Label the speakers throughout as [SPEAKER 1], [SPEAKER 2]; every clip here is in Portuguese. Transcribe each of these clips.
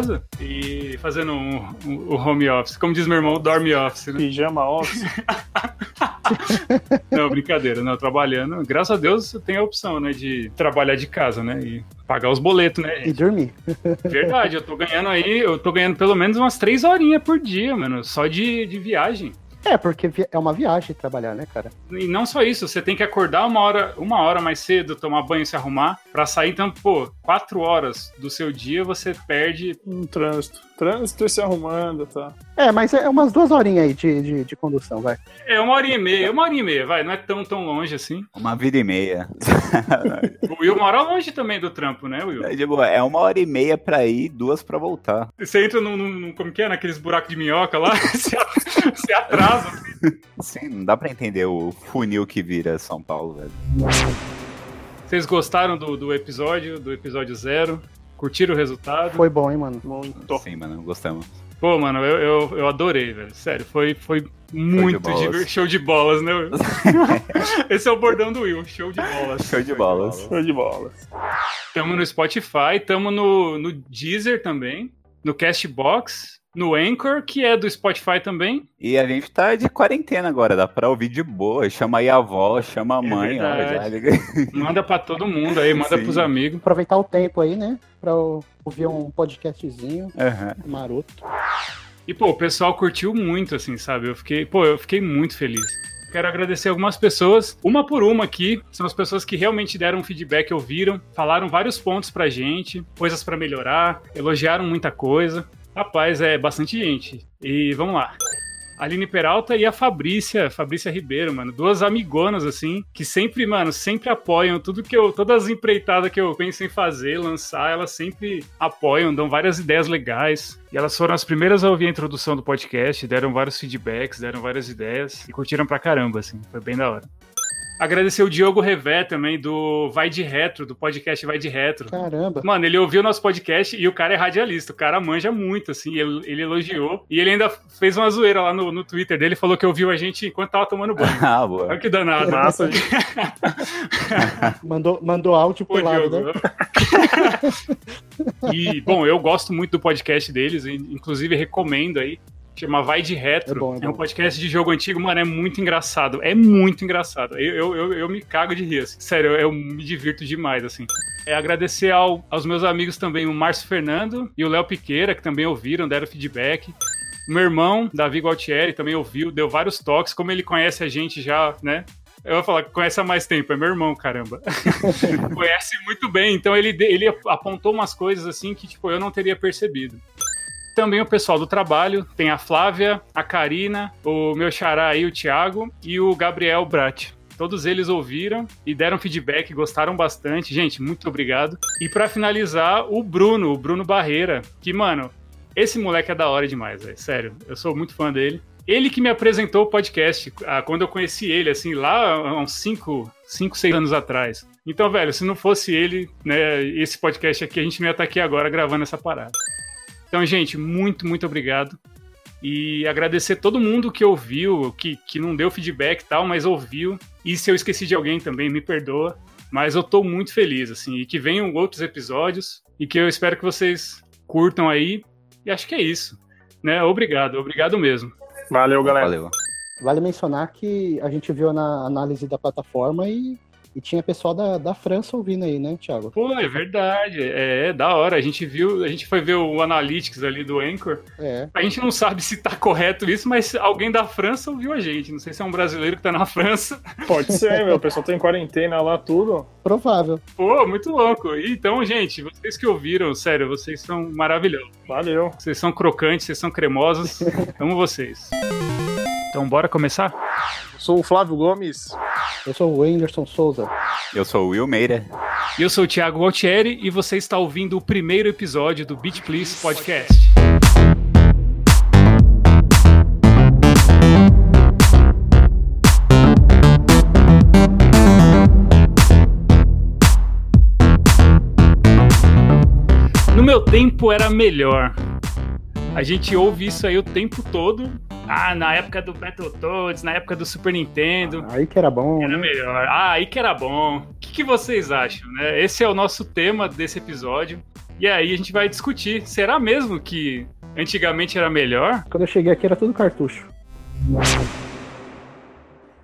[SPEAKER 1] casa e fazendo o um, um, um home office. Como diz meu irmão, dorme office, né?
[SPEAKER 2] Pijama office.
[SPEAKER 1] não, brincadeira, não, trabalhando. Graças a Deus tem a opção, né, de trabalhar de casa, né? E pagar os boletos, né?
[SPEAKER 3] E dormir.
[SPEAKER 1] Verdade, eu tô ganhando aí, eu tô ganhando pelo menos umas três horinhas por dia, mano, só de, de viagem.
[SPEAKER 3] É, porque é uma viagem trabalhar, né, cara?
[SPEAKER 1] E não só isso, você tem que acordar uma hora, uma hora mais cedo, tomar banho e se arrumar, pra sair, então, pô, quatro horas do seu dia você perde.
[SPEAKER 2] Um trânsito. Trânsito e se arrumando, tá?
[SPEAKER 3] É, mas é umas duas horinhas aí de, de, de condução, vai.
[SPEAKER 1] É, uma horinha e meia, uma horinha e meia, vai, não é tão, tão longe assim.
[SPEAKER 4] Uma vida e meia.
[SPEAKER 1] o Will mora longe também do trampo, né, Will?
[SPEAKER 4] É, tipo, é uma hora e meia pra ir, duas pra voltar.
[SPEAKER 1] Você entra num, num como que é, naqueles buracos de minhoca lá, você atrasa.
[SPEAKER 4] Sim, não dá pra entender o funil que vira São Paulo, velho.
[SPEAKER 1] Vocês gostaram do, do episódio, do episódio zero? Curtiram o resultado?
[SPEAKER 3] Foi bom, hein, mano?
[SPEAKER 4] Muito. Sim, mano, gostamos.
[SPEAKER 1] Pô, mano, eu, eu, eu adorei, velho. Sério, foi, foi muito show de, show de bolas, né? Esse é o bordão do Will, show de bolas.
[SPEAKER 4] Show de bolas.
[SPEAKER 2] Show de bolas.
[SPEAKER 1] Tamo no Spotify, tamo no, no Deezer também, no Castbox no Anchor, que é do Spotify também.
[SPEAKER 4] E a gente tá de quarentena agora, dá pra ouvir de boa. Chama aí a avó, chama a é mãe. Ó,
[SPEAKER 1] manda pra todo mundo aí, manda Sim. pros amigos.
[SPEAKER 3] Aproveitar o tempo aí, né? Pra ouvir um podcastzinho uhum. maroto.
[SPEAKER 1] E, pô, o pessoal curtiu muito, assim, sabe? Eu fiquei, pô, eu fiquei muito feliz. Quero agradecer algumas pessoas, uma por uma aqui. São as pessoas que realmente deram feedback, ouviram, falaram vários pontos pra gente, coisas para melhorar, elogiaram muita coisa. Rapaz, é bastante gente. E vamos lá. Aline Peralta e a Fabrícia, Fabrícia Ribeiro, mano. Duas amigonas, assim, que sempre, mano, sempre apoiam tudo que eu. Todas as empreitadas que eu penso em fazer, lançar, elas sempre apoiam, dão várias ideias legais. E elas foram as primeiras a ouvir a introdução do podcast, deram vários feedbacks, deram várias ideias e curtiram pra caramba, assim. Foi bem da hora. Agradecer o Diogo Revé também, do Vai de Retro, do podcast Vai de Retro.
[SPEAKER 3] Caramba.
[SPEAKER 1] Mano, ele ouviu o nosso podcast e o cara é radialista. O cara manja muito, assim. Ele, ele elogiou. E ele ainda fez uma zoeira lá no, no Twitter dele. Falou que ouviu a gente enquanto tava tomando banho.
[SPEAKER 4] Ah, boa.
[SPEAKER 1] Olha que danado.
[SPEAKER 2] Massa.
[SPEAKER 3] mandou, mandou áudio pro lado, né?
[SPEAKER 1] e, bom, eu gosto muito do podcast deles. Inclusive, recomendo aí. Chama Vai de Retro. É, bom, é, bom. é, um podcast de jogo antigo, mano. É muito engraçado. É muito engraçado. Eu, eu, eu, eu me cago de rir, assim. Sério, eu, eu, me divirto demais, assim. É agradecer ao, aos meus amigos também, o Márcio Fernando e o Léo Piqueira, que também ouviram, deram feedback. Meu irmão, Davi Gualtieri, também ouviu, deu vários toques. Como ele conhece a gente já, né? Eu vou falar, conhece há mais tempo, é meu irmão, caramba. conhece muito bem, então ele, ele apontou umas coisas assim que, tipo, eu não teria percebido. Também o pessoal do trabalho, tem a Flávia, a Karina, o meu xará aí, o Thiago, e o Gabriel Brat. Todos eles ouviram e deram feedback, gostaram bastante. Gente, muito obrigado. E para finalizar, o Bruno, o Bruno Barreira, que, mano, esse moleque é da hora demais, velho. Sério, eu sou muito fã dele. Ele que me apresentou o podcast ah, quando eu conheci ele, assim, lá há uns 5, 5, 6 anos atrás. Então, velho, se não fosse ele, né, esse podcast aqui, a gente não ia estar aqui agora gravando essa parada. Então, gente, muito, muito obrigado. E agradecer todo mundo que ouviu, que, que não deu feedback e tal, mas ouviu. E se eu esqueci de alguém também, me perdoa. Mas eu tô muito feliz, assim, e que venham outros episódios e que eu espero que vocês curtam aí. E acho que é isso. Né? Obrigado, obrigado mesmo.
[SPEAKER 2] Valeu, galera. Valeu.
[SPEAKER 3] Vale mencionar que a gente viu na análise da plataforma e e tinha pessoal da, da França ouvindo aí, né, Thiago?
[SPEAKER 1] Pô, é verdade. É, é, da hora. A gente viu, a gente foi ver o Analytics ali do Anchor. É. A gente não sabe se tá correto isso, mas alguém da França ouviu a gente. Não sei se é um brasileiro que tá na França.
[SPEAKER 2] Pode ser, meu. O pessoal tá em quarentena lá, tudo.
[SPEAKER 3] Provável.
[SPEAKER 1] Pô, muito louco. Então, gente, vocês que ouviram, sério, vocês são maravilhosos.
[SPEAKER 2] Valeu.
[SPEAKER 1] Vocês são crocantes, vocês são cremosos. Amo vocês. Então, bora começar?
[SPEAKER 2] Sou o Flávio Gomes.
[SPEAKER 3] Eu sou o Anderson Souza.
[SPEAKER 4] Eu sou o Will Meira.
[SPEAKER 1] E eu sou o Thiago Gualtieri e você está ouvindo o primeiro episódio do Beat Please Podcast. No meu tempo era melhor. A gente ouve isso aí o tempo todo ah, na época do Battletoads, na época do Super Nintendo.
[SPEAKER 3] Aí que era bom.
[SPEAKER 1] Era
[SPEAKER 3] né?
[SPEAKER 1] melhor. Ah, aí que era bom. O que, que vocês acham, né? Esse é o nosso tema desse episódio. E aí a gente vai discutir, será mesmo que antigamente era melhor?
[SPEAKER 3] Quando eu cheguei aqui era tudo cartucho.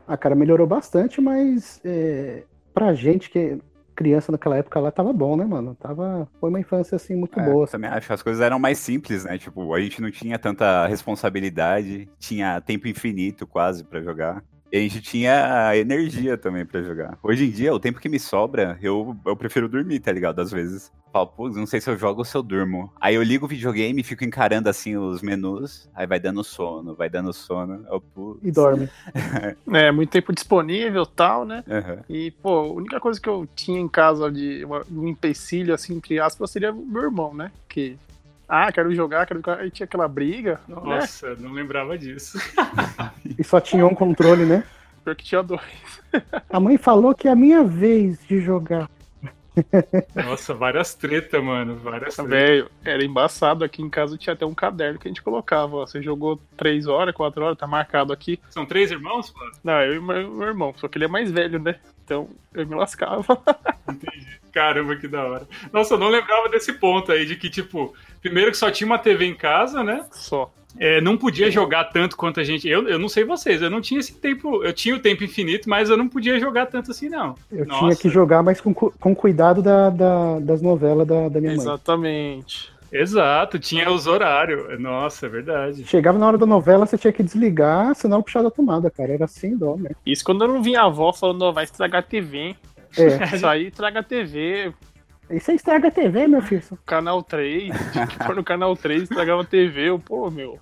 [SPEAKER 3] Ah, cara, melhorou bastante, mas é, pra gente que criança naquela época lá tava bom, né, mano? Tava, foi uma infância assim muito
[SPEAKER 4] É,
[SPEAKER 3] boa.
[SPEAKER 4] Também acho que as coisas eram mais simples, né? Tipo, a gente não tinha tanta responsabilidade, tinha tempo infinito quase pra jogar. E a gente tinha energia também pra jogar. Hoje em dia, o tempo que me sobra, eu, eu prefiro dormir, tá ligado? Às vezes. Falo, pô, não sei se eu jogo ou se eu durmo. Aí eu ligo o videogame e fico encarando assim os menus, aí vai dando sono, vai dando sono. Eu, putz.
[SPEAKER 3] E dorme.
[SPEAKER 2] É, muito tempo disponível e tal, né?
[SPEAKER 4] Aham.
[SPEAKER 2] E, pô, a única coisa que eu tinha em casa de um empecilho, assim, entre aspas, seria meu irmão, né? Que, ah, quero jogar, quero jogar. Aí tinha aquela briga, né?
[SPEAKER 1] Nossa, não lembrava disso.
[SPEAKER 3] E só tinha um controle, né?
[SPEAKER 2] Pior que tinha dois.
[SPEAKER 3] A mãe falou que é a minha vez de jogar.
[SPEAKER 1] Nossa, várias tretas, mano. Várias tretas.
[SPEAKER 2] Velho, era embaçado. Aqui em casa tinha até um caderno que a gente colocava. Ó, você jogou três horas, quatro horas, tá marcado aqui.
[SPEAKER 1] São três irmãos, mano?
[SPEAKER 2] Não, eu e meu, meu irmão, só que ele é mais velho, né? Então eu me lascava.
[SPEAKER 1] Caramba, que da hora. Nossa, eu não lembrava desse ponto aí, de que, tipo, primeiro que só tinha uma TV em casa, né?
[SPEAKER 2] Só.
[SPEAKER 1] É, não podia jogar tanto quanto a gente. Eu, eu não sei vocês, eu não tinha esse tempo. Eu tinha o tempo infinito, mas eu não podia jogar tanto assim, não.
[SPEAKER 3] Eu
[SPEAKER 1] Nossa.
[SPEAKER 3] tinha que jogar, mas com, com cuidado da, da- das novelas da, da minha mãe.
[SPEAKER 2] Exatamente.
[SPEAKER 1] Exato, tinha os horários. Nossa, é verdade.
[SPEAKER 3] Chegava na hora da novela, você tinha que desligar, senão puxar da tomada, cara. Era assim, dó, né?
[SPEAKER 2] Isso quando eu não vinha a avó falando, ó, vai estragar a TV, hein?
[SPEAKER 3] É.
[SPEAKER 2] Isso aí estraga a TV,
[SPEAKER 3] E você estraga a TV, meu filho.
[SPEAKER 2] canal 3, tinha que pôr no canal 3, estragava a TV, eu, pô, meu.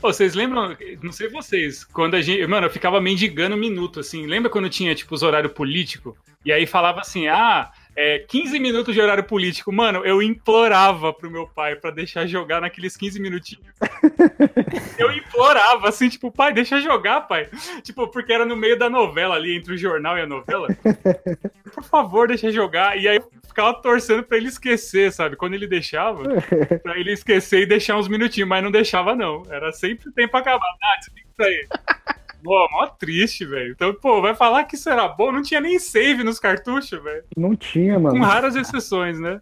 [SPEAKER 1] Ô, vocês lembram, não sei vocês, quando a gente. Mano, eu ficava mendigando um minuto, assim. Lembra quando tinha, tipo, os horários políticos? E aí falava assim, ah, é 15 minutos de horário político. Mano, eu implorava pro meu pai pra deixar jogar naqueles 15 minutinhos. eu implorava, assim, tipo, pai, deixa jogar, pai. Tipo, porque era no meio da novela ali, entre o jornal e a novela. Por favor, deixa jogar. E aí eu ficava torcendo pra ele esquecer, sabe? Quando ele deixava, pra ele esquecer e deixar uns minutinhos, mas não deixava, não. Era sempre o tempo acabar. Ah, desliga isso aí. Pô, mó triste, velho. Então, pô, vai falar que isso era bom? Não tinha nem save nos cartuchos, velho.
[SPEAKER 3] Não tinha,
[SPEAKER 1] Com
[SPEAKER 3] mano.
[SPEAKER 1] raras exceções, né?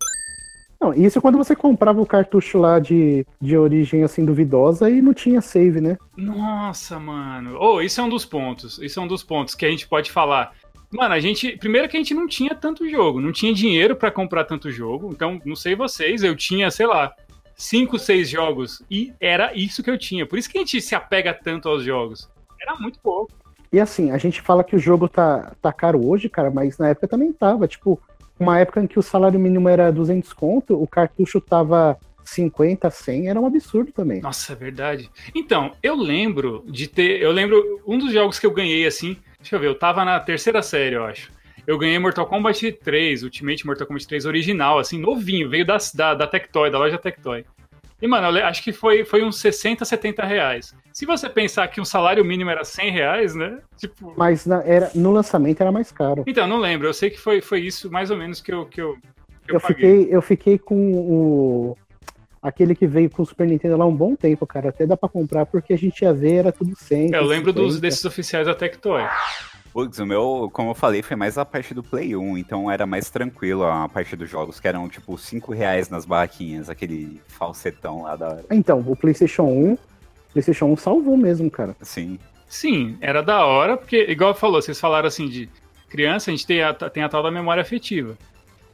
[SPEAKER 3] Não, isso quando você comprava o cartucho lá de, de origem assim duvidosa e não tinha save, né?
[SPEAKER 1] Nossa, mano. Oh, isso é um dos pontos. Isso é um dos pontos que a gente pode falar. Mano, a gente. Primeiro que a gente não tinha tanto jogo, não tinha dinheiro pra comprar tanto jogo. Então, não sei vocês, eu tinha, sei lá, cinco, seis jogos. E era isso que eu tinha. Por isso que a gente se apega tanto aos jogos. Era muito pouco.
[SPEAKER 3] E assim, a gente fala que o jogo tá, tá caro hoje, cara, mas na época também tava. Tipo, uma época em que o salário mínimo era 200 conto, o cartucho tava 50, 100, era um absurdo também.
[SPEAKER 1] Nossa, é verdade. Então, eu lembro de ter. Eu lembro um dos jogos que eu ganhei assim. Deixa eu ver, eu tava na terceira série, eu acho. Eu ganhei Mortal Kombat 3, Ultimate Mortal Kombat 3 original, assim, novinho, veio da, da, da Tectoy, da loja Tectoy. E, mano, acho que foi, foi uns 60, 70 reais. Se você pensar que o salário mínimo era 100 reais, né? Tipo.
[SPEAKER 3] Mas na- era, no lançamento era mais caro.
[SPEAKER 1] Então, não lembro. Eu sei que foi, foi isso mais ou menos que eu, que eu, que eu,
[SPEAKER 3] Eu fiquei, eu fiquei com o. Aquele que veio com o Super Nintendo lá um bom tempo, cara. Até dá pra comprar, porque a gente ia ver, era tudo 100.
[SPEAKER 1] É, Eu lembro dos,
[SPEAKER 3] 50.
[SPEAKER 1] desses oficiais da Tectoy.
[SPEAKER 4] Putz, o meu, como eu falei, foi mais a parte do Play 1, então era mais tranquilo a parte dos jogos, que eram tipo 5 reais nas barraquinhas, aquele falsetão lá da hora.
[SPEAKER 3] Então, o PlayStation 1. PlayStation 1 salvou mesmo, cara.
[SPEAKER 4] Assim,
[SPEAKER 1] Sim, era da hora, porque, igual falou, vocês falaram assim de criança, a gente tem a, tem a tal da memória afetiva.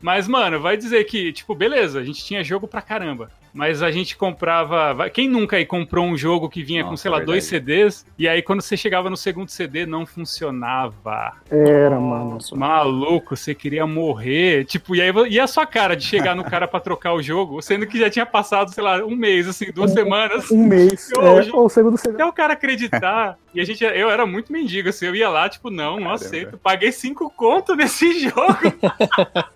[SPEAKER 1] Mas, mano, vai dizer que, tipo, beleza, a gente tinha jogo pra caramba. Mas a gente comprava. Quem nunca aí comprou um jogo que vinha com,
[SPEAKER 4] Nossa,
[SPEAKER 1] sei lá, dois. CDs, e aí quando você chegava no segundo CD não funcionava.
[SPEAKER 3] Era, mano.
[SPEAKER 2] Nossa,
[SPEAKER 1] Maluco, você queria morrer. Tipo, e aí e a sua cara de chegar no cara pra trocar o jogo, sendo que já tinha passado, sei lá, um mês, assim, duas semanas.
[SPEAKER 3] Um mês.
[SPEAKER 1] Eu-
[SPEAKER 3] é,
[SPEAKER 1] eu-
[SPEAKER 3] ou o segundo CD.
[SPEAKER 1] Até o cara acreditar. E a gente, eu era muito mendigo, assim, eu ia lá, tipo, não, não
[SPEAKER 4] Caramba.
[SPEAKER 1] aceito. Paguei cinco conto nesse jogo.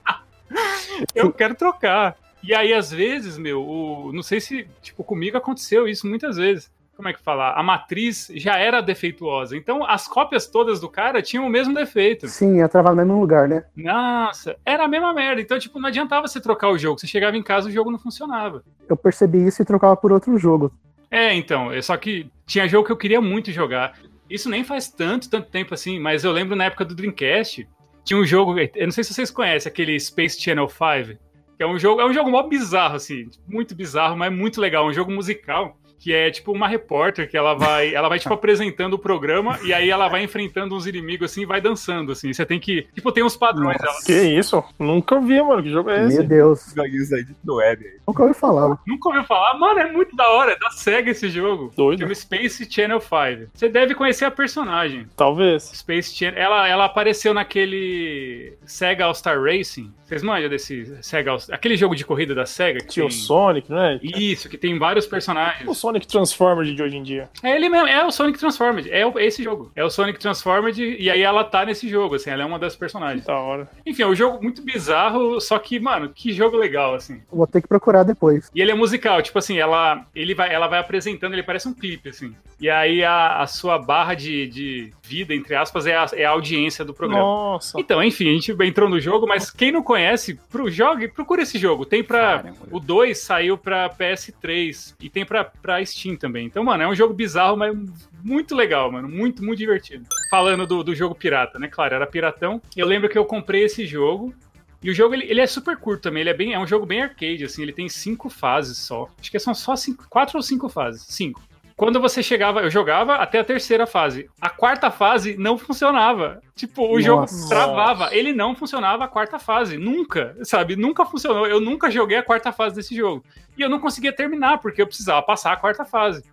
[SPEAKER 1] eu quero trocar. E aí, às vezes, meu, o, não sei se, tipo, comigo aconteceu isso muitas vezes. Como é que fala? A matriz já era defeituosa. Então, as cópias todas do cara tinham o mesmo defeito.
[SPEAKER 3] Sim, ia travar no mesmo lugar, né?
[SPEAKER 1] Nossa, era a mesma merda. Então, tipo, não adiantava você trocar o jogo. Você chegava em casa e o jogo não funcionava.
[SPEAKER 3] Eu percebi isso e trocava por outro jogo.
[SPEAKER 1] É, então, é só que tinha jogo que eu queria muito jogar. Isso nem faz tanto, tanto tempo assim, mas eu lembro na época do Dreamcast, tinha um jogo, eu não sei se vocês conhecem, aquele Space Channel 5, Que é um jogo, é um jogo mó bizarro, assim, muito bizarro, mas muito legal. Um jogo musical que é tipo uma repórter que ela vai, ela vai tipo apresentando o programa e aí ela vai enfrentando uns inimigos assim e vai dançando assim. Você tem que, tipo, tem uns padrões
[SPEAKER 2] Nossa, Que isso? Nunca vi, mano. Que jogo é esse?
[SPEAKER 3] Meu Deus.
[SPEAKER 4] Joguinhos aí do web.
[SPEAKER 3] Nunca ouvi falar.
[SPEAKER 1] Nunca ouviu falar? Mano, é muito da hora, é da SEGA esse jogo.
[SPEAKER 2] Doido.
[SPEAKER 1] Chama Space Channel 5. Você deve conhecer a personagem.
[SPEAKER 2] Talvez.
[SPEAKER 1] Space Channel, ela, ela apareceu naquele Sega All-Star Racing. Vocês manjam desse Sega Aquele jogo de corrida da SEGA? Que
[SPEAKER 2] Tinha
[SPEAKER 1] tem...
[SPEAKER 2] o Sonic, né?
[SPEAKER 1] Isso, que tem vários personagens.
[SPEAKER 2] O Sonic Transformers de hoje em dia.
[SPEAKER 1] É ele mesmo, é o Sonic Transformed, é, o- é esse jogo. É o Sonic Transformed e aí ela tá nesse jogo, assim, ela é uma das personagens.
[SPEAKER 2] Da hora.
[SPEAKER 1] Enfim, é um jogo muito bizarro, só que, mano, que jogo legal, assim.
[SPEAKER 3] Vou ter que procurar depois.
[SPEAKER 1] E ele é musical, tipo assim, ela, ele vai, ela vai apresentando, ele parece um clipe, assim. E aí a, a sua barra de, de vida, entre aspas, é a, é a audiência do programa.
[SPEAKER 2] Nossa.
[SPEAKER 1] Então, enfim, a gente entrou no jogo, mas quem não conhece, pro jogue, procura esse jogo. Tem pra.
[SPEAKER 4] Caramba.
[SPEAKER 1] O 2 saiu pra PS3 e tem pra, pra Steam também. Então, mano, é um jogo bizarro, mas muito legal, mano. Muito, muito divertido. Falando do, do jogo pirata, né? Claro, era piratão. Eu lembro que eu comprei esse jogo. E o jogo, ele, ele é super curto também. Ele é, bem, é um jogo bem arcade, assim. Ele tem cinco fases só. Acho que são só cinco, quatro ou cinco fases. Cinco. Quando você chegava, eu jogava até a terceira fase. A quarta fase não funcionava. Tipo, o jogo
[SPEAKER 3] Nossa.
[SPEAKER 1] travava. Ele não funcionava a quarta fase. Nunca, sabe? Nunca funcionou. Eu nunca joguei a quarta fase desse jogo. E eu não conseguia terminar, porque eu precisava passar a quarta fase.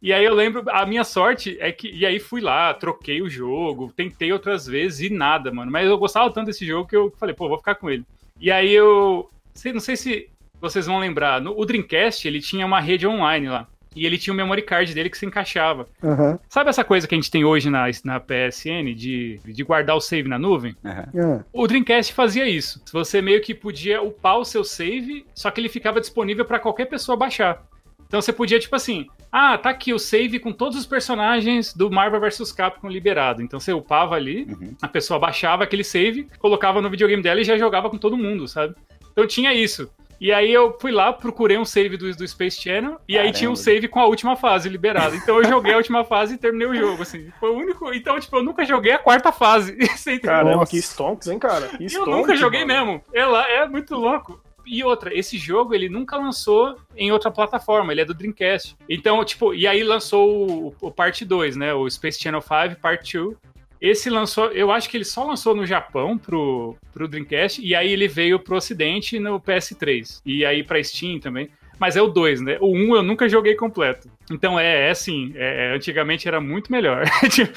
[SPEAKER 1] E aí eu lembro, a minha sorte é que. E aí fui lá, troquei o jogo, tentei outras vezes e nada, mano. Mas eu gostava tanto desse jogo que eu falei, pô, vou ficar com ele. E aí eu. Não sei se vocês vão lembrar. No, o Dreamcast, ele tinha uma rede online lá. E ele tinha o memory card dele que se encaixava.
[SPEAKER 3] Aham.
[SPEAKER 1] Sabe essa coisa que a gente tem hoje na, na PSN de, de guardar o save na nuvem?
[SPEAKER 3] Ah,
[SPEAKER 1] O Dreamcast fazia isso. Você meio que podia upar o seu save, só que ele ficava disponível para qualquer pessoa baixar. Então você podia, tipo assim, ah, tá aqui o save com todos os personagens do Marvel vs Capcom liberado. Então você upava ali,
[SPEAKER 4] Uhum.
[SPEAKER 1] a pessoa baixava aquele save, colocava no videogame dela e já jogava com todo mundo, sabe? Então tinha isso. E aí eu fui lá, procurei um save do, do Space Channel, e aí
[SPEAKER 4] Caramba.
[SPEAKER 1] tinha um save com a última fase liberada. Então eu joguei a última fase e terminei o jogo, assim. Foi o único. Então, tipo, eu nunca joguei a quarta fase.
[SPEAKER 2] Caramba,
[SPEAKER 3] Nossa.
[SPEAKER 2] que stonks, hein, cara? Que
[SPEAKER 1] Eu
[SPEAKER 2] stonks,
[SPEAKER 1] nunca joguei
[SPEAKER 2] mano.
[SPEAKER 1] mesmo. Ela é muito louco. E outra, esse jogo ele nunca lançou em outra plataforma, ele é do Dreamcast. Então, tipo, e aí lançou o, o parte 2, né? O Space Channel 5 Part 2. Esse lançou, eu acho que ele só lançou no Japão pro, pro Dreamcast, e aí ele veio pro ocidente no PS3. E aí pra Steam também. Mas é o 2, né? O 1 um eu nunca joguei completo. Então é, é assim, é, antigamente era muito melhor. Tipo,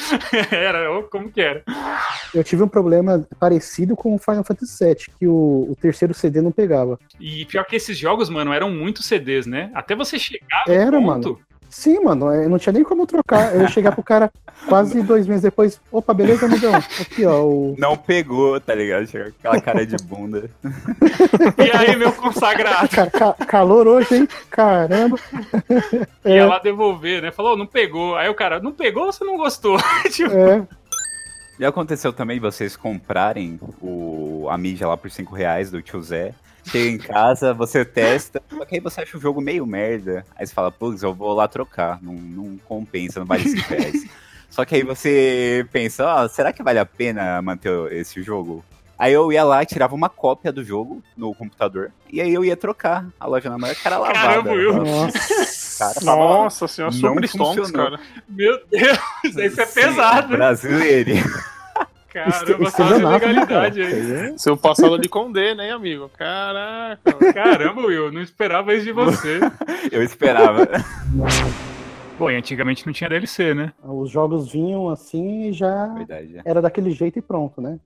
[SPEAKER 1] era, como que era?
[SPEAKER 3] eu tive um problema parecido com o Final Fantasy VII, que o, o terceiro CD não pegava.
[SPEAKER 1] E pior que esses jogos, mano, eram muito CDs, né? Até você chegar no
[SPEAKER 3] Era,
[SPEAKER 1] ponto,
[SPEAKER 3] mano. Sim, mano, eu não tinha nem como trocar. Eu ia chegar pro cara quase dois meses depois. Opa, beleza, amigão? Aqui, ó. O...
[SPEAKER 4] Não pegou, tá ligado? Chega com aquela cara de bunda.
[SPEAKER 1] E aí, meu consagrado,
[SPEAKER 3] Cara, ca- calor hoje, hein? Caramba.
[SPEAKER 1] ia
[SPEAKER 3] É,
[SPEAKER 1] lá devolver, né? Falou, não pegou. Aí o cara, não pegou ou você não gostou? tipo,
[SPEAKER 3] é.
[SPEAKER 4] E aconteceu também vocês comprarem o, a mídia lá por 5 reais do tio Zé. Chega em casa, você testa, só que aí você acha o jogo meio merda. Aí você fala, putz, eu vou lá trocar. Não, não compensa, não vale 5 reais. Só que aí você pensa, ó, será que vale a pena manter esse jogo? Aí eu ia lá, tirava uma cópia do jogo no computador, e aí eu ia trocar. A loja na maior cara lavada.
[SPEAKER 1] Caramba, Will.
[SPEAKER 3] Nossa.
[SPEAKER 4] Cara, tava
[SPEAKER 2] Nossa senhora,
[SPEAKER 4] Não
[SPEAKER 2] super stonks, cara.
[SPEAKER 1] meu Deus, isso é pesado.
[SPEAKER 4] Brasileiro.
[SPEAKER 1] Caramba,
[SPEAKER 3] Est-
[SPEAKER 1] quase
[SPEAKER 3] estelionato, né, cara?
[SPEAKER 1] legalidade aí.
[SPEAKER 3] É-
[SPEAKER 2] Seu passado de Condé, né, amigo? Caraca.
[SPEAKER 1] Caramba, Will, não esperava isso de você.
[SPEAKER 4] Eu esperava.
[SPEAKER 1] Bom, e antigamente não tinha DLC, né?
[SPEAKER 3] Os jogos vinham assim e já
[SPEAKER 4] Verdade.
[SPEAKER 3] era daquele jeito e pronto, né?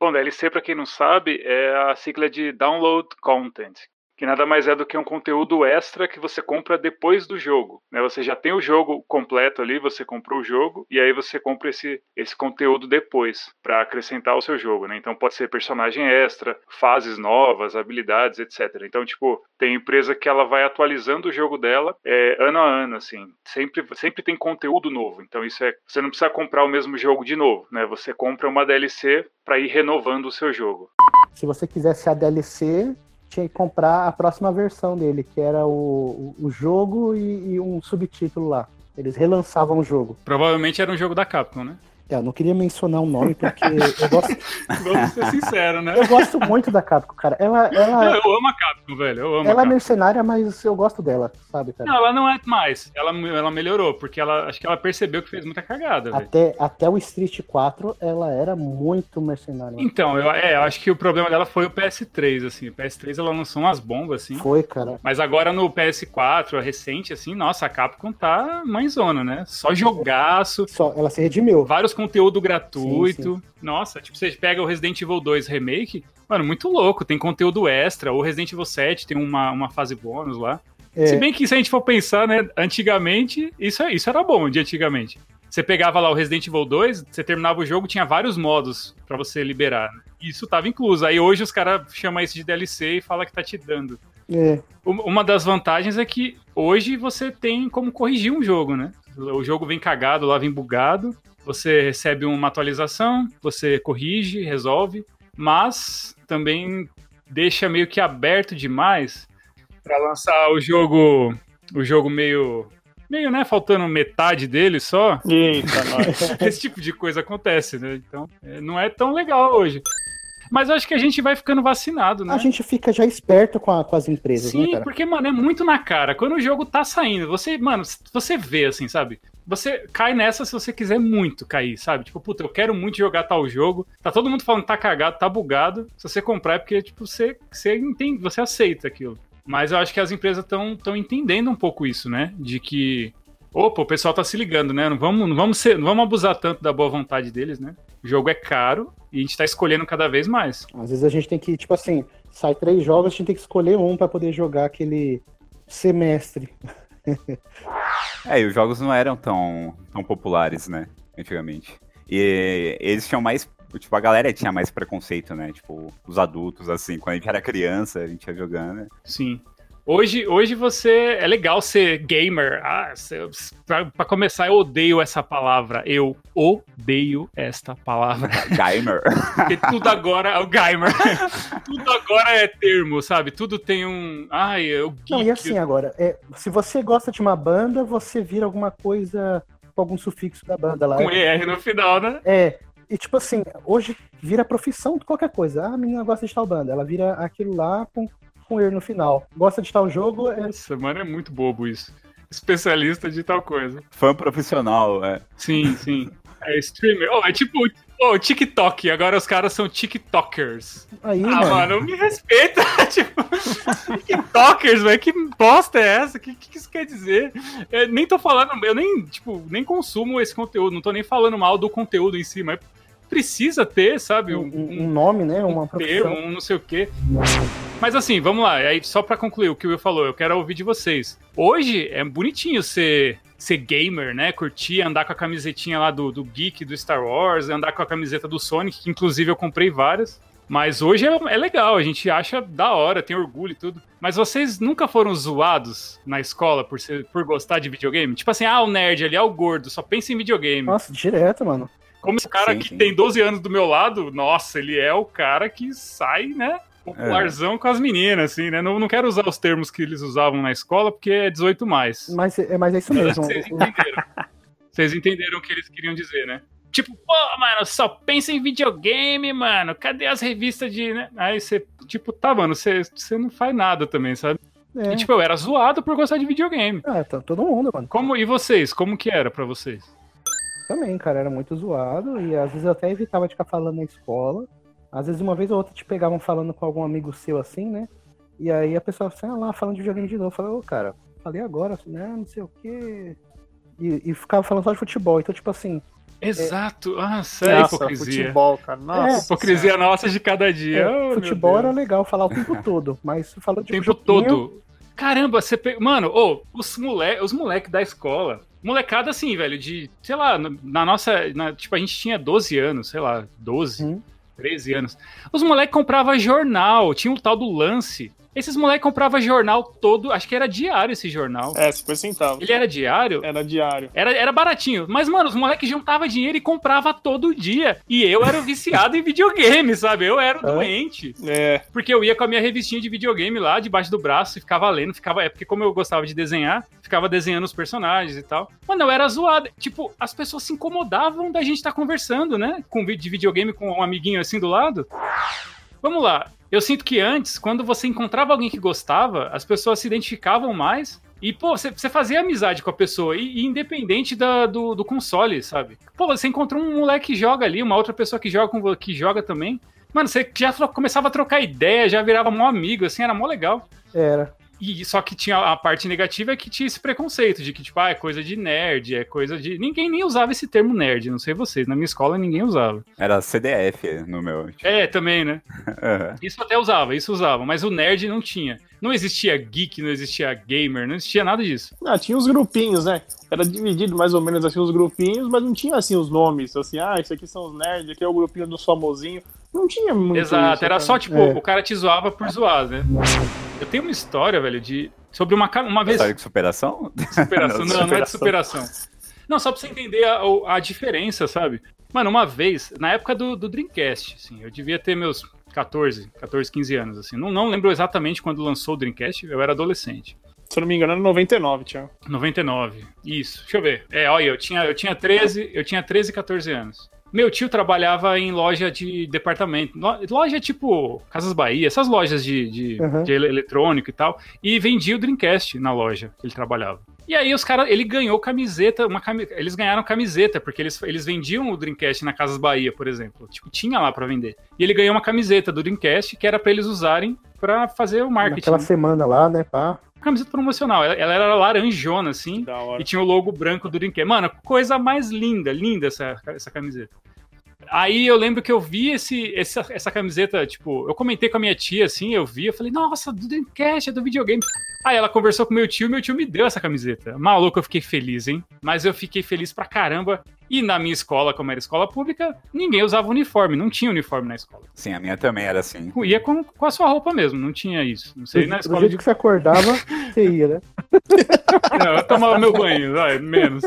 [SPEAKER 1] Bom, DLC, pra quem não sabe, é a sigla de Download Content, que nada mais é do que um conteúdo extra que você compra depois do jogo. Né? Você já tem o jogo completo ali, você comprou o jogo, e aí você compra esse, esse conteúdo depois, para acrescentar ao seu jogo. Né? Então pode ser personagem extra, fases novas, habilidades, etc. Então, tipo, tem empresa que ela vai atualizando o jogo dela é, ano a ano, assim. Sempre, sempre tem conteúdo novo. Então isso é. Você não precisa comprar o mesmo jogo de novo, né? Você compra uma DLC para ir renovando o seu jogo.
[SPEAKER 3] Se você quisesse a DLC, tinha que comprar a próxima versão dele, que era o, o, jogo e, e um subtítulo lá. Eles relançavam o jogo.
[SPEAKER 1] Provavelmente era um jogo da Capcom, né?
[SPEAKER 3] É, eu não queria mencionar o nome porque eu gosto.
[SPEAKER 1] Vamos ser sinceros, né?
[SPEAKER 3] Eu gosto muito da Capcom, cara. Ela, ela...
[SPEAKER 1] Não, eu amo a Capcom, velho. Eu amo
[SPEAKER 3] ela é mercenária, mas eu gosto dela, sabe, cara?
[SPEAKER 1] Não, ela não é mais. Ela, ela melhorou, porque ela acho que ela percebeu que fez muita cagada.
[SPEAKER 3] Até, até o Street 4, ela era muito mercenária.
[SPEAKER 1] Então, eu, é, eu acho que o problema dela foi o PS3, assim. O PS3 ela lançou umas bombas, assim.
[SPEAKER 3] Foi, cara.
[SPEAKER 1] Mas agora no PS4, recente, assim, nossa, a Capcom tá mãezona, né? Só jogaço.
[SPEAKER 3] Só, ela se redimiu.
[SPEAKER 1] Vários conteúdo gratuito. Sim, sim. Nossa, tipo, você pega o Resident Evil 2 Remake, mano, muito louco. Tem conteúdo extra. O Resident Evil 7 tem uma, uma fase bônus lá. É. Se bem que se a gente for pensar, né, antigamente, isso, isso era bom de antigamente. Você pegava lá o Resident Evil 2, você terminava o jogo, tinha vários modos para você liberar. Né? Isso tava incluso. Aí hoje os caras chamam isso de DLC e fala que tá te dando.
[SPEAKER 3] É.
[SPEAKER 1] Uma das vantagens é que hoje você tem como corrigir um jogo, né? O jogo vem cagado, lá vem bugado. Você recebe uma atualização, você corrige, resolve, mas também deixa meio que aberto demais para lançar o jogo, o jogo meio meio, né, faltando metade dele só.
[SPEAKER 2] Eita, nós.
[SPEAKER 1] Esse tipo de coisa acontece, né? Então, é, não é tão legal hoje. Mas eu acho que a gente vai ficando vacinado, né?
[SPEAKER 3] A gente fica já esperto com, a, com as empresas,
[SPEAKER 1] Sim,
[SPEAKER 3] né, cara?
[SPEAKER 1] porque, mano, é muito na cara. Quando o jogo tá saindo, você, mano, você vê, assim, sabe? Você cai nessa se você quiser muito cair, sabe? Tipo, puta, eu quero muito jogar tal jogo. Tá todo mundo falando que tá cagado, tá bugado. Se você comprar é porque, tipo, você, você entende, você aceita aquilo. Mas eu acho que as empresas estão entendendo um pouco isso, né? De que opa, o pessoal tá se ligando, né? Não vamos, não vamos, ser, não vamos abusar tanto da boa vontade deles, né? O jogo é caro e a gente tá escolhendo cada vez mais.
[SPEAKER 3] Às vezes a gente tem que, tipo assim, sai três jogos, a gente tem que escolher um para poder jogar aquele semestre.
[SPEAKER 4] é, e os jogos não eram tão, tão populares, né? Antigamente. E eles tinham mais. Tipo, a galera tinha mais preconceito, né? Tipo, os adultos, assim, quando a gente era criança, a gente ia jogando. Né?
[SPEAKER 1] Sim. Hoje, hoje você. É legal ser gamer. Ah, pra, pra, começar, eu odeio essa palavra. Eu odeio esta palavra.
[SPEAKER 4] Gamer.
[SPEAKER 1] Porque tudo agora é o gamer. tudo agora é termo, sabe? Tudo tem um. Ai, eu geek.
[SPEAKER 3] Não, e assim agora, é, se você gosta de uma banda, você vira alguma coisa com algum sufixo da banda lá.
[SPEAKER 1] Com ER no final, né?
[SPEAKER 3] É. E tipo assim, hoje vira profissão de qualquer coisa. Ah, a menina gosta de tal banda. Ela vira aquilo lá com com ele no final. Gosta de tal jogo?
[SPEAKER 1] É... Nossa, mano, é muito bobo isso. Especialista de tal coisa.
[SPEAKER 4] Fã profissional, é.
[SPEAKER 1] Sim, sim. É streamer. Oh, é tipo oh, TikTok. Agora os caras são TikTokers.
[SPEAKER 3] Aí,
[SPEAKER 1] ah,
[SPEAKER 3] mano.
[SPEAKER 1] mano, me respeita. tipo, TikTokers, velho. Que bosta é essa? O que, que isso quer dizer? Eu nem tô falando, eu nem, tipo, nem consumo esse conteúdo. Não tô nem falando mal do conteúdo em si, mas precisa ter, sabe?
[SPEAKER 3] Um, um nome, né? Uma
[SPEAKER 1] um termo, um não sei o quê. Mas assim, vamos lá. Aí, só para concluir o que o Will falou, eu quero ouvir de vocês. Hoje é bonitinho ser, ser gamer, né? Curtir, andar com a camisetinha lá do, do Geek, do Star Wars, andar com a camiseta do Sonic, que inclusive eu comprei várias. Mas hoje é, é, legal, a gente acha da hora, tem orgulho e tudo. Mas vocês nunca foram zoados na escola por, ser, por gostar de videogame? Tipo assim, ah, o nerd ali, ah, o gordo, só pensa em videogame.
[SPEAKER 3] Nossa, direto, mano.
[SPEAKER 1] Como esse cara sim, que sim. tem 12 anos do meu lado, nossa, ele é o cara que sai, né? Popularzão é. com as meninas, assim, né? Não, não quero usar os termos que eles usavam na escola, porque é 18 mais.
[SPEAKER 3] Mas, é, mas é isso mesmo.
[SPEAKER 1] Vocês entenderam. Vocês entenderam o que eles queriam dizer, né? Tipo, pô, mano, só pensa em videogame, mano. Cadê as revistas de. Né? Aí você, tipo, tá, mano, você, você não faz nada também, sabe? É. E, tipo, eu era zoado por gostar de videogame.
[SPEAKER 3] É, tá todo mundo, mano.
[SPEAKER 1] Como, e vocês? Como que era para vocês?
[SPEAKER 3] Também, cara, era muito zoado e às vezes eu até evitava de ficar falando na escola. Às vezes uma vez ou outra te pegavam falando com algum amigo seu assim, né? E aí a pessoa assim, ah, lá falando de videogame de novo. Falei, ô, cara, falei agora, assim, né? Não sei o quê. E, e ficava falando só de futebol. Então, tipo assim,
[SPEAKER 1] Exato. É... Ah, sério, nossa, hipocrisia.
[SPEAKER 2] futebol, cara. Nossa.
[SPEAKER 1] É, hipocrisia nossa de cada dia. É,
[SPEAKER 3] oh, futebol era legal falar o tempo todo, mas falou de
[SPEAKER 1] O tempo todo. Caramba, você. Pe... Mano, oh, os moleques os moleque da escola molecada assim, velho, de, sei lá, na nossa, na, tipo, a gente tinha 12 anos, sei lá, 12, hum. 13 anos. Os moleques compravam jornal, tinha o tal do lance. Esses moleques compravam jornal todo, acho que era diário esse jornal.
[SPEAKER 2] É, 50 centavos.
[SPEAKER 1] Ele era diário?
[SPEAKER 2] Era diário.
[SPEAKER 1] Era, era baratinho. Mas, mano, os moleques juntavam dinheiro e comprava todo dia. E eu era viciado em videogame, sabe? Eu era o doente.
[SPEAKER 2] É.
[SPEAKER 1] Porque eu ia com a minha revistinha de videogame lá, debaixo do braço, e ficava lendo, ficava. É porque como eu gostava de desenhar, ficava desenhando os personagens e tal. Mano, eu era zoado. Tipo, as pessoas se incomodavam da gente estar tá conversando, né? Com de videogame com um amiguinho assim do lado. Vamos lá. Eu sinto que antes, quando você encontrava alguém que gostava, as pessoas se identificavam mais. E, pô, você fazia amizade com a pessoa, e, e independente da, do, do, console, sabe? Pô, você encontrou um moleque que joga ali, uma outra pessoa que joga, com, que joga também. Mano, você já começava a trocar ideia, já virava mó amigo, assim, era mó legal.
[SPEAKER 3] Era.
[SPEAKER 1] E só que tinha a parte negativa é que tinha esse preconceito de que, tipo, ah, é coisa de nerd, é coisa de. Ninguém nem usava esse termo nerd, não sei vocês. Na minha escola ninguém usava.
[SPEAKER 4] Era CDF no meu.
[SPEAKER 1] É, também, né? uhum. Isso até usava, isso usava, mas o nerd não tinha. Não existia geek, não existia gamer, não existia nada disso.
[SPEAKER 2] Ah, tinha os grupinhos, né? Era dividido mais ou menos assim os grupinhos, mas não tinha assim os nomes, assim, ah, isso aqui são os nerds, aqui é o grupinho do famosinho. Não tinha muito.
[SPEAKER 1] Exato, isso, era cara. só tipo, é. o cara te zoava por zoar, né? Eu tenho uma história, velho, de. Sobre uma, uma vez.
[SPEAKER 4] História de superação?
[SPEAKER 1] Superação, não, não, não é de superação. Não, só pra você entender a, a diferença, sabe? Mano, uma vez, na época do, do Dreamcast, assim, eu devia ter meus 14, 14, 15 anos, assim. Não, não lembro exatamente quando lançou o Dreamcast, eu era adolescente.
[SPEAKER 2] Se eu não me engano, era 99, Tiago.
[SPEAKER 1] 99, isso. Deixa eu ver. É, olha, eu tinha, eu tinha 13, eu tinha 13, 14 anos. Meu tio trabalhava em loja de departamento. Loja tipo Casas Bahia, essas lojas de, de, uhum. de eletrônico e tal. E vendia o Dreamcast na loja que ele trabalhava. E aí os caras, ele ganhou camiseta, uma cami eles ganharam camiseta, porque eles, eles vendiam o Dreamcast na Casas Bahia, por exemplo. Tipo, tinha lá para vender. E ele ganhou uma camiseta do Dreamcast que era para eles usarem para fazer o marketing.
[SPEAKER 3] Naquela semana lá, né, pá
[SPEAKER 1] camiseta promocional. Ela, ela, era laranjona, assim, e tinha o logo branco do Dreamcast. Mano, coisa mais linda, linda essa, essa camiseta. Aí eu lembro que eu vi esse, essa, essa camiseta, tipo, eu comentei com a minha tia, assim, eu vi, eu falei, nossa, do Dreamcast, é do videogame. Aí ela conversou com meu tio, meu tio me deu essa camiseta. Maluco, eu fiquei feliz, hein? Mas eu fiquei feliz pra caramba. E na minha escola, como era escola pública, ninguém usava uniforme, não tinha uniforme na escola.
[SPEAKER 4] Sim, a minha também era assim.
[SPEAKER 1] Ia com, com a sua roupa mesmo, não tinha isso. Não sei,
[SPEAKER 3] na escola. Do jeito de... que você acordava, você ia, né?
[SPEAKER 1] Não, eu tomava meu banho, vai, menos.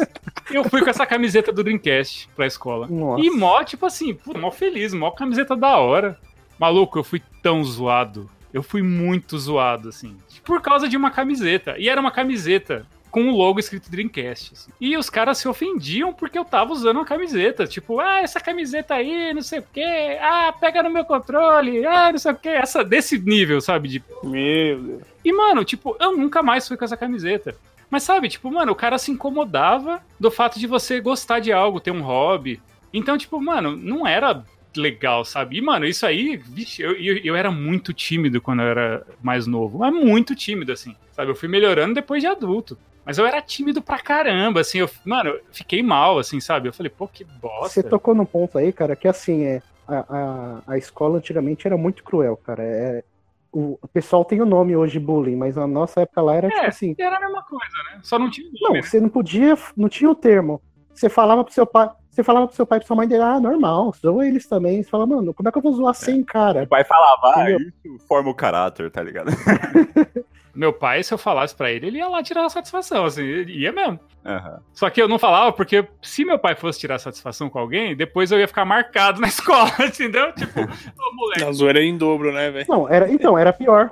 [SPEAKER 1] Eu fui com essa camiseta do Dreamcast pra escola. Nossa. E mó, tipo assim, puta, mó feliz, mó camiseta da hora. Maluco, eu fui tão zoado. Eu fui muito zoado, assim. Por causa de uma camiseta. E era uma camiseta com o logo escrito Dreamcast. Assim. E os caras se ofendiam porque eu tava usando uma camiseta. Tipo, ah, essa camiseta aí, não sei o quê. Ah, pega no meu controle. Ah, não sei o quê. Essa, desse nível, sabe? De...
[SPEAKER 2] Meu Deus.
[SPEAKER 1] E, mano, tipo, eu nunca mais fui com essa camiseta. Mas sabe, tipo, mano, o cara se incomodava do fato de você gostar de algo, ter um hobby. Então, tipo, mano, não era legal, sabe? E, mano, isso aí, vixe, eu, eu, eu, era muito tímido quando eu era mais novo. Mas muito tímido, assim, sabe? Eu fui melhorando depois de adulto. Mas eu era tímido pra caramba, assim, eu, mano, eu fiquei mal, assim, sabe? Eu falei, pô, que bosta.
[SPEAKER 3] Você tocou num ponto aí, cara, que assim, é, a, a, a escola antigamente era muito cruel, cara. É, o, o pessoal tem o nome hoje bullying, mas na nossa época lá era é, tipo assim.
[SPEAKER 1] Era a mesma coisa, né? Só não tinha nome,
[SPEAKER 3] Não,
[SPEAKER 1] né?
[SPEAKER 3] você não podia, não tinha o termo. Você falava pro seu pai, você falava pro seu pai e pra sua mãe dele, ah, normal, zoa eles também. Você fala, mano, como é que eu vou zoar é. sem cara?
[SPEAKER 4] O pai falava, ah, isso forma o caráter, tá ligado?
[SPEAKER 1] Meu pai, se eu falasse para ele, ele ia lá tirar a satisfação, assim, ia mesmo. Uhum. Só que eu não falava porque se meu pai fosse tirar satisfação com alguém, depois eu ia ficar marcado na escola, entendeu? Tipo,
[SPEAKER 2] ô moleque. A zoeira em dobro, né, velho?
[SPEAKER 3] Não, era, então, era pior.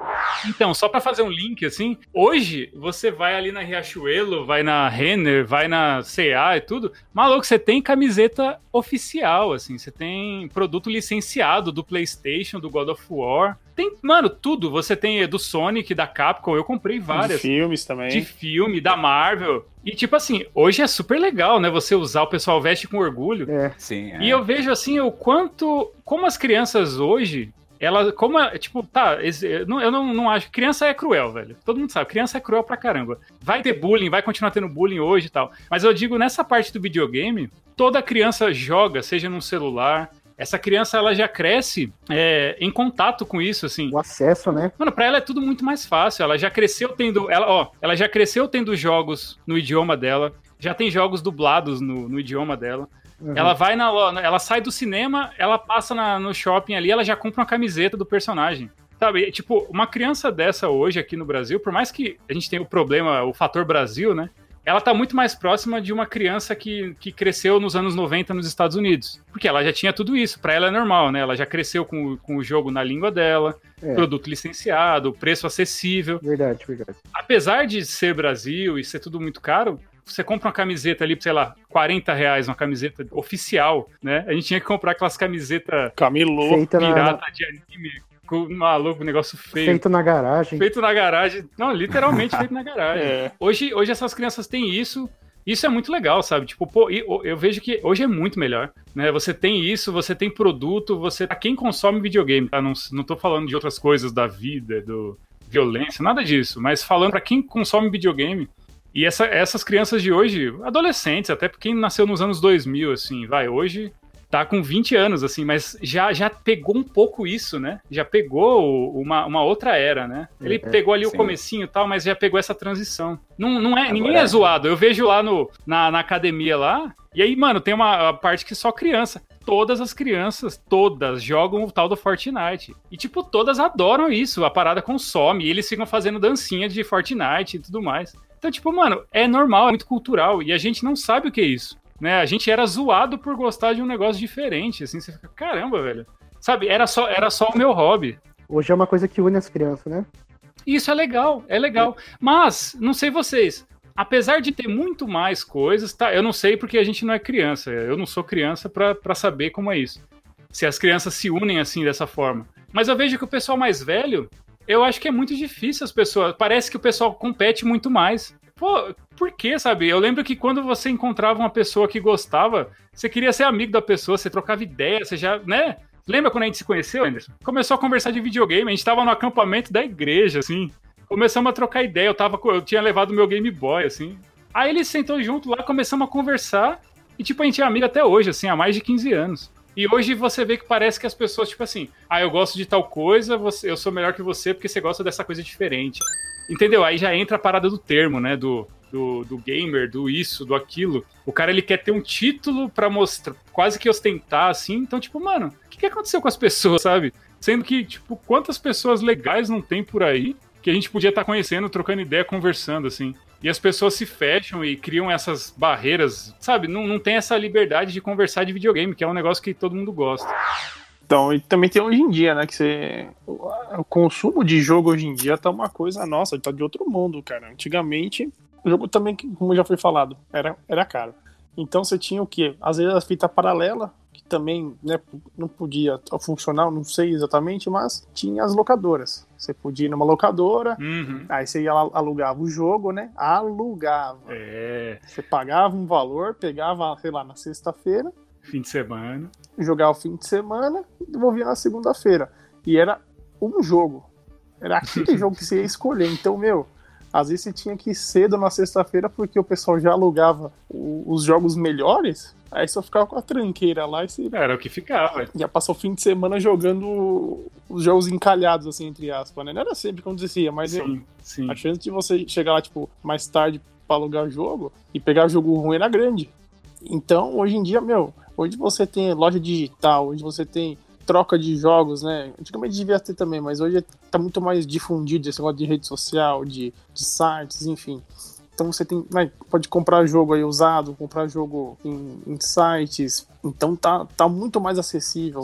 [SPEAKER 1] Então, só para fazer um link, assim, hoje você vai ali na Riachuelo, vai na Renner, vai na CA e tudo, maluco, você tem camiseta oficial, assim, você tem produto licenciado do PlayStation, do God of War. Tem, mano, tudo. Você tem do Sonic, da Capcom, eu comprei várias.
[SPEAKER 2] De filmes também.
[SPEAKER 1] De filme, da Marvel. E, tipo assim, hoje é super legal, né? Você usar, o pessoal veste com orgulho.
[SPEAKER 3] É.
[SPEAKER 4] Sim. É.
[SPEAKER 1] E eu vejo, assim, o quanto. Como as crianças hoje. Ela, como, tipo, tá, eu não, não acho. Criança é cruel, velho. Todo mundo sabe, criança é cruel pra caramba. Vai ter bullying, vai continuar tendo bullying hoje e tal. Mas eu digo, nessa parte do videogame, toda criança joga, seja num celular, essa criança ela já cresce é, em contato com isso, assim.
[SPEAKER 3] O acesso, né?
[SPEAKER 1] Mano, pra ela é tudo muito mais fácil. Ela já cresceu tendo. Ela, ó, ela já cresceu tendo jogos no idioma dela. Já tem jogos dublados no, no idioma dela. Uhum. Ela vai na. Ela sai do cinema, ela passa na, no shopping ali, ela já compra uma camiseta do personagem. Sabe, tipo, uma criança dessa hoje aqui no Brasil, por mais que a gente tenha o problema, o fator Brasil, né? Ela está muito mais próxima de uma criança que, que cresceu nos anos 90 nos Estados Unidos. Porque ela já tinha tudo isso, para ela é normal, né? Ela já cresceu com, com o jogo na língua dela, é. produto licenciado, preço acessível.
[SPEAKER 3] Verdade, verdade.
[SPEAKER 1] Apesar de ser Brasil e ser tudo muito caro, você compra uma camiseta ali, sei lá, 40 reais, uma camiseta oficial, né? A gente tinha que comprar aquelas camisetas pirata na... de anime maluco, negócio feio.
[SPEAKER 3] Feito na garagem.
[SPEAKER 1] Feito na garagem. Não, literalmente feito na garagem. É. Hoje, hoje essas crianças têm isso. Isso é muito legal, sabe? Tipo, pô, eu vejo que hoje é muito melhor, né? Você tem isso, você tem produto, você... Pra quem consome videogame, tá? Não, não tô falando de outras coisas da vida, do violência, nada disso. Mas falando para quem consome videogame, e essa, essas crianças de hoje, adolescentes, até quem nasceu nos anos 2000, assim, vai, hoje tá com 20 anos, assim, mas já, já pegou um pouco isso, né? Já pegou uma, uma outra era, né? Ele é, pegou ali sim. o comecinho e tal, mas já pegou essa transição. Não, não é, Agora ninguém é, zoado. Eu vejo lá no, na, na academia lá, e aí, mano, tem uma parte que só criança. Todas as crianças, todas, jogam o tal do Fortnite. E, tipo, todas adoram isso. A parada consome. E eles ficam fazendo dancinha de Fortnite e tudo mais. Então, tipo, mano, é normal, é muito cultural. E a gente não sabe o que é isso né? A gente era zoado por gostar de um negócio diferente, assim, você fica, caramba, velho. Sabe, era só, era só o meu hobby.
[SPEAKER 3] Hoje é uma coisa que une as crianças, né?
[SPEAKER 1] Isso é legal, é legal. Mas, não sei vocês, apesar de ter muito mais coisas, tá? Eu não sei porque a gente não é criança. Eu não sou criança para saber como é isso. Se as crianças se unem assim dessa forma. Mas eu vejo que o pessoal mais velho, eu acho que é muito difícil as pessoas. Parece que o pessoal compete muito mais. Pô, por que, sabe? Eu lembro que quando você encontrava uma pessoa que gostava, você queria ser amigo da pessoa, você trocava ideia, você já, né? Lembra quando a gente se conheceu, Anderson? Começou a conversar de videogame, a gente tava no acampamento da igreja, assim. Começamos a trocar ideia, eu, tava, eu tinha levado meu Game Boy, assim. Aí ele sentou junto lá, começamos a conversar, e tipo, a gente é amigo até hoje, assim, há mais de 15 anos. E hoje você vê que parece que as pessoas, tipo assim, ah, eu gosto de tal coisa, você, eu sou melhor que você porque você gosta dessa coisa diferente. Entendeu? Aí já entra a parada do termo, né? Do, do, do gamer, do isso, do aquilo. O cara ele quer ter um título para mostrar, quase que ostentar, assim. Então, tipo, mano, o que, que aconteceu com as pessoas, sabe? Sendo que, tipo, quantas pessoas legais não tem por aí que a gente podia estar tá conhecendo, trocando ideia, conversando, assim. E as pessoas se fecham e criam essas barreiras, sabe? Não, não tem essa liberdade de conversar de videogame, que é um negócio que todo mundo gosta.
[SPEAKER 2] Então, e também tem hoje em dia, né? Que você. O consumo de jogo hoje em dia tá uma coisa nossa, tá de outro mundo, cara. Antigamente, o jogo também, como já foi falado, era, era caro. Então você tinha o quê? Às vezes a fita paralela, que também né, não podia funcionar, não sei exatamente, mas tinha as locadoras. Você podia ir numa locadora, uhum. aí você ia alugava o jogo, né? Alugava.
[SPEAKER 1] É.
[SPEAKER 2] Você pagava um valor, pegava, sei lá, na sexta-feira,
[SPEAKER 1] Fim de semana.
[SPEAKER 2] Jogar o fim de semana e devolvia na segunda-feira. E era um jogo. Era aquele jogo que você ia escolher. Então, meu, às vezes você tinha que ir cedo na sexta-feira porque o pessoal já alugava os jogos melhores. Aí só ficava com a tranqueira lá e você.
[SPEAKER 1] Era o que ficava.
[SPEAKER 2] Já passou o fim de semana jogando os jogos encalhados, assim, entre aspas, né? Não era sempre que acontecia, mas sim, sim. a chance de você chegar lá, tipo, mais tarde pra alugar jogo e pegar jogo ruim era grande. Então, hoje em dia, meu, Hoje você tem loja digital, hoje você tem troca de jogos, né? Antigamente devia ter também, mas hoje está muito mais difundido esse negócio de rede social, de, de sites, enfim. Então você tem, né, pode comprar jogo aí usado, comprar jogo em, em sites. Então tá, tá muito mais acessível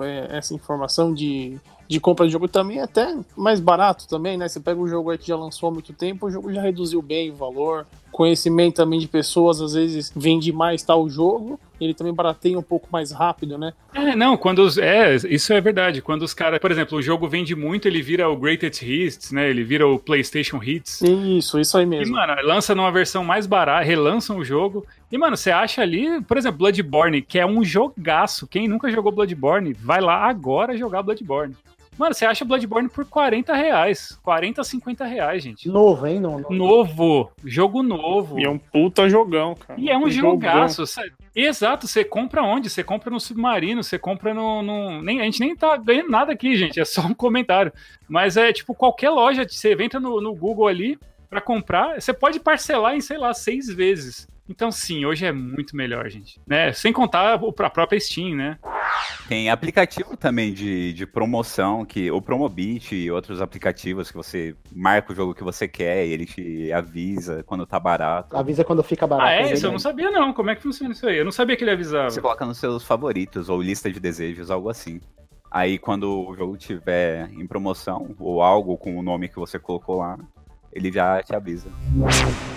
[SPEAKER 2] é, essa informação de, de compra de jogo também é até mais barato também, né? Você pega um jogo aí que já lançou há muito tempo, o jogo já reduziu bem o valor. Conhecimento também de pessoas, às vezes vende mais tal jogo, ele também barateia um pouco mais rápido, né?
[SPEAKER 1] É, não, quando os. É, isso é verdade. Quando os caras, por exemplo, o jogo vende muito, ele vira o Greatest Hits, né? Ele vira o PlayStation Hits.
[SPEAKER 2] Isso, isso aí mesmo.
[SPEAKER 1] E, mano, lança numa versão mais barata, relançam o jogo. E, mano, você acha ali, por exemplo, Bloodborne, que é um jogaço. Quem nunca jogou Bloodborne, vai lá agora jogar Bloodborne. Mano, você acha Bloodborne por 40 reais. 40, 50 reais, gente.
[SPEAKER 3] Novo, hein? Não,
[SPEAKER 1] não. Novo. Jogo novo.
[SPEAKER 2] E é um puta jogão, cara.
[SPEAKER 1] E é um, um jogaço. Exato, você compra onde? Você compra no Submarino, você compra no, no. Nem, a gente nem tá ganhando nada aqui, gente. É só um comentário. Mas é tipo qualquer loja, você entra no, no Google ali para comprar, você pode parcelar em, sei lá, seis vezes. Então, sim, hoje é muito melhor, gente. Né? Sem contar a própria Steam, né?
[SPEAKER 4] Tem aplicativo também de, de promoção, que o Promobit e outros aplicativos que você marca o jogo que você quer e ele te avisa quando tá barato.
[SPEAKER 3] Avisa quando fica barato.
[SPEAKER 1] Ah, é isso? Eu não sabia não. Como é que funciona isso aí? Eu não sabia que ele avisava.
[SPEAKER 4] Você coloca nos seus favoritos ou lista de desejos, algo assim. Aí quando o jogo tiver em promoção ou algo com o nome que você colocou lá, ele já te avisa.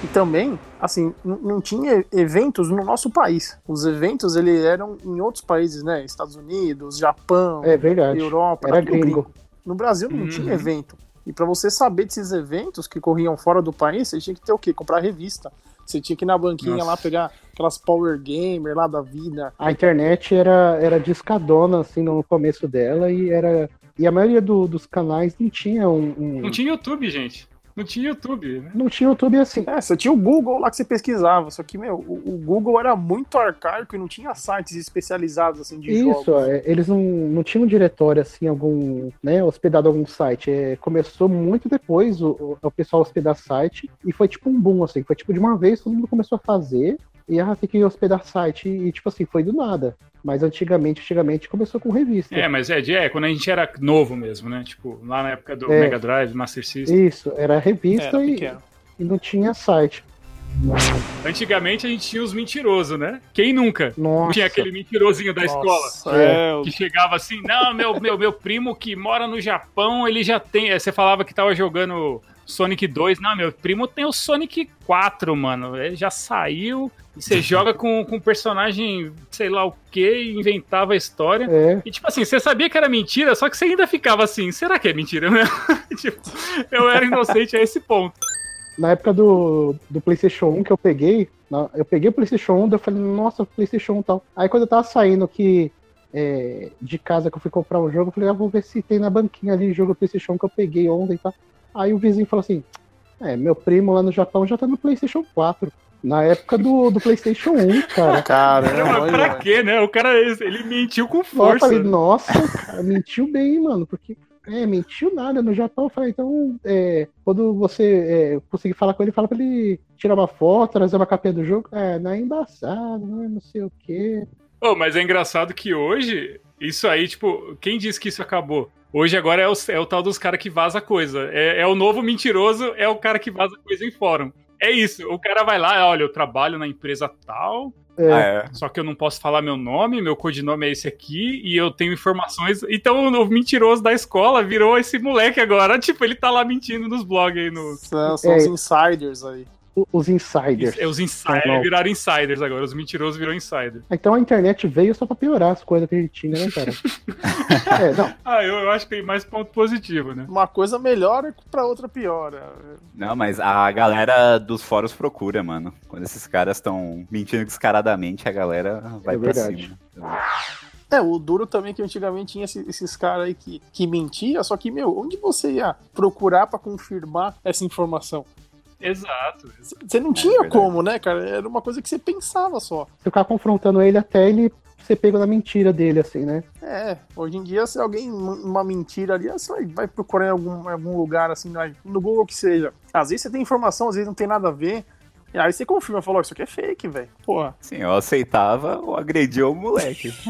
[SPEAKER 2] E também, assim, não tinha eventos no nosso país. Os eventos ele eram em outros países, né? Estados Unidos, Japão,
[SPEAKER 3] é verdade.
[SPEAKER 2] Europa,
[SPEAKER 3] era gringo. gringo.
[SPEAKER 2] No Brasil não uhum. tinha evento. E para você saber desses eventos que corriam fora do país, você tinha que ter o quê? Comprar revista. Você tinha que ir na banquinha Nossa. lá pegar aquelas Power Gamer lá da vida.
[SPEAKER 3] A internet era, era discadona, assim, no começo dela, e era. E a maioria do, dos canais não tinha um, um.
[SPEAKER 1] Não tinha YouTube, gente. Não tinha YouTube, né?
[SPEAKER 3] Não tinha YouTube assim.
[SPEAKER 2] É, você tinha o Google lá que você pesquisava, só que, meu, o, o Google era muito arcaico e não tinha sites especializados, assim, de
[SPEAKER 3] Isso,
[SPEAKER 2] jogos.
[SPEAKER 3] É, eles não, não tinham um diretório, assim, algum, né, hospedado algum site. É, começou muito depois o, o, pessoal hospedar site e foi tipo um boom, assim, foi tipo de uma vez todo mundo começou a fazer e ah, tem que hospedar site e, tipo assim, foi do nada. Mas antigamente, antigamente começou com revista.
[SPEAKER 1] É, mas é, é quando a gente era novo mesmo, né? Tipo, lá na época do é, Mega Drive, Master System.
[SPEAKER 3] Isso, era revista era e, e não tinha site.
[SPEAKER 1] Antigamente a gente tinha os mentirosos, né? Quem nunca?
[SPEAKER 3] Nossa.
[SPEAKER 1] Tinha aquele mentirosinho da Nossa, escola. É. Que chegava assim, não, meu, meu, meu primo que mora no Japão, ele já tem. Você falava que tava jogando Sonic 2. Não, meu primo tem o Sonic 4, mano. Ele já saiu. E você joga com, com um personagem, sei lá o que, inventava a história. É. E tipo assim, você sabia que era mentira, só que você ainda ficava assim, será que é mentira mesmo? tipo, eu era inocente a esse ponto.
[SPEAKER 3] Na época do, do PlayStation 1 que eu peguei, eu peguei o PlayStation 1 e eu falei, nossa, PlayStation 1 e tal. Aí quando eu tava saindo que é, de casa que eu fui comprar um jogo, eu falei, ah, vou ver se tem na banquinha ali o jogo PlayStation que eu peguei ontem e tal. Aí o vizinho falou assim: É, meu primo lá no Japão já tá no PlayStation 4. Na época do, do PlayStation 1, cara.
[SPEAKER 1] Caramba, mas pra quê, né? O cara, ele mentiu com força. Eu falei,
[SPEAKER 3] nossa, cara, mentiu bem, mano, porque é, mentiu nada. No Japão, eu falei, então, é, quando você é, conseguir falar com ele, fala pra ele tirar uma foto, trazer uma capinha do jogo. É, não é embaçado, não, é não sei o quê.
[SPEAKER 1] Oh, mas é engraçado que hoje, isso aí, tipo, quem disse que isso acabou? Hoje agora é o, é o tal dos caras que vaza coisa. É, é, o novo mentiroso, é o cara que vaza coisa em fórum. É isso, o cara vai lá, olha, eu trabalho na empresa tal, é. é. Só que eu não posso falar meu nome, meu codinome é esse aqui, e eu tenho informações. Então o mentiroso da escola virou esse moleque agora. Tipo, ele tá lá mentindo nos blogs aí. No...
[SPEAKER 2] São, são é. os insiders aí
[SPEAKER 3] os insiders.
[SPEAKER 1] É, os insiders viraram insiders agora, os mentirosos viram insiders.
[SPEAKER 3] Então a internet veio só pra piorar as coisas que a gente tinha, né, cara?
[SPEAKER 1] é, não. Ah, eu, eu, acho que tem mais ponto positivo, né?
[SPEAKER 2] Uma coisa melhora pra outra piora.
[SPEAKER 4] Não, mas a galera dos fóruns procura, mano. Quando esses caras estão mentindo descaradamente, a galera vai é pra verdade. cima.
[SPEAKER 2] É, o duro também é que antigamente tinha esses, esses caras aí que, que mentia, só que, meu, onde você ia procurar para confirmar essa informação?
[SPEAKER 1] Exato.
[SPEAKER 2] Você não tinha é como, né, cara? Era uma coisa que você pensava só.
[SPEAKER 3] Ficar confrontando ele até ele ser pego na mentira dele, assim, né?
[SPEAKER 2] É, hoje em dia, se alguém, uma mentira ali, você vai procurar em algum, algum lugar, assim, no Google que seja. Às vezes você tem informação, às vezes não tem nada a ver. E aí você confirma, falou, isso aqui é fake, velho. Porra.
[SPEAKER 4] Sim, eu aceitava ou agredia o moleque.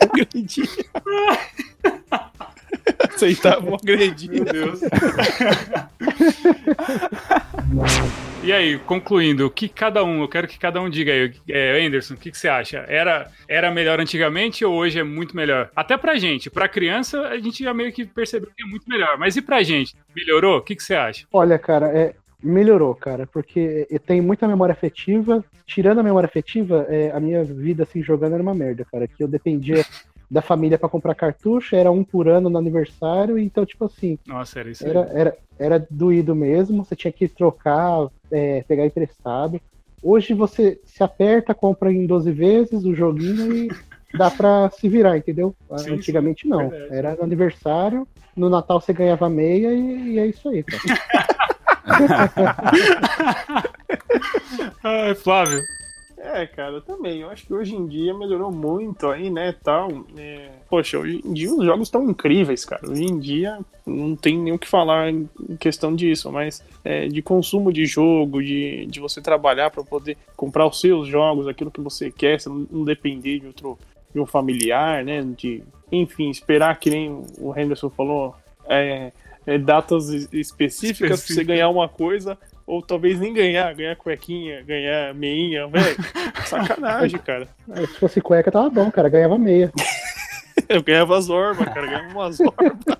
[SPEAKER 2] Agredi. aceitavam agredir. Meu Deus.
[SPEAKER 1] E aí, concluindo, o que cada um, eu quero que cada um diga aí, é, Anderson, o que, que você acha? Era, era melhor antigamente ou hoje é muito melhor? Até pra gente, pra criança, a gente já meio que percebeu que é muito melhor, mas e pra gente? Melhorou? O que, que você acha?
[SPEAKER 3] Olha, cara, é, melhorou, cara, porque tem muita memória afetiva. Tirando a memória afetiva, é, a minha vida assim jogando era uma merda, cara. Que eu dependia da família para comprar cartucho, era um por ano no aniversário, então, tipo assim.
[SPEAKER 1] Nossa, era isso
[SPEAKER 3] era, era, era doído mesmo, você tinha que trocar, é, pegar emprestado. Hoje você se aperta, compra em 12 vezes o joguinho e dá pra se virar, entendeu? Sim, Antigamente sim, não. Verdade. Era no aniversário, no Natal você ganhava meia e, e é isso aí, cara.
[SPEAKER 1] Ai, Flávio.
[SPEAKER 2] É, cara, eu também. Eu acho que hoje em dia melhorou muito aí, né, tal. É... Poxa, hoje em dia os jogos estão incríveis, cara. Hoje em dia não tem nem o que falar em questão disso, mas é, de consumo de jogo, de, de você trabalhar para poder comprar os seus jogos, aquilo que você quer, você não depender de outro de um familiar, né? De, enfim, esperar que nem o Henderson falou, é, é, datas específicas para você ganhar uma coisa, ou talvez nem ganhar, ganhar cuequinha, ganhar meinha, velho. Sacanagem, cara.
[SPEAKER 3] É, se fosse cueca, tava bom, cara. Ganhava meia.
[SPEAKER 2] Eu ganhava zorba, cara. Ganhava uma zorba.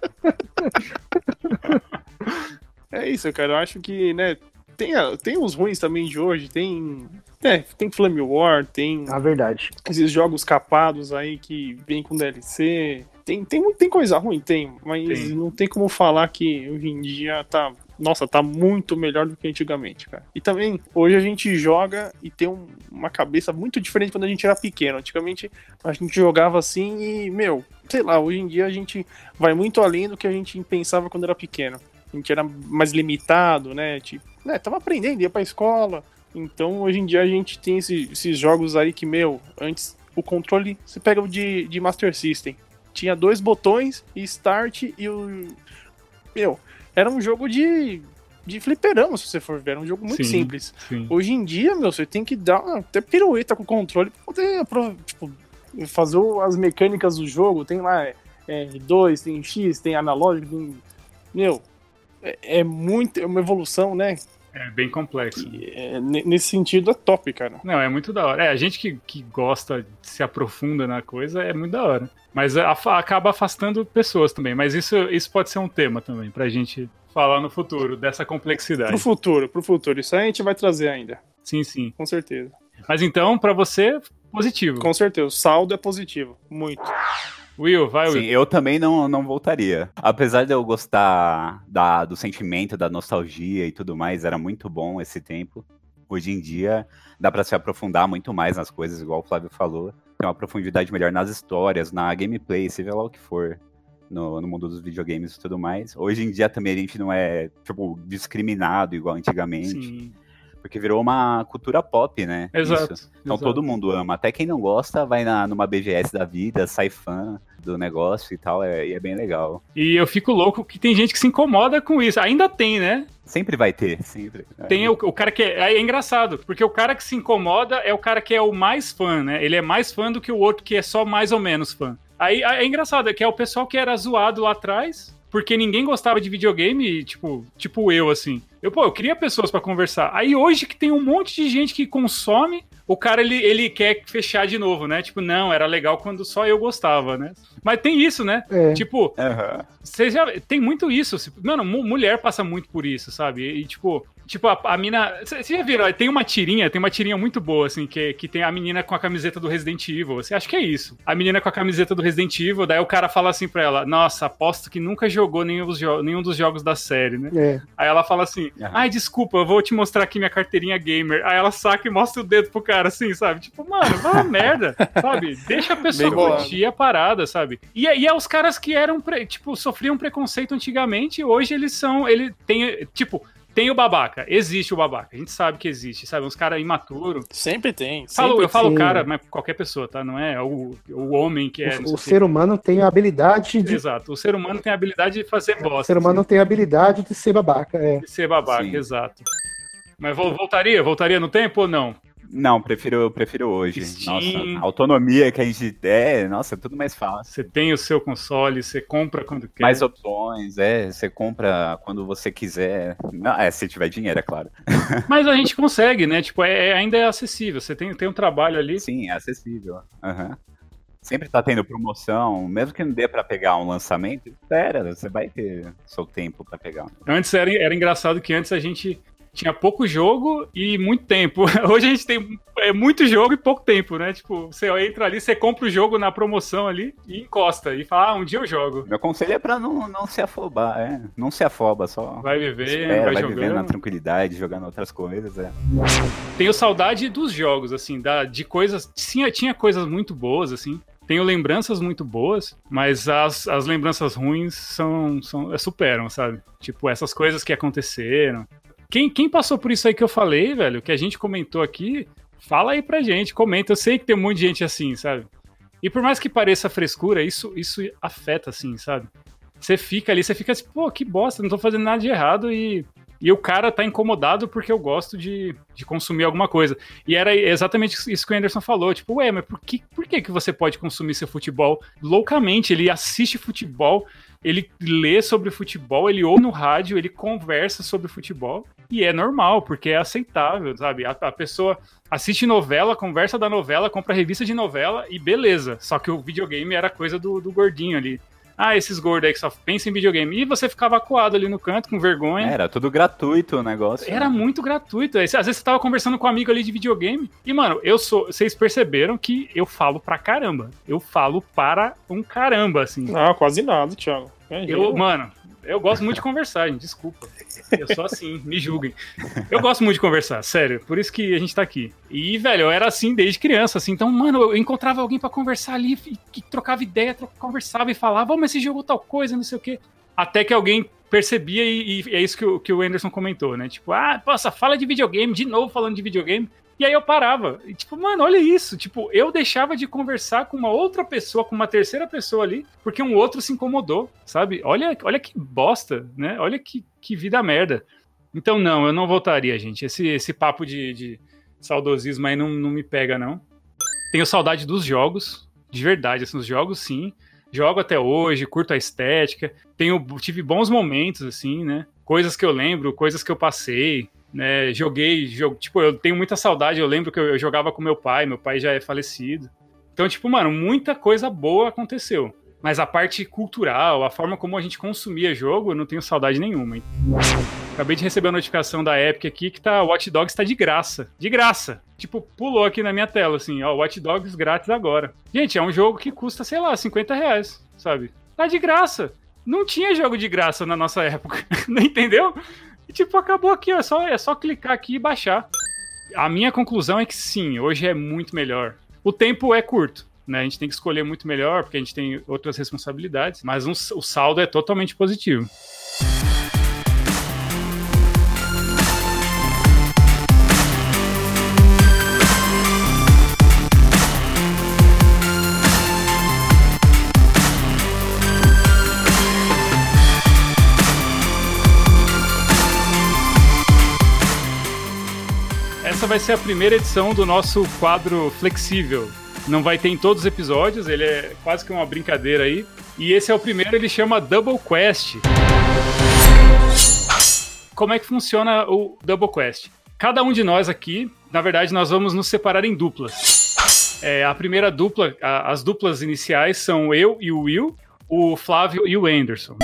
[SPEAKER 2] é isso, cara. Eu acho que, né, tem, tem os ruins também de hoje, tem. É, tem Flame War, tem.
[SPEAKER 3] A verdade.
[SPEAKER 2] Esses jogos capados aí que vem com DLC. Tem, tem, tem coisa ruim, tem, mas tem. não tem como falar que hoje em dia tá. Nossa, tá muito melhor do que antigamente, cara. E também, hoje a gente joga e tem um, uma cabeça muito diferente quando a gente era pequeno. Antigamente a gente jogava assim e, meu, sei lá, hoje em dia a gente vai muito além do que a gente pensava quando era pequeno. A gente era mais limitado, né? Tipo, né, tava aprendendo, ia pra escola. Então, hoje em dia, a gente tem esse, esses jogos aí que, meu, antes o controle, você pega o de, de Master System. Tinha dois botões, Start e o. Meu, era um jogo de. De fliperama, se você for ver, era um jogo muito sim, simples. Sim. Hoje em dia, meu, você tem que dar até pirueta com o controle pra poder tipo, fazer as mecânicas do jogo. Tem lá é, R2, tem X, tem analógico, tem. Meu, é, é muito, é uma evolução, né?
[SPEAKER 1] É bem complexo.
[SPEAKER 2] É, nesse sentido é top, cara.
[SPEAKER 1] Não, é muito da hora. É, a gente que, que gosta, se aprofunda na coisa, é muito da hora. Mas acaba afastando pessoas também. Mas isso, isso pode ser um tema também, pra gente falar no futuro, dessa complexidade.
[SPEAKER 2] Pro futuro, pro futuro. Isso aí a gente vai trazer ainda.
[SPEAKER 1] Sim, sim.
[SPEAKER 2] Com certeza.
[SPEAKER 1] Mas então, para você, positivo.
[SPEAKER 2] Com certeza. O saldo é positivo. Muito.
[SPEAKER 1] Will, vai, Will.
[SPEAKER 4] Sim, eu também não, não voltaria. Apesar de eu gostar da, do sentimento, da nostalgia e tudo mais, era muito bom esse tempo. Hoje em dia, dá para se aprofundar muito mais nas coisas, igual o Flávio falou. Tem uma profundidade melhor nas histórias, na gameplay, seja lá o que for. No, no, mundo dos videogames e tudo mais. Hoje em dia também a gente não é, tipo, discriminado igual antigamente. Sim. Porque virou uma cultura pop, né?
[SPEAKER 1] Exato.
[SPEAKER 4] Isso. Então
[SPEAKER 1] exato.
[SPEAKER 4] todo mundo ama. Até quem não gosta vai na, numa BGS da vida, sai fã do negócio e tal, é, e é bem legal.
[SPEAKER 1] E eu fico louco que tem gente que se incomoda com isso. Ainda tem, né?
[SPEAKER 4] Sempre vai ter, sempre.
[SPEAKER 1] Tem o, o, cara que é, é, engraçado, porque o cara que se incomoda é o cara que é o mais fã, né? Ele é mais fã do que o outro que é só mais ou menos fã. Aí é engraçado, é que é o pessoal que era zoado lá atrás, porque ninguém gostava de videogame, tipo, tipo eu, assim. Eu, pô, eu queria pessoas para conversar. Aí hoje que tem um monte de gente que consome, o cara ele, ele quer fechar de novo, né? Tipo, não, era legal quando só eu gostava, né? Mas tem isso, né? É. Tipo, você uhum. já tem muito isso. Mano, mulher passa muito por isso, sabe? E tipo, Tipo, a, a mina. Você já viram? Tem uma tirinha, tem uma tirinha muito boa, assim, que, que tem a menina com a camiseta do Resident Evil. Você acha que é isso? A menina com a camiseta do Resident Evil, daí o cara fala assim pra ela: Nossa, aposto que nunca jogou nenhum dos, nenhum dos jogos da série, né? É. Aí ela fala assim: Ai, desculpa, eu vou te mostrar aqui minha carteirinha gamer. Aí ela saca e mostra o dedo pro cara, assim, sabe? Tipo, mano, vai merda, sabe? Deixa a pessoa curtir a parada, sabe? E, e é os caras que eram, tipo, sofriam preconceito antigamente, hoje eles são. Ele tem, tipo tem o babaca, existe o babaca. A gente sabe que existe, sabe? Uns caras imaturos.
[SPEAKER 2] Sempre tem.
[SPEAKER 1] Sempre
[SPEAKER 2] falo,
[SPEAKER 1] eu falo cara, mas qualquer pessoa, tá? Não é o, o homem que é.
[SPEAKER 3] O, o ser humano tem a habilidade de.
[SPEAKER 1] Exato. O ser humano tem a habilidade de fazer bosta. O
[SPEAKER 3] ser humano assim. tem a habilidade de ser babaca, é.
[SPEAKER 1] De ser babaca, Sim. exato. Mas voltaria? Voltaria no tempo ou não?
[SPEAKER 4] Não, prefiro, prefiro hoje. Steam. Nossa, a autonomia que a gente é, nossa, é tudo mais fácil.
[SPEAKER 1] Você tem o seu console, você compra quando quer.
[SPEAKER 4] Mais opções, é, você compra quando você quiser. Não, é, se tiver dinheiro, é claro.
[SPEAKER 1] Mas a gente consegue, né? Tipo, é, é, ainda é acessível. Você tem, tem um trabalho ali.
[SPEAKER 4] Sim, é acessível. Uhum. Sempre tá tendo promoção, mesmo que não dê para pegar um lançamento, espera, você vai ter seu tempo para pegar.
[SPEAKER 1] Antes era, era engraçado que antes a gente tinha pouco jogo e muito tempo. Hoje a gente tem é, muito jogo e pouco tempo, né? Tipo, você entra ali, você compra o jogo na promoção ali e encosta. E fala, ah, um dia eu jogo.
[SPEAKER 4] Meu conselho é pra não, não se afobar, é. Não se afoba, só.
[SPEAKER 1] Vai viver, espera, vai, vai
[SPEAKER 4] vivendo na tranquilidade, jogando outras coisas, é.
[SPEAKER 1] Tenho saudade dos jogos, assim, da, de coisas. Tinha, tinha coisas muito boas, assim tenho lembranças muito boas, mas as, as lembranças ruins são, são superam, sabe? Tipo, essas coisas que aconteceram. Quem, quem passou por isso aí que eu falei, velho, que a gente comentou aqui, Fala aí pra gente, comenta. Eu sei que tem um monte de gente assim, sabe? E por mais que pareça frescura, isso, isso afeta, assim, sabe? Você fica ali, você fica assim, pô, que bosta, não tô fazendo nada de errado e, e o cara tá incomodado porque eu gosto de, de consumir alguma coisa. E era exatamente isso que o Anderson falou, tipo, ué, mas por que, por que, que você pode consumir seu futebol loucamente? Ele assiste futebol, ele lê sobre futebol, ele ouve no rádio, ele conversa sobre futebol. E é normal, porque é aceitável, sabe? A, a, pessoa assiste novela, conversa da novela, compra revista de novela e beleza. Só que o videogame era coisa do, do gordinho ali ah, esses gordos aí que só pensam em videogame. E você ficava acuado ali no canto com vergonha.
[SPEAKER 4] Era tudo gratuito o negócio.
[SPEAKER 1] Era né? muito gratuito. Às vezes você tava conversando com um amigo ali de videogame. E, mano, eu sou. Vocês perceberam que eu falo pra caramba. Eu falo para um caramba, assim.
[SPEAKER 2] Não, quase nada, Thiago.
[SPEAKER 1] É eu, mano, eu gosto muito de conversar, gente. Desculpa. Eu sou assim, me julguem. Eu gosto muito de conversar, sério. Por isso que a gente tá aqui. E, velho, eu era assim desde criança, assim. Então, mano, eu encontrava alguém para conversar ali, que trocava ideia, conversava e falava, oh, mas esse jogo tal coisa, não sei o quê. Até que alguém percebia, e, e é isso que o, que o Anderson comentou, né? Tipo, ah, nossa, fala de videogame, de novo falando de videogame. E aí eu parava. E, tipo, mano, olha isso. Tipo, eu deixava de conversar com uma outra pessoa, com uma terceira pessoa ali, porque um outro se incomodou, sabe? Olha, olha que bosta, né? Olha que, que vida merda. Então, não, eu não voltaria, gente. Esse, esse papo de, de saudosismo aí não, não me pega, não. Tenho saudade dos jogos, de verdade, assim, os jogos sim. Jogo até hoje, curto a estética. Tenho, tive bons momentos, assim, né? Coisas que eu lembro, coisas que eu passei né? Joguei, jogo, tipo, eu tenho muita saudade, eu lembro que eu, eu jogava com meu pai, meu pai já é falecido. Então, tipo, mano, muita coisa boa aconteceu. Mas a parte cultural, a forma como a gente consumia jogo, eu não tenho saudade nenhuma. Hein? Acabei de receber a notificação da Epic aqui que tá, Watch Dogs tá de graça. De graça. Tipo, pulou aqui na minha tela, assim, ó, Watch Dogs grátis agora. Gente, é um jogo que custa, sei lá, 50 reais, sabe? Tá de graça. Não tinha jogo de graça na nossa época, não entendeu? E tipo, acabou aqui, é só, é só clicar aqui e baixar. A minha conclusão é que sim, hoje é muito melhor. O tempo é curto, né? A gente tem que escolher muito melhor, porque a gente tem outras responsabilidades, mas um, o saldo é totalmente positivo. Vai ser a primeira edição do nosso quadro flexível. Não vai ter em todos os episódios, ele é quase que uma brincadeira aí. E esse é o primeiro, ele chama Double Quest. Como é que funciona o Double Quest? Cada um de nós aqui, na verdade, nós vamos nos separar em duplas. É, a primeira dupla, a, as duplas iniciais são eu e o Will, o Flávio e o Anderson.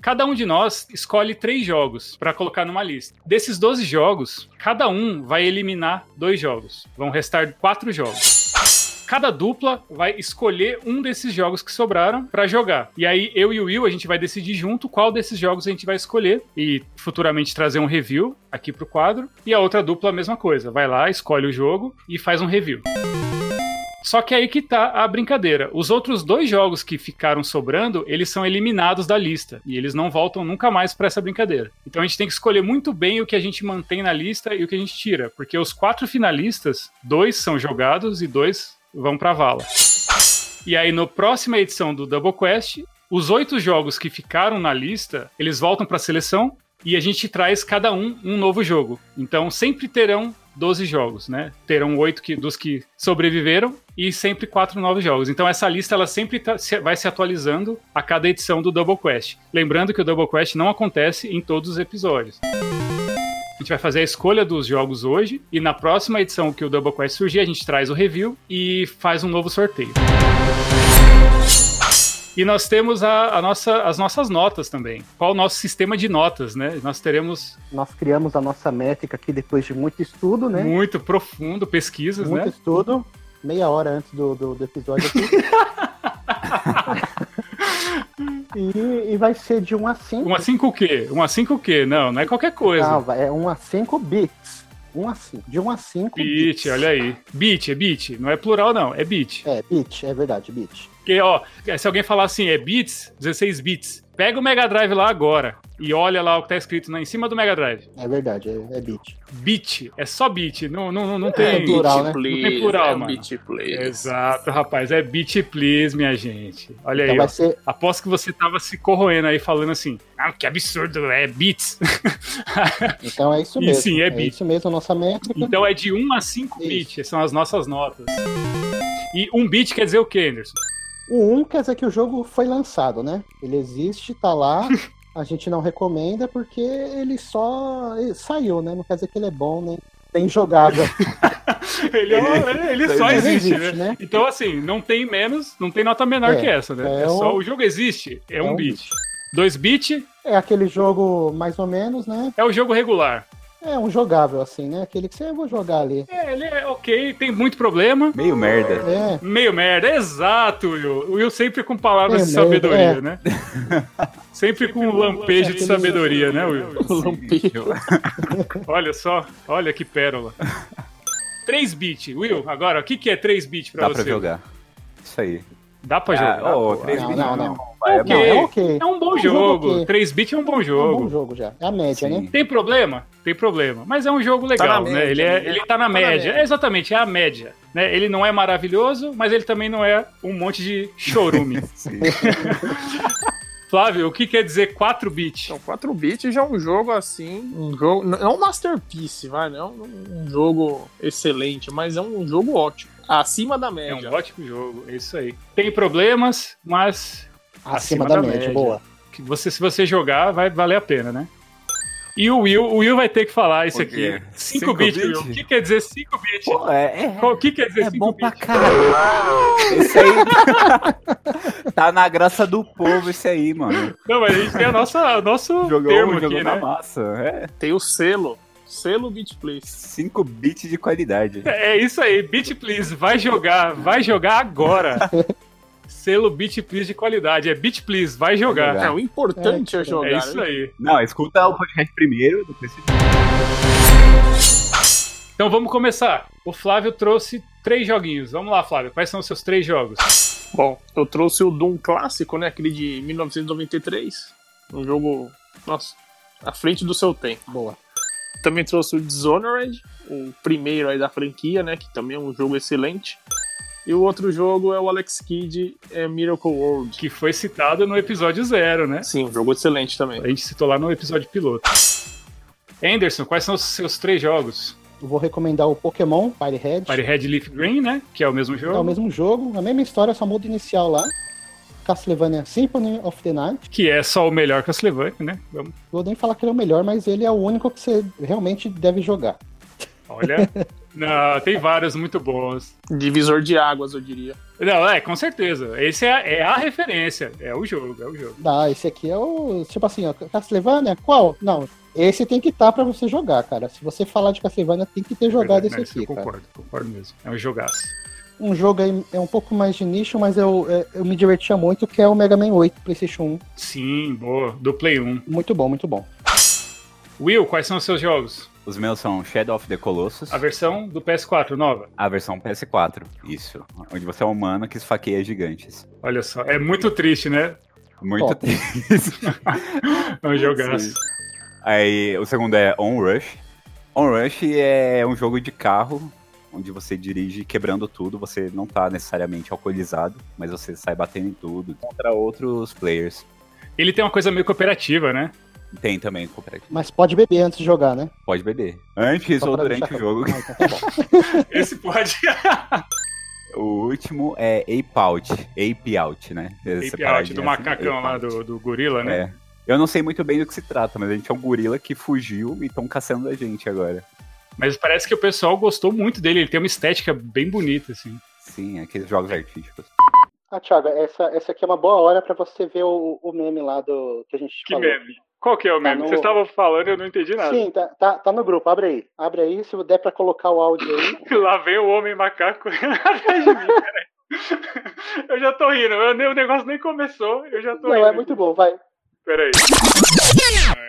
[SPEAKER 1] Cada um de nós escolhe três jogos para colocar numa lista. Desses 12 jogos, cada um vai eliminar dois jogos. Vão restar quatro jogos. Cada dupla vai escolher um desses jogos que sobraram para jogar. E aí eu e o Will a gente vai decidir junto qual desses jogos a gente vai escolher e futuramente trazer um review aqui pro quadro. E a outra dupla a mesma coisa, vai lá, escolhe o jogo e faz um review. Só que aí que tá a brincadeira. Os outros dois jogos que ficaram sobrando, eles são eliminados da lista. E eles não voltam nunca mais para essa brincadeira. Então a gente tem que escolher muito bem o que a gente mantém na lista e o que a gente tira. Porque os quatro finalistas, dois são jogados e dois vão pra vala. E aí, na próxima edição do Double Quest, os oito jogos que ficaram na lista, eles voltam para a seleção e a gente traz cada um um novo jogo. Então sempre terão 12 jogos, né? Terão oito que, dos que sobreviveram e sempre quatro novos jogos. Então essa lista ela sempre tá, se, vai se atualizando a cada edição do Double Quest. Lembrando que o Double Quest não acontece em todos os episódios. A gente vai fazer a escolha dos jogos hoje e na próxima edição que o Double Quest surgir, a gente traz o review e faz um novo sorteio. E nós temos a, a, nossa, as nossas notas também. Qual o nosso sistema de notas, né? Nós teremos.
[SPEAKER 3] Nós criamos a nossa métrica aqui depois de muito estudo, né?
[SPEAKER 1] Muito profundo, pesquisas,
[SPEAKER 3] muito
[SPEAKER 1] né?
[SPEAKER 3] Muito estudo. Meia hora antes do, do, do episódio aqui. e, e, vai ser de 1 a 5.
[SPEAKER 1] 1 a 5 o quê? 1 a 5 o quê? Não, não é qualquer coisa. Não,
[SPEAKER 3] é 1 a 5 bits. 1 a 5. De 1 a 5
[SPEAKER 1] bit, bits. olha aí. Bit, é bit. Não é plural, não. É bit.
[SPEAKER 3] É, bit, é verdade, bit.
[SPEAKER 1] Porque, ó, se alguém falar assim, é bits, 16 bits, pega o Mega Drive lá agora. e olha lá o que tá escrito na, em cima do Mega Drive.
[SPEAKER 3] É verdade, é, é bit.
[SPEAKER 1] Bit, é só bit, não, não, não, tem,
[SPEAKER 3] é plural, né?
[SPEAKER 1] Please, não tem plural,
[SPEAKER 2] é
[SPEAKER 1] mano.
[SPEAKER 2] Beat please.
[SPEAKER 1] Exato, rapaz, é bit please, minha gente. Olha
[SPEAKER 3] Então
[SPEAKER 1] aí,
[SPEAKER 3] ser.
[SPEAKER 1] Aposto que você tava se corroendo aí falando assim, ah, que absurdo, é bits.
[SPEAKER 3] Então é isso
[SPEAKER 1] E
[SPEAKER 3] mesmo.
[SPEAKER 1] sim, é
[SPEAKER 3] é
[SPEAKER 1] bit.
[SPEAKER 3] isso mesmo a nossa métrica.
[SPEAKER 1] então é de 1 a 5
[SPEAKER 3] Isso.
[SPEAKER 1] bits, são as nossas notas. E um bit quer dizer o quê, Anderson?
[SPEAKER 3] O 1 quer dizer que o jogo foi lançado, né? Ele existe, tá lá. A gente não recomenda porque ele só ele saiu, né? Não quer dizer que ele é bom, né? Tem jogável.
[SPEAKER 1] Ele, é- ele só
[SPEAKER 3] Ele
[SPEAKER 1] existe,
[SPEAKER 3] existe,
[SPEAKER 1] né?
[SPEAKER 3] né?
[SPEAKER 1] Então, assim, não tem menos, não tem nota menor
[SPEAKER 3] É,
[SPEAKER 1] que essa, né? É,
[SPEAKER 3] é
[SPEAKER 1] só
[SPEAKER 3] um-
[SPEAKER 1] o jogo existe, é,
[SPEAKER 3] é
[SPEAKER 1] um
[SPEAKER 3] um
[SPEAKER 1] bit. 2 bit
[SPEAKER 3] É aquele jogo mais ou menos, né?
[SPEAKER 1] é o jogo regular.
[SPEAKER 3] É um jogável, assim, né? Aquele que você vou jogar ali.
[SPEAKER 1] É, ele é ok, tem muito problema.
[SPEAKER 4] Meio merda.
[SPEAKER 3] É,
[SPEAKER 1] Meio merda, exato, Will. Will sempre com palavras
[SPEAKER 3] Meio
[SPEAKER 1] de sabedoria,
[SPEAKER 3] merda,
[SPEAKER 1] né? sempre com um lampejo de sabedoria, né, Will?
[SPEAKER 2] Lampejo.
[SPEAKER 1] Olha só, olha que pérola. 3 bit, Will, agora, o que, que é 3 bit pra
[SPEAKER 4] Dá
[SPEAKER 1] você?
[SPEAKER 4] pra jogar. Isso aí.
[SPEAKER 1] Dá pra jogar?
[SPEAKER 4] Ah, ô,
[SPEAKER 1] pô.
[SPEAKER 4] três
[SPEAKER 3] Não,
[SPEAKER 4] bits
[SPEAKER 3] não, não.
[SPEAKER 1] É
[SPEAKER 3] não, é ok.
[SPEAKER 1] É um bom
[SPEAKER 3] É um jogo
[SPEAKER 1] jogo.
[SPEAKER 3] ok.
[SPEAKER 1] 3 bit é um bom
[SPEAKER 3] É um bom
[SPEAKER 1] jogo.
[SPEAKER 3] jogo já. É a média,
[SPEAKER 4] Sim.
[SPEAKER 3] né?
[SPEAKER 1] Tem problema? Tem problema. Mas é um jogo legal,
[SPEAKER 2] na
[SPEAKER 1] né?
[SPEAKER 2] média,
[SPEAKER 1] Ele, é,
[SPEAKER 2] né?
[SPEAKER 1] ele tá na
[SPEAKER 2] Tá na
[SPEAKER 1] média.
[SPEAKER 2] média.
[SPEAKER 1] É, exatamente, é a média. Né? Ele não é maravilhoso, mas ele também não é um monte de chorume. Flávio, o que quer dizer 4 bit?
[SPEAKER 2] Então, 4 bits já é um jogo assim, um jogo, não é um masterpiece, vai, não é um, um jogo excelente, mas é um jogo ótimo, acima da
[SPEAKER 1] É
[SPEAKER 2] média.
[SPEAKER 1] um ótimo jogo, é isso aí. Tem problemas, mas
[SPEAKER 3] Acima, da, média, boa.
[SPEAKER 1] que você, se você jogar, vai valer a pena, né? E o Will, o Will vai ter que falar isso aqui. 5
[SPEAKER 4] Cinco
[SPEAKER 1] bits,
[SPEAKER 4] bit?
[SPEAKER 1] Will. O que quer dizer 5 bits?
[SPEAKER 4] Pô, é, é,
[SPEAKER 1] O que quer dizer
[SPEAKER 4] é
[SPEAKER 1] 5
[SPEAKER 4] bom pra
[SPEAKER 1] bits?
[SPEAKER 4] caralho. Esse aí tá na graça do povo, esse aí, mano.
[SPEAKER 1] Não, mas a gente tem a nossa, o nosso
[SPEAKER 4] Jogou,
[SPEAKER 1] termo
[SPEAKER 4] jogou
[SPEAKER 1] aqui,
[SPEAKER 4] na
[SPEAKER 1] né?
[SPEAKER 4] massa. É,
[SPEAKER 2] Tem o selo, selo Beat Please.
[SPEAKER 4] 5 bits de qualidade.
[SPEAKER 1] É isso aí, Beat Please, vai jogar, vai jogar agora. Selo Beat Please de qualidade, é Beat Please, vai jogar.
[SPEAKER 4] jogar.
[SPEAKER 2] É, o importante é,
[SPEAKER 3] É,
[SPEAKER 2] jogar.
[SPEAKER 1] É isso
[SPEAKER 2] né?
[SPEAKER 1] aí.
[SPEAKER 4] Não, escuta o podcast primeiro, depois você...
[SPEAKER 1] Então vamos começar. O Flávio trouxe três joguinhos. Vamos lá, Flávio. Quais são os seus três jogos?
[SPEAKER 2] Bom, eu trouxe o Doom clássico, né? Aquele de 1993. Um jogo, nossa, à frente do seu tempo.
[SPEAKER 3] Boa.
[SPEAKER 2] Também trouxe o Dishonored, o primeiro aí da franquia, né? Que também é um jogo excelente. E o outro jogo é o Alex Kidd é Miracle World.
[SPEAKER 1] Que foi citado no episódio zero, né?
[SPEAKER 2] Sim, um jogo excelente também.
[SPEAKER 1] A gente citou lá no episódio piloto. Anderson, quais são os seus três jogos?
[SPEAKER 3] Eu vou recomendar o Pokémon Firehead.
[SPEAKER 1] Firehead Leaf Green, né? Que é o mesmo jogo.
[SPEAKER 3] É o mesmo jogo, a mesma história, só muda inicial lá. Castlevania Symphony of the Night.
[SPEAKER 1] Que é só o melhor Castlevania, né? Vamos.
[SPEAKER 3] Vou nem falar que ele é o melhor, mas ele é o único que você realmente deve jogar.
[SPEAKER 1] Olha. Não, tem vários muito bons.
[SPEAKER 2] Divisor de águas, eu diria.
[SPEAKER 1] Não, é, com certeza. Esse é, a- é a referência. É o jogo, é o jogo.
[SPEAKER 3] Ah, esse aqui é o. Tipo assim, ó, Castlevania, qual? Não. Esse tem que estar pra você jogar, cara. Se você falar de Castlevania, tem que ter jogado
[SPEAKER 1] Verdade,
[SPEAKER 3] esse
[SPEAKER 1] né,
[SPEAKER 3] aqui,
[SPEAKER 1] Eu
[SPEAKER 3] cara.
[SPEAKER 1] concordo, concordo mesmo. É um jogaço.
[SPEAKER 3] Um jogo aí é um pouco mais de nicho, mas eu, é, eu me divertia muito, que é o Mega Man 8 PlayStation 1.
[SPEAKER 1] Sim, boa. Do Play 1.
[SPEAKER 3] Muito bom, muito bom.
[SPEAKER 1] Will, quais são os seus jogos?
[SPEAKER 4] Os meus são Shadow of the Colossus,
[SPEAKER 1] A versão do PS4 nova.
[SPEAKER 4] a versão PS4, isso. Onde você é um humano que esfaqueia gigantes.
[SPEAKER 1] Olha só, é muito triste, né?
[SPEAKER 4] Muito
[SPEAKER 3] Top.
[SPEAKER 4] triste.
[SPEAKER 1] É um jogaço.
[SPEAKER 4] Aí o segundo é On Rush. On Rush é um jogo de carro onde você dirige quebrando tudo, você não tá necessariamente alcoolizado, mas você sai batendo em tudo contra outros players.
[SPEAKER 1] Ele tem uma coisa meio cooperativa, né?
[SPEAKER 4] Tem também cooperativo.
[SPEAKER 3] Mas pode beber antes de jogar, né?
[SPEAKER 4] Pode beber. Antes
[SPEAKER 3] Só
[SPEAKER 4] ou durante
[SPEAKER 3] deixar
[SPEAKER 4] o jogo.
[SPEAKER 3] Ah, então tá bom.
[SPEAKER 1] Esse pode.
[SPEAKER 4] O último é Ape Out. Ape Out, né?
[SPEAKER 1] Ape
[SPEAKER 4] Separadinho
[SPEAKER 1] Out, do
[SPEAKER 4] assim,
[SPEAKER 1] macacão
[SPEAKER 4] Ape
[SPEAKER 1] lá, do, do gorila, né?
[SPEAKER 4] É. Eu não sei muito bem do que se trata, mas a gente é um gorila que fugiu e estão caçando a gente agora.
[SPEAKER 1] Mas parece que o pessoal gostou muito dele. Ele tem uma estética bem bonita, assim.
[SPEAKER 4] Sim, aqueles jogos artísticos.
[SPEAKER 3] Ah, Thiago, essa, essa aqui é uma boa hora pra você ver o, o meme lá do que a gente
[SPEAKER 1] Que
[SPEAKER 3] falou.
[SPEAKER 1] meme? Qual que é o meme?
[SPEAKER 3] Tá no-
[SPEAKER 1] Vocês estavam falando e eu não entendi nada.
[SPEAKER 3] Sim, tá, tá, tá no grupo, abre aí. Abre aí, se der pra colocar o áudio aí.
[SPEAKER 1] Lá vem o homem macaco atrás de mim, peraí. Eu já tô rindo, eu nem- o negócio nem começou, eu já tô
[SPEAKER 3] Não,
[SPEAKER 1] rindo.
[SPEAKER 3] é muito bom, vai.
[SPEAKER 1] Peraí.
[SPEAKER 5] macaco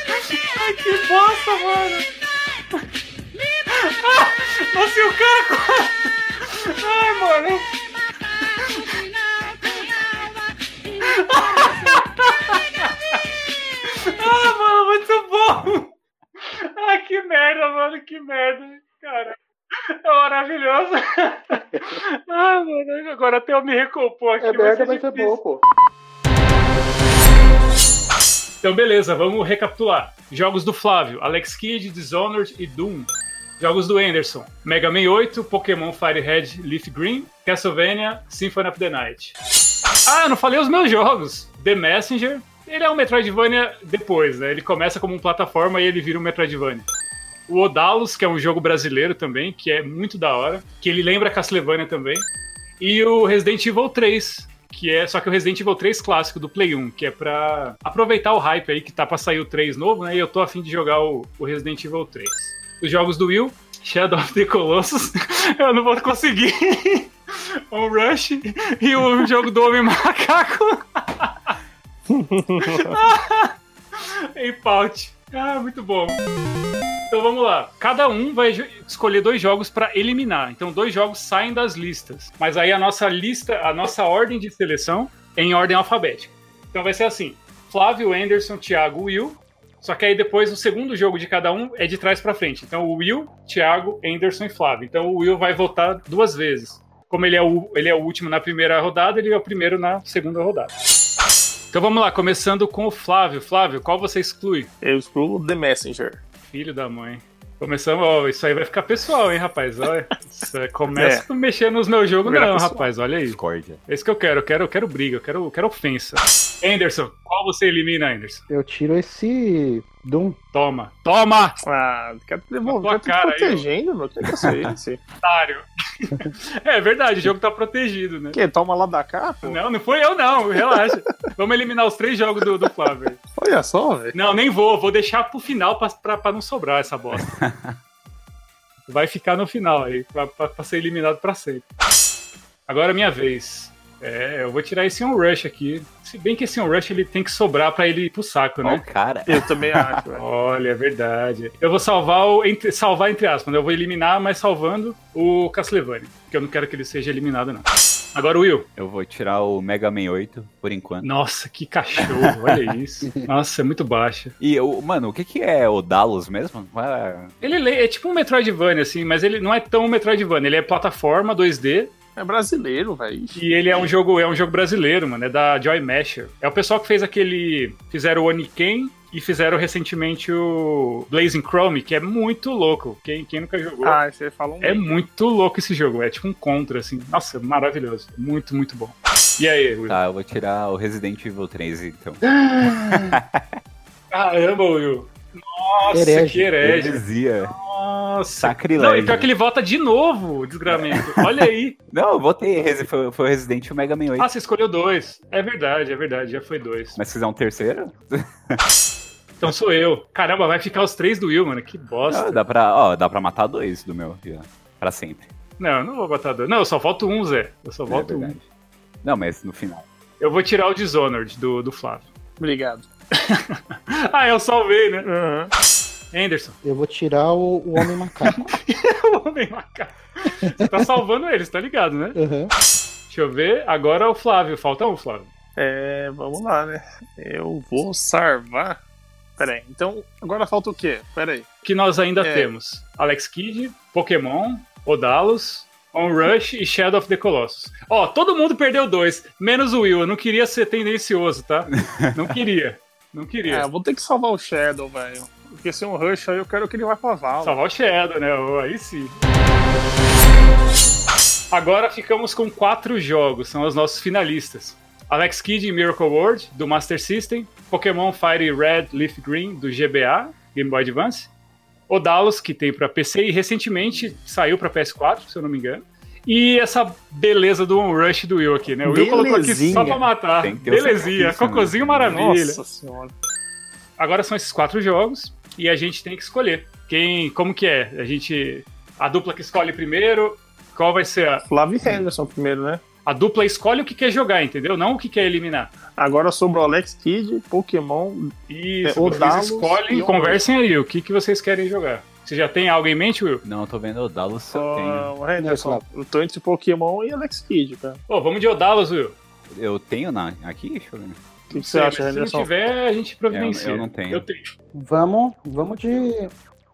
[SPEAKER 1] Ai, que bosta, mano. Ah, nossa, e o cara... Ai, mano. ah, mano, muito bom. Ah, que merda, mano, que merda, cara. É maravilhoso. ah, mano, agora até eu me recompor aqui.
[SPEAKER 2] É merda, mas é bom, pô.
[SPEAKER 1] Então, beleza, vamos recapitular. Jogos do Flávio: Alex Kidd, Dishonored e Doom. Jogos do Anderson: Mega Man 8, Pokémon Fire Red Leaf Green, Castlevania, Symphony of the Night. Ah, não falei os meus jogos: The Messenger. Ele é um Metroidvania depois, né? Ele começa como uma plataforma e ele vira um Metroidvania. O Odalos, que é um jogo brasileiro também, que é muito da hora, que ele lembra Castlevania também. E o Resident Evil 3, que é só que o Resident Evil 3 clássico do Play 1, que é pra aproveitar o hype aí que tá pra sair o 3 novo, né? E eu tô afim de jogar o, o Resident Evil 3. Os jogos do Will, Shadow of the Colossus, eu não vou conseguir. o Rush e o jogo do Homem Macaco. em Pout. Ah, muito bom. Então vamos lá. Cada um vai escolher dois jogos para eliminar. Então dois jogos saem das listas. Mas aí a nossa lista, a nossa ordem de seleção é em ordem alfabética. Então vai ser assim: Flávio, Anderson, Thiago, Will. Só que aí depois o segundo jogo de cada um é de trás para frente. Então o Will, Thiago, Anderson e Flávio. Então o Will vai votar duas vezes. Como ele é o, ele é o último na primeira rodada, ele é o primeiro na segunda rodada. Então vamos lá, começando com o Flávio. Flávio, qual você exclui?
[SPEAKER 2] Eu excluo The Messenger.
[SPEAKER 1] Filho da mãe. Começamos, ó, isso aí vai ficar pessoal, hein, rapaz? Olha, começa é. a mexer nos meus jogos, não, pessoal. rapaz. Olha aí. Discordia. É isso que eu quero, eu quero, eu quero briga, eu quero, eu quero ofensa. Anderson, qual você elimina, Anderson?
[SPEAKER 3] Eu tiro esse Doom.
[SPEAKER 1] Toma, toma!
[SPEAKER 2] Ah, quero devolver, tô cara protegendo, meu. Que é esse?
[SPEAKER 1] Otário. é verdade, o jogo tá protegido, né?
[SPEAKER 2] Que? Toma lá da cá, pô?
[SPEAKER 1] Não, não foi eu não, relaxa. Vamos eliminar os três jogos do, do Flávio.
[SPEAKER 2] Olha só, velho.
[SPEAKER 1] Não, nem vou, vou deixar pro final pra, pra, pra não sobrar essa bosta. Vai ficar no final aí, pra, pra, pra ser eliminado pra sempre. Agora é minha vez. É, eu vou tirar esse On Rush aqui. Se bem que esse On Rush ele tem que sobrar para ele ir pro saco, né?
[SPEAKER 4] Oh, cara.
[SPEAKER 2] Eu também acho. Velho.
[SPEAKER 1] Olha, é verdade. Eu vou salvar o. Entre, salvar entre aspas, né? eu vou eliminar, mas salvando o Castlevania. Porque eu não quero que ele seja eliminado, não. Agora, Will.
[SPEAKER 4] Eu vou tirar o Mega Man 8, por enquanto.
[SPEAKER 1] Nossa, que cachorro, olha isso. Nossa, é muito baixo.
[SPEAKER 4] E, o, mano, o que, que é o Dallas mesmo?
[SPEAKER 1] Ele é tipo um Metroidvania, assim, mas ele não é tão Metroidvania. Ele é plataforma 2D,
[SPEAKER 2] é brasileiro, velho.
[SPEAKER 1] E ele é um jogo, é um jogo brasileiro, mano. É da Joy Masher. É o pessoal que fez aquele. Fizeram o Oniken e fizeram recentemente o Blazing Chrome, que é muito louco. Quem, quem nunca jogou?
[SPEAKER 2] Ah, você falou
[SPEAKER 1] um É muito louco esse jogo. É tipo um contra, assim. Nossa, maravilhoso. Muito, muito bom. E aí, Will?
[SPEAKER 4] Tá, eu vou tirar o Resident Evil 3, então.
[SPEAKER 1] Caramba, Will. Nossa, herege. que herege.
[SPEAKER 4] Heresia.
[SPEAKER 1] Nossa.
[SPEAKER 4] Sacrilégio. Não,
[SPEAKER 1] e pior que ele vota de novo, desgramento. Olha aí.
[SPEAKER 4] Não, eu votei. Foi, foi o Resident e o Mega Man 8.
[SPEAKER 1] Ah, você escolheu dois. É verdade, é verdade. Já foi dois.
[SPEAKER 4] Mas se fizer um terceiro?
[SPEAKER 1] Então sou eu. Caramba, vai ficar os três do Will, mano. Que bosta.
[SPEAKER 4] Não, dá, pra, ó, dá pra matar dois do meu aqui, ó. Pra sempre.
[SPEAKER 1] Não, não vou matar dois. Não, eu só volto um, Zé. Eu só volto é um.
[SPEAKER 4] Não, mas no final.
[SPEAKER 1] Eu vou tirar o Dishonored do, do Flávio.
[SPEAKER 2] Obrigado.
[SPEAKER 1] ah, eu salvei, né? Uhum. Anderson.
[SPEAKER 3] Eu vou tirar o, o Homem Macaco.
[SPEAKER 1] o Homem Macaco. Você tá salvando eles, tá ligado, né?
[SPEAKER 3] Uhum.
[SPEAKER 1] Deixa eu ver. Agora o Flávio. Falta um, Flávio.
[SPEAKER 2] É, vamos lá, né? Eu vou salvar. Pera aí, então agora falta o quê? Pera aí.
[SPEAKER 1] Que nós ainda é. temos Alex Kidd, Pokémon, Odalos, On Rush e Shadow of the Colossus. Ó, todo mundo perdeu dois, menos o Will. Eu não queria ser tendencioso, tá? Não queria. Não queria.
[SPEAKER 2] É, vou ter que salvar o Shadow, velho. Porque se é um Rush aí, eu quero que ele vá pra Vala.
[SPEAKER 1] Salvar o Shadow, né? Aí sim. Agora ficamos com quatro jogos, são os nossos finalistas. Alex Kidd em Miracle World, do Master System, Pokémon Fire Red Leaf Green, do GBA, Game Boy Advance, Odalos, que tem para PC e recentemente saiu para PS4, se eu não me engano. E essa beleza do On Rush do Will aqui, né? O Will colocou aqui só pra matar. Belezinha, cocôzinho maravilha. Nossa senhora. Agora são esses quatro jogos e a gente tem que escolher. Quem, como que é? A gente. A dupla que escolhe primeiro, qual vai ser a.
[SPEAKER 2] Flávio Henderson primeiro, né?
[SPEAKER 1] A dupla escolhe o que quer jogar, entendeu? Não o que quer eliminar.
[SPEAKER 2] Agora sobre o Alex Kidd, Pokémon.
[SPEAKER 1] Isso, é, vocês escolhem, conversem aí. O que, que vocês querem jogar? Você já tem algo em mente, Will?
[SPEAKER 4] Não, eu tô vendo Odalos se eu tenho.
[SPEAKER 2] Henderson, eu tô entre Pokémon e Alex Kidd, cara.
[SPEAKER 1] Pô, vamos de Odalos, Will.
[SPEAKER 4] Eu tenho na... aqui? Deixa eu ver.
[SPEAKER 2] O que, você acha, Henderson?
[SPEAKER 1] Se não tiver, a gente providencia.
[SPEAKER 4] Eu, eu não tenho. Eu tenho.
[SPEAKER 3] Vamos, vamos de.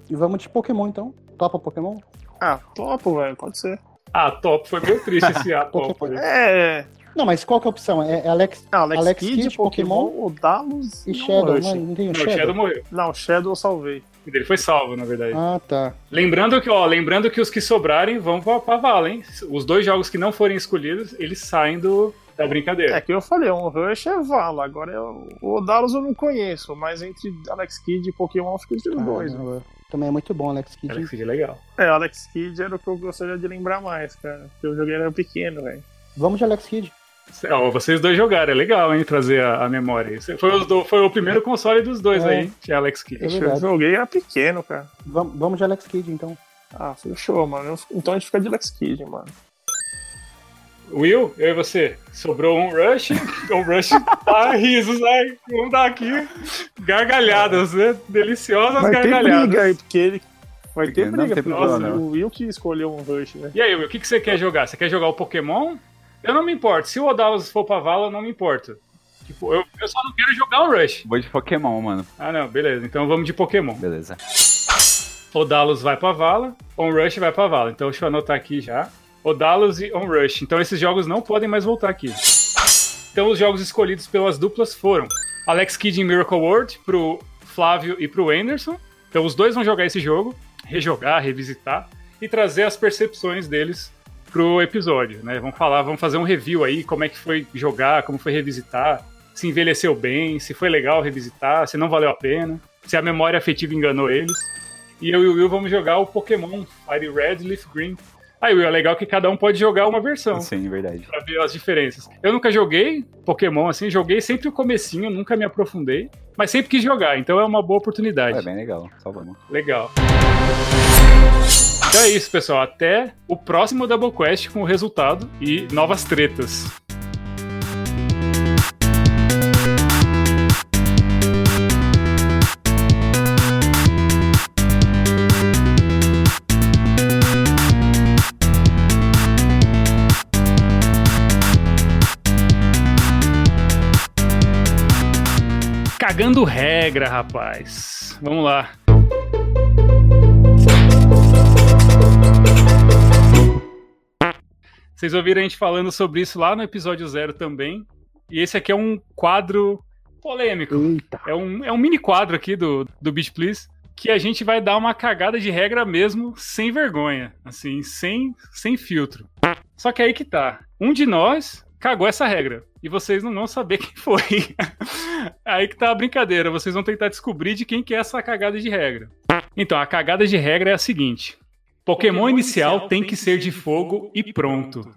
[SPEAKER 3] Vamos de Pokémon então. Topa Pokémon?
[SPEAKER 2] Ah, topo, velho, pode ser.
[SPEAKER 1] Ah, top, foi meio triste esse A top.
[SPEAKER 2] é.
[SPEAKER 3] Não, mas qual que é a opção? É Alex,
[SPEAKER 2] não, Alex, Alex Kidd, Kidd Pokémon, Pokémon
[SPEAKER 3] Odalos e Shadow. Não, não tem o
[SPEAKER 1] não,
[SPEAKER 3] Shadow.
[SPEAKER 1] Shadow morreu.
[SPEAKER 2] Não, Shadow eu salvei.
[SPEAKER 1] Ele foi salvo, na verdade.
[SPEAKER 3] Ah, tá.
[SPEAKER 1] Lembrando que, ó, lembrando que os que sobrarem vão pra, pra vala, hein? Os dois jogos que não forem escolhidos, eles saem do, da brincadeira.
[SPEAKER 2] É que eu falei, um Rush é vala. Agora eu, o Odalos eu não conheço, mas entre Alex Kidd e Pokémon eu fico entre os ah, dois. Né?
[SPEAKER 3] Também é muito bom Alex Kidd.
[SPEAKER 1] Alex Kidd é legal.
[SPEAKER 2] É, Alex Kidd era o que eu gostaria de lembrar mais, cara. Porque eu joguei era pequeno, velho.
[SPEAKER 3] Vamos de Alex Kidd.
[SPEAKER 1] Oh, vocês dois jogaram, é legal, hein, trazer a, a memória. Foi, do, foi, o primeiro console dos dois é. aí, de Alex Kidd.
[SPEAKER 2] É eu joguei era pequeno, cara.
[SPEAKER 3] Vamos, vamos de Alex Kidd, então.
[SPEAKER 2] Ah, fechou, mano. Então a gente fica de Alex Kidd, mano.
[SPEAKER 1] Will, eu e você. Sobrou um Rush. o Rush tá risos, né? Vamos dar aqui gargalhadas, né? Deliciosas
[SPEAKER 2] Vai
[SPEAKER 1] gargalhadas.
[SPEAKER 2] Ter briga aí, porque ele. Vai ter briga, porque o Will que escolheu um Rush, né?
[SPEAKER 1] E aí, Will, o que, que você quer jogar? Você quer jogar o Pokémon? Eu não me importo. Se o Odalos for pra vala, eu não me importo. Tipo, eu, eu só não quero jogar o Rush.
[SPEAKER 4] Vou de Pokémon, mano.
[SPEAKER 1] Ah, não, beleza. Então vamos de Pokémon.
[SPEAKER 4] Beleza.
[SPEAKER 1] Odalos vai pra vala, On Rush vai pra vala. Então deixa eu anotar aqui já. Odalos e On Rush. Então esses jogos não podem mais voltar aqui. Então os jogos escolhidos pelas duplas foram Alex Kidd em Miracle World pro Flávio e pro Anderson. Então os dois vão jogar esse jogo, rejogar, revisitar e trazer as percepções deles pro episódio, né? Vamos falar, vamos fazer um review aí, como é que foi jogar, como foi revisitar, se envelheceu bem, se foi legal revisitar, se não valeu a pena, se a memória afetiva enganou eles. E eu e o Will vamos jogar o Pokémon Fire Red Leaf Green. Aí, Will, é legal que cada um pode jogar uma versão.
[SPEAKER 4] Sim, verdade.
[SPEAKER 1] Pra ver as diferenças. Eu nunca joguei Pokémon assim, joguei sempre o comecinho, nunca me aprofundei, mas sempre quis jogar, então é uma boa oportunidade.
[SPEAKER 4] É bem legal, só vamos.
[SPEAKER 1] Legal. Então é isso, pessoal. Até o próximo Double Quest com o resultado e novas tretas. Cagando regra, rapaz. Vamos lá. Vocês ouviram a gente falando sobre isso lá no episódio zero também. E esse aqui é um quadro polêmico. Eita. É um, é um mini quadro aqui do, do Beach Please que a gente vai dar uma cagada de regra mesmo, sem vergonha, assim, sem, sem filtro. Só que aí que tá. Um de nós cagou essa regra. E vocês não vão saber quem foi. aí que tá a brincadeira. Vocês vão tentar descobrir de quem que é essa cagada de regra. Então, a cagada de regra é a seguinte: Pokémon, Pokémon inicial, inicial tem que ser de fogo e pronto.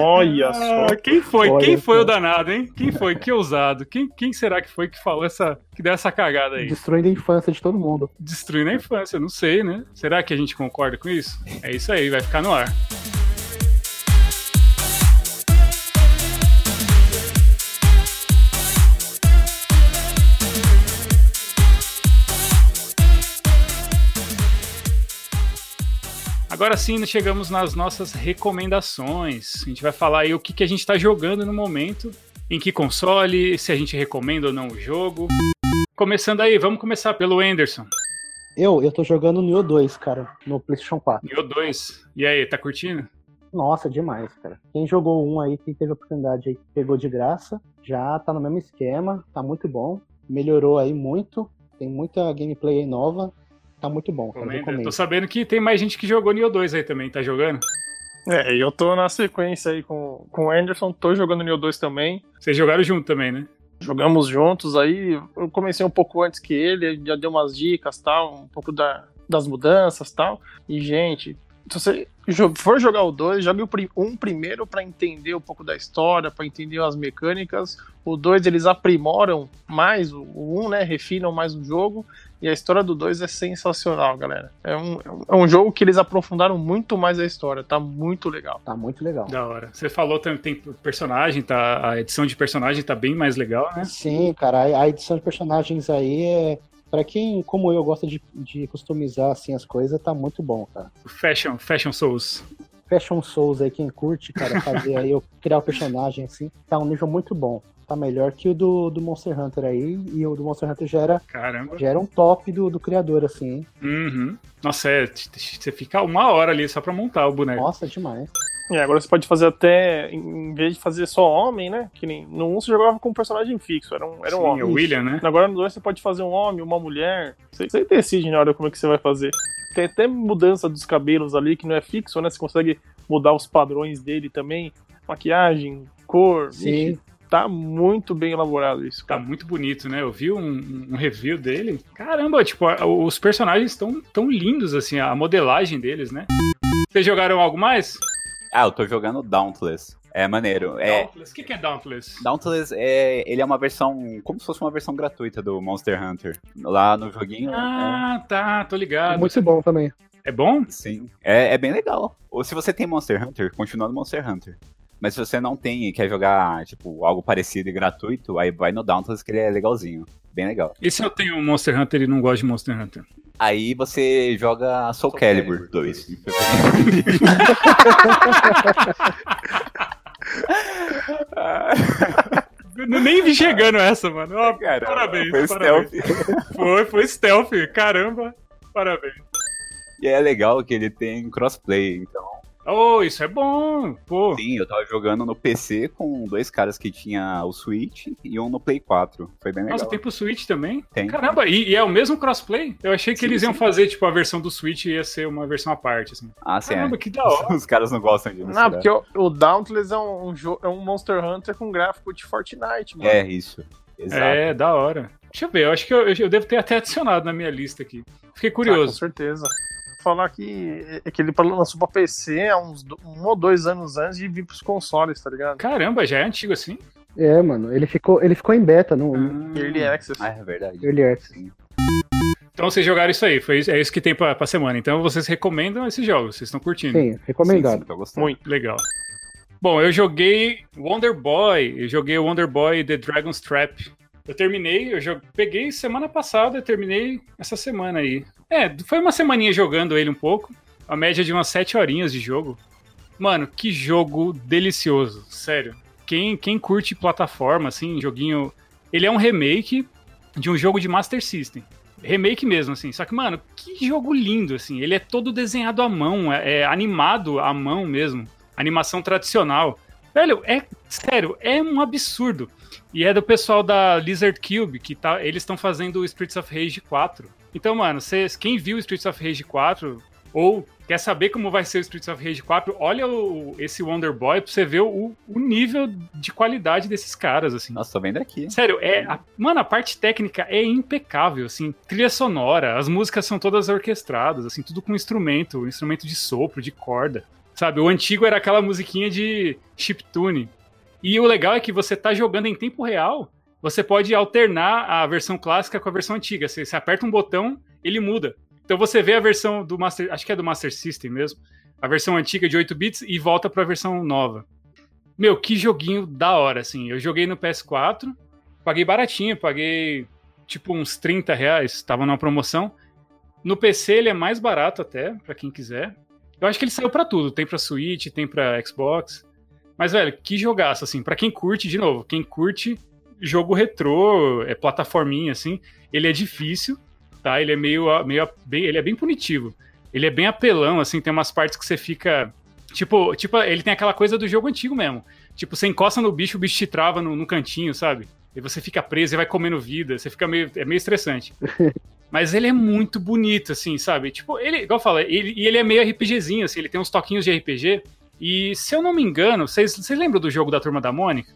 [SPEAKER 2] Olha só.
[SPEAKER 1] Ah, quem foi? Olha quem foi o danado, hein? Quem foi? Que ousado. Quem, quem será que foi que falou essa. que deu essa cagada aí?
[SPEAKER 3] Destruindo a infância de todo mundo.
[SPEAKER 1] Destruindo a infância, não sei, né? Será que a gente concorda com isso? É isso aí, vai ficar no ar. Agora sim, chegamos nas nossas recomendações. A gente vai falar aí o que, que a gente está jogando no momento, em que console, se a gente recomenda ou não o jogo. Começando aí, vamos começar pelo Anderson.
[SPEAKER 3] Eu, eu tô jogando Nioh 2, cara, no PlayStation 4.
[SPEAKER 1] Nioh 2. E aí, tá curtindo?
[SPEAKER 3] Nossa, demais, cara. Quem jogou um aí, que teve a oportunidade aí, pegou de graça, já tá no mesmo esquema, tá muito bom. Melhorou aí muito, tem muita gameplay aí nova. Tá muito bom.
[SPEAKER 1] Tô sabendo que tem mais gente que jogou Nioh 2 aí também, tá jogando?
[SPEAKER 2] É, eu tô na sequência aí com, com o Anderson, tô jogando Nioh 2 também.
[SPEAKER 1] Vocês jogaram junto também, né?
[SPEAKER 2] Jogamos juntos aí, eu comecei um pouco antes que ele, já deu umas dicas tal, um pouco da, das mudanças tal. E, gente, se você for jogar o 2, jogue o um primeiro para entender um pouco da história, para entender as mecânicas. O 2 eles aprimoram mais, o 1, um, né, refinam mais o jogo. E a história do 2 é sensacional, galera. É um, é um jogo que eles aprofundaram muito mais a história. Tá muito legal.
[SPEAKER 3] Tá muito legal.
[SPEAKER 1] Da hora. Você falou também, tem personagem, tá, a edição de personagem tá bem mais legal, né?
[SPEAKER 3] Sim, cara. A edição de personagens aí é para quem, como eu, gosta de, de customizar assim as coisas, tá muito bom, cara.
[SPEAKER 1] Fashion, Fashion Souls.
[SPEAKER 3] Fashion Souls aí, quem curte, cara, fazer aí, eu criar o personagem assim, tá um nível muito bom tá melhor que o do, do Monster Hunter aí, e o do Monster Hunter já era,
[SPEAKER 1] Caramba.
[SPEAKER 3] Já era um top do, do criador, assim, hein?
[SPEAKER 1] Uhum. Nossa, é, você fica uma hora ali só pra montar o boneco.
[SPEAKER 3] Nossa, demais.
[SPEAKER 2] É, agora você pode fazer até, em vez de fazer só homem, né? Que nem no 1 você jogava com um personagem fixo, era um, era um Sim, homem.
[SPEAKER 1] o William, né?
[SPEAKER 2] Agora no 2 você pode fazer um homem, uma mulher. Você, você decide na hora como é que você vai fazer. Tem até mudança dos cabelos ali, que não é fixo, né? Você consegue mudar os padrões dele também. Maquiagem, cor.
[SPEAKER 3] Sim. Ixi,
[SPEAKER 2] tá muito bem elaborado isso.
[SPEAKER 1] Cara. Tá muito bonito, né? Eu vi um, um review dele. Caramba, tipo, os personagens estão tão lindos, assim, a modelagem deles, né? Vocês jogaram algo mais?
[SPEAKER 4] Ah, eu tô jogando Dauntless. É maneiro.
[SPEAKER 1] Dauntless. O que, que é Dauntless?
[SPEAKER 4] Dauntless é. Ele é uma versão. Como se fosse uma versão gratuita do Monster Hunter. Lá no joguinho.
[SPEAKER 1] Ah, é... tá, tô ligado. É
[SPEAKER 3] muito bom também.
[SPEAKER 1] É bom?
[SPEAKER 4] Sim. É, é bem legal. Ou se você tem Monster Hunter, continua no Monster Hunter. Mas se você não tem e quer jogar, tipo, algo parecido e gratuito, aí vai no Dauntless que ele é legalzinho. Bem legal.
[SPEAKER 1] E se eu tenho um Monster Hunter e não gosto de Monster Hunter?
[SPEAKER 4] Aí você joga Soul, Soul Calibur, Calibur 2.
[SPEAKER 1] Nem vi chegando essa, mano. Oh, Caramba, parabéns. Foi parabéns. stealth. Foi, foi stealth. Caramba. Parabéns.
[SPEAKER 4] E é legal que ele tem crossplay, então
[SPEAKER 1] Oh, isso é bom, pô.
[SPEAKER 4] Sim, eu tava jogando no PC com dois caras que tinha o Switch e um no Play 4. Foi bem legal.
[SPEAKER 1] Nossa, tem pro Switch também?
[SPEAKER 4] Tem.
[SPEAKER 1] Caramba, e, e é o mesmo crossplay? Eu achei que sim, eles iam sim. fazer, tipo, a versão do Switch ia ser uma versão à parte, assim.
[SPEAKER 4] Ah, sim.
[SPEAKER 1] Caramba, é. que da hora.
[SPEAKER 4] Os caras não gostam de
[SPEAKER 2] Não, porque o, o Dauntless é um, um, é um Monster Hunter com gráfico de Fortnite, mano.
[SPEAKER 4] É, isso. Exato.
[SPEAKER 1] É, da hora. Deixa eu ver, eu acho que eu, eu devo ter até adicionado na minha lista aqui. Fiquei curioso. Ah,
[SPEAKER 2] com certeza falar que, é que ele lançou pra PC há uns um ou dois anos antes de vir pros consoles, tá ligado?
[SPEAKER 1] Caramba, já é antigo assim?
[SPEAKER 3] É, mano, ele ficou, ele ficou em beta, no
[SPEAKER 2] ah, Early Access.
[SPEAKER 4] Ah, é verdade.
[SPEAKER 3] Early Access.
[SPEAKER 1] Então vocês jogaram isso aí, foi, é isso que tem pra, pra semana. Então vocês recomendam esses jogos, vocês estão curtindo?
[SPEAKER 3] Sim, recomendado.
[SPEAKER 1] Sim, sim, Muito legal. Bom, eu joguei Wonder Boy, eu joguei Wonder Boy The Dragon's Trap. Eu terminei, eu joguei, peguei semana passada, terminei essa semana aí. É, foi uma semaninha jogando ele um pouco. A média de umas 7 horinhas de jogo. Mano, que jogo delicioso, sério. Quem, quem curte plataforma, assim, joguinho. Ele é um remake de um jogo de Master System. Remake mesmo, assim. Só que, mano, que jogo lindo, assim. Ele é todo desenhado à mão, é, é animado à mão mesmo. Animação tradicional. Velho, é sério, é um absurdo. E é do pessoal da Lizard Cube, que tá, eles estão fazendo o Spirits of Rage 4. Então, mano, cês, quem viu Streets of Rage 4 ou quer saber como vai ser o Streets of Rage 4, olha o, esse Wonder Boy pra você ver o, o, nível de qualidade desses caras, assim.
[SPEAKER 4] Nossa, tô vendo aqui.
[SPEAKER 1] Sério, é. A, mano, a parte técnica é impecável, assim. Trilha sonora, as músicas são todas orquestradas, assim, tudo com instrumento, instrumento de sopro, de corda. Sabe, o antigo era aquela musiquinha de chiptune. E o legal é que você tá jogando em tempo real você pode alternar a versão clássica com a versão antiga. Você, você aperta um botão, ele muda. Então você vê a versão do Master, acho que é do Master System mesmo, a versão antiga de 8 bits e volta para a versão nova. Meu, que joguinho da hora, assim. Eu joguei no PS4, paguei baratinho, paguei tipo uns 30 reais, tava numa promoção. No PC ele é mais barato até, para quem quiser. Eu acho que ele saiu para tudo, tem para Switch, tem para Xbox. Mas velho, que jogaço assim, para quem curte, de novo, quem curte jogo retrô, é plataforminha, assim. Ele é difícil, tá? Ele é meio, meio bem, ele é bem punitivo. Ele é bem apelão, assim, tem umas partes que você fica. Tipo, tipo, ele tem aquela coisa do jogo antigo mesmo. Tipo, você encosta no bicho, o bicho te trava no, no cantinho, sabe? E você fica preso e vai comendo vida. Você fica meio. É meio estressante. Mas ele é muito bonito, assim, sabe? Tipo, ele, igual eu falo, ele, e ele é meio RPGzinho, assim, ele tem uns toquinhos de RPG. E se eu não me engano, vocês lembram do jogo da Turma da Mônica?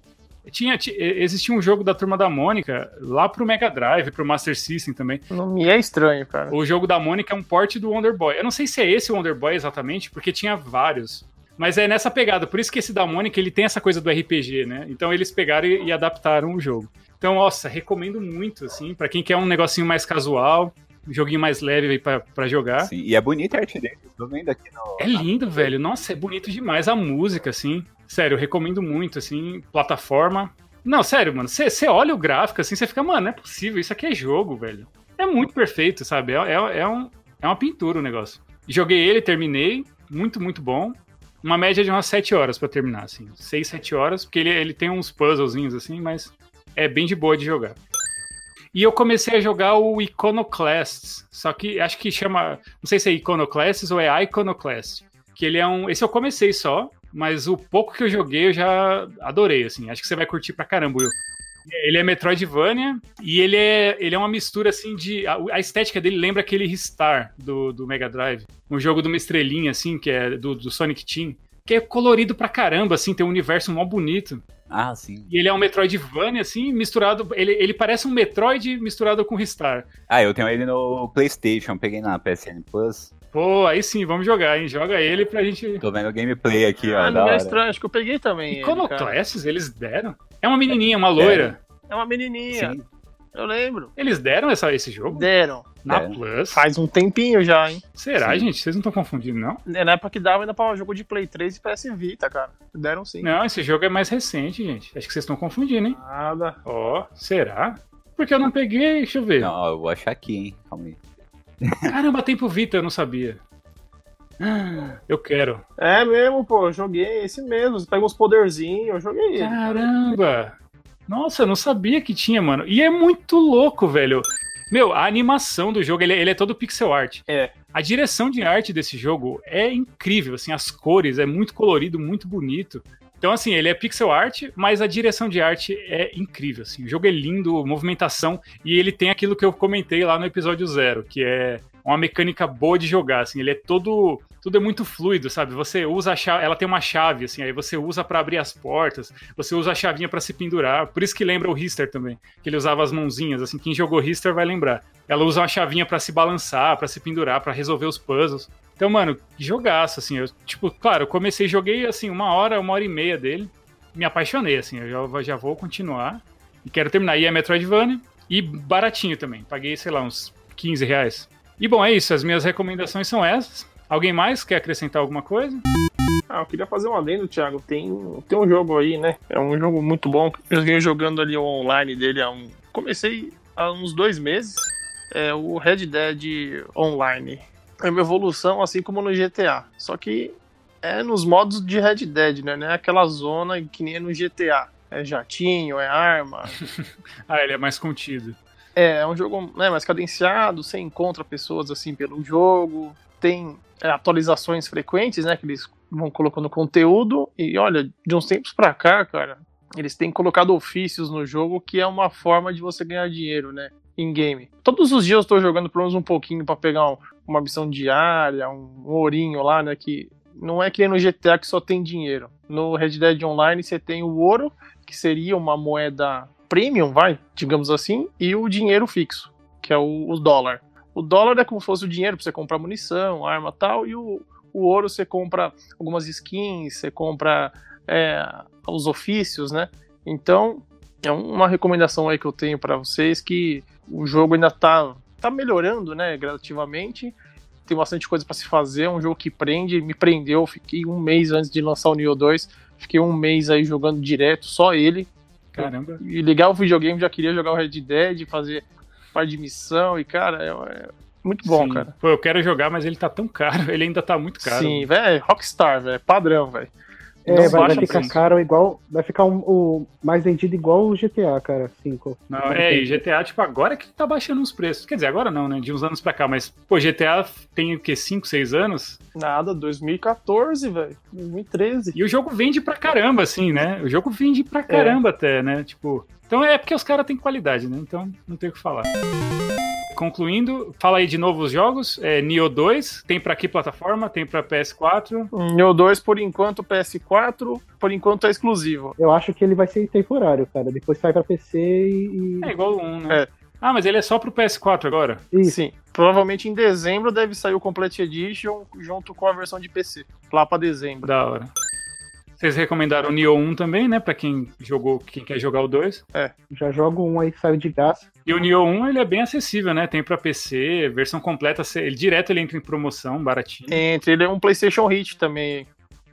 [SPEAKER 1] Tinha, existia um jogo da Turma da Mônica lá pro Mega Drive, pro Master System também.
[SPEAKER 2] Não me é estranho, cara.
[SPEAKER 1] O jogo da Mônica é um port do Wonder Boy. Eu não sei se é esse o Wonder Boy exatamente, porque tinha vários. Mas é nessa pegada. Por isso que esse da Mônica, ele tem essa coisa do RPG, né? Então eles pegaram e, e adaptaram o jogo. Então, nossa, recomendo muito, assim, para quem quer um negocinho mais casual, um joguinho mais leve pra, pra jogar.
[SPEAKER 4] Sim, e é bonita a arte dele, tô vendo aqui no...
[SPEAKER 1] É lindo, velho. Nossa, é bonito demais a música, assim. Sério, eu recomendo muito, assim, plataforma. Não, sério, mano, você olha o gráfico, assim, você fica, mano, não é possível, isso aqui é jogo, velho. É muito perfeito, sabe? É, é, é, um, é uma pintura o negócio. Joguei ele, terminei, muito, muito bom. Uma média de umas 7 horas para terminar, assim. 6, 7 horas, porque ele, ele tem uns puzzlezinhos, assim, mas é bem de boa de jogar. E eu comecei a jogar o Iconoclasts, só que acho que chama, não sei se é Iconoclasts ou é Iconoclast, que ele é um, esse eu comecei só, mas o pouco que eu joguei eu já adorei, assim, acho que você vai curtir pra caramba, Will. Ele é Metroidvania e ele é, ele é uma mistura assim de. A, a estética dele lembra aquele Ristar do, do Mega Drive. Um jogo de uma estrelinha, assim, que é do, do Sonic Team. Que é colorido pra caramba, assim, tem um universo mó bonito.
[SPEAKER 4] Ah, sim.
[SPEAKER 1] E ele é um Metroidvania, assim, misturado. Ele, ele parece um Metroid misturado com Ristar.
[SPEAKER 4] Ah, eu tenho ele no PlayStation, peguei na PSN Plus.
[SPEAKER 1] Pô, aí sim, vamos jogar, hein? Joga ele pra gente.
[SPEAKER 4] Tô vendo o gameplay aqui, ó.
[SPEAKER 2] Ah, não é estranho, acho que eu peguei também.
[SPEAKER 1] Iconoclastes, eles deram? É uma menininha, uma loira.
[SPEAKER 2] É, é uma menininha. Sim. Eu lembro.
[SPEAKER 1] Eles deram essa, esse jogo?
[SPEAKER 2] Deram.
[SPEAKER 1] Na é. Plus?
[SPEAKER 2] Faz um tempinho já, hein?
[SPEAKER 1] Será, sim. gente? Vocês não estão confundindo, não?
[SPEAKER 2] É na época que dava ainda pra jogo de Play 3 e PS Vita, cara. Deram sim.
[SPEAKER 1] Não, esse jogo é mais recente, gente. Acho que vocês estão confundindo, hein?
[SPEAKER 2] Nada.
[SPEAKER 1] Ó, oh, será? Porque eu não peguei, deixa eu ver.
[SPEAKER 4] Não, eu vou achar aqui, hein? Calma aí.
[SPEAKER 1] Caramba, tempo Vita, eu não sabia. Eu quero.
[SPEAKER 2] É mesmo, pô, eu joguei esse mesmo. Você pega uns poderzinhos, eu joguei.
[SPEAKER 1] Caramba! Nossa, eu não sabia que tinha, mano. E é muito louco, velho. Meu, a animação do jogo, ele, é, ele é todo pixel art.
[SPEAKER 2] É.
[SPEAKER 1] A direção de arte desse jogo é incrível, assim, as cores, é muito colorido, muito bonito. Então, assim, ele é pixel art, mas a direção de arte é incrível, assim. O jogo é lindo, movimentação, e ele tem aquilo que eu comentei lá no episódio zero, que é uma mecânica boa de jogar, assim. Ele é todo tudo é muito fluido, sabe? Você usa a chave, ela tem uma chave, assim, aí você usa para abrir as portas, você usa a chavinha para se pendurar. Por isso que lembra o Rister também, que ele usava as mãozinhas, assim, quem jogou Rister vai lembrar. Ela usa uma chavinha para se balançar, para se pendurar, para resolver os puzzles. Então, mano, jogaço, assim. Eu, tipo, claro, eu comecei, joguei, assim, uma hora, uma hora e meia dele. Me apaixonei, assim. Eu já, já vou continuar. E quero terminar. E é Metroidvania. E baratinho também. Paguei, sei lá, uns 15 reais. E bom, é isso. As minhas recomendações são essas. Alguém mais quer acrescentar alguma coisa?
[SPEAKER 2] Ah, eu queria fazer um adendo, Thiago. Tem, tem um jogo aí, né? É um jogo muito bom. Eu venho jogando ali o online dele há um. Comecei há uns dois meses. É o Red Dead Online. É uma evolução, assim como no GTA. Só que é nos modos de Red Dead, né? Não é aquela zona que nem é no GTA. É jatinho, é arma.
[SPEAKER 1] ah, ele é mais contido.
[SPEAKER 2] É, é um jogo né, mais cadenciado, você encontra pessoas assim pelo jogo, tem atualizações frequentes, né? Que eles vão colocando conteúdo. E olha, de uns tempos pra cá, cara, eles têm colocado ofícios no jogo que é uma forma de você ganhar dinheiro, né? Em game. Todos os dias eu estou jogando pelo menos um pouquinho para pegar um, uma missão diária, um, um ourinho lá, né? Que não é que nem no GTA que só tem dinheiro. No Red Dead Online você tem o ouro, que seria uma moeda premium, vai, digamos assim, e o dinheiro fixo, que é o, o dólar. O dólar é como se fosse o dinheiro para você comprar munição, arma tal, e o, o ouro você compra algumas skins, você compra é, os ofícios, né? Então, é uma recomendação aí que eu tenho para vocês que o jogo ainda tá, tá melhorando, né, gradativamente. Tem bastante coisa para se fazer, é um jogo que prende, me prendeu, fiquei um mês antes de lançar o Neo 2, fiquei um mês aí jogando direto, só ele.
[SPEAKER 1] Caramba.
[SPEAKER 2] E ligar o videogame, já queria jogar o Red Dead, fazer parte de missão, e, cara, é, é muito bom, Sim. cara.
[SPEAKER 1] Pô, eu quero jogar, mas ele tá tão caro, ele ainda tá muito caro.
[SPEAKER 2] Sim, velho, Rockstar, velho, padrão, velho.
[SPEAKER 3] É, vai, vai, ficar assim. caro igual. Vai ficar um, o mais vendido igual o GTA, cara. 5.
[SPEAKER 1] Não, é, e GTA, tipo, agora que tá baixando os preços. Quer dizer, agora não, né? De uns anos pra cá, mas, pô, GTA tem o quê? 5, 6 anos?
[SPEAKER 2] Nada, 2014, velho. 2013.
[SPEAKER 1] E o jogo vende pra caramba, assim, né? O jogo vende pra caramba é. até, né? Tipo. Então é porque os caras têm qualidade, né? Então não tem o que falar. Concluindo, fala aí de novo os jogos. É, Neo 2, tem para que plataforma? Tem para PS4?
[SPEAKER 2] Neo 2, por enquanto, PS4, por enquanto é exclusivo.
[SPEAKER 3] Eu acho que ele vai ser temporário, cara. Depois sai para PC e.
[SPEAKER 1] É igual um, né? É. Ah, mas ele é só pro PS4 agora?
[SPEAKER 2] Isso. Sim. Provavelmente em dezembro deve sair o Complete Edition junto com a versão de PC. Lá para dezembro.
[SPEAKER 1] Da hora. Vocês recomendaram o Nioh 1 também, né? Pra quem jogou, quem quer jogar o 2.
[SPEAKER 3] É. Já jogo um aí, saiu de graça.
[SPEAKER 1] E o Nioh 1, ele é bem acessível, né? Tem pra PC, versão completa, ele direto ele entra em promoção, baratinho.
[SPEAKER 2] Entra, ele é um PlayStation Hit também.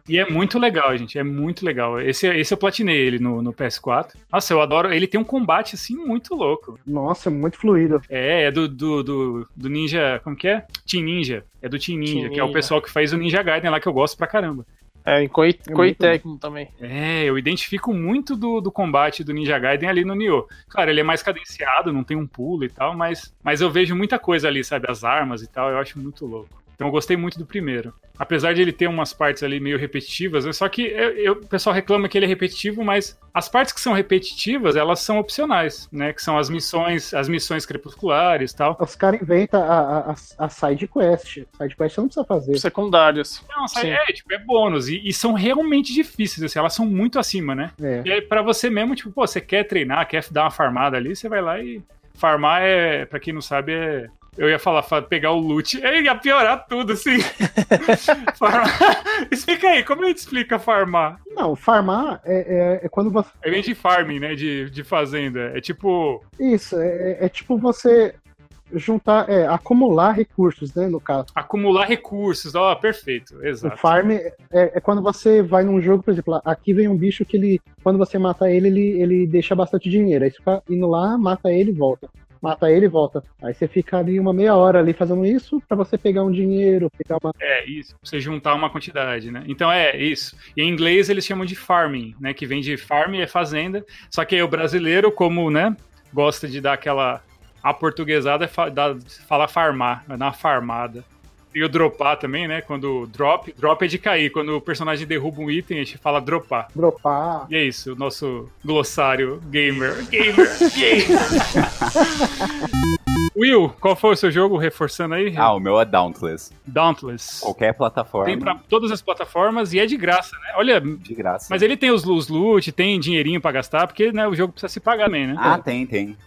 [SPEAKER 1] E é muito legal, gente. É muito legal. Esse, esse eu platinei ele no, no PS4. Nossa, eu adoro. Ele tem um combate, assim, muito louco.
[SPEAKER 3] Nossa, muito fluido.
[SPEAKER 1] É, é do, do, do, do Ninja. Como que é? Team Ninja. É do Team Ninja, Team que Ninja. é o pessoal que faz o Ninja Gaiden lá, que eu gosto pra caramba.
[SPEAKER 2] É, em Koei, é também.
[SPEAKER 1] É, eu identifico muito do, do combate do Ninja Gaiden ali no Nioh. Claro, ele é mais cadenciado, não tem um pulo e tal, mas, mas eu vejo muita coisa ali, sabe? As armas e tal, eu acho muito louco. Então eu gostei muito do primeiro. Apesar de ele ter umas partes ali meio repetitivas, né? só que eu, eu, o pessoal reclama que ele é repetitivo, mas as partes que são repetitivas, elas são opcionais, né? Que são as missões, as missões crepusculares e tal.
[SPEAKER 3] Os caras inventam a, a, a side quest. Side quest você não precisa fazer.
[SPEAKER 2] Secundárias.
[SPEAKER 1] Não, side, é, tipo, é bônus. E, e, são realmente difíceis, assim, elas são muito acima, né? É. E aí, pra você mesmo, tipo, pô, você quer treinar, quer dar uma farmada ali, você vai lá e. Farmar é, pra quem não sabe, é eu ia falar, pegar o loot. Eu ia piorar tudo, assim. Explica aí, como a gente explica farmar?
[SPEAKER 3] Não, farmar é, é, é quando você.
[SPEAKER 1] É vem de farming, né? De, de fazenda. É tipo.
[SPEAKER 3] Isso, é, é tipo você juntar, é, acumular recursos, né, no caso.
[SPEAKER 1] Acumular recursos, ó, oh, perfeito, exato.
[SPEAKER 3] O farm é, é, quando você vai num jogo, por exemplo, aqui vem um bicho que ele, quando você mata ele, ele, ele deixa bastante dinheiro, aí você fica indo lá, mata ele e volta mata ele e volta. Aí você fica ali uma meia hora ali fazendo isso para você pegar um dinheiro, pegar uma...
[SPEAKER 1] É, isso, você juntar uma quantidade, né? Então é isso. E em inglês eles chamam de farming, né? Que vem de farm é fazenda. Só que aí o brasileiro, como, né, gosta de dar aquela a portuguesada, fala farmar, vai dar uma farmada. Tem o dropar também, né? Quando drop, drop é de cair. Quando o personagem derruba um item, a gente fala dropar.
[SPEAKER 3] Dropar.
[SPEAKER 1] E é isso, o nosso glossário gamer. Gamer, gamer. Will, qual foi o seu jogo reforçando aí?
[SPEAKER 4] Ah, o meu é Dauntless.
[SPEAKER 1] Dauntless.
[SPEAKER 4] Qualquer plataforma.
[SPEAKER 1] Tem pra todas as plataformas e é de graça, né? Olha.
[SPEAKER 4] De graça.
[SPEAKER 1] Mas ele tem os, os loot, tem dinheirinho pra gastar, porque né, o jogo precisa se pagar também, né?
[SPEAKER 4] Ah, tem, tem.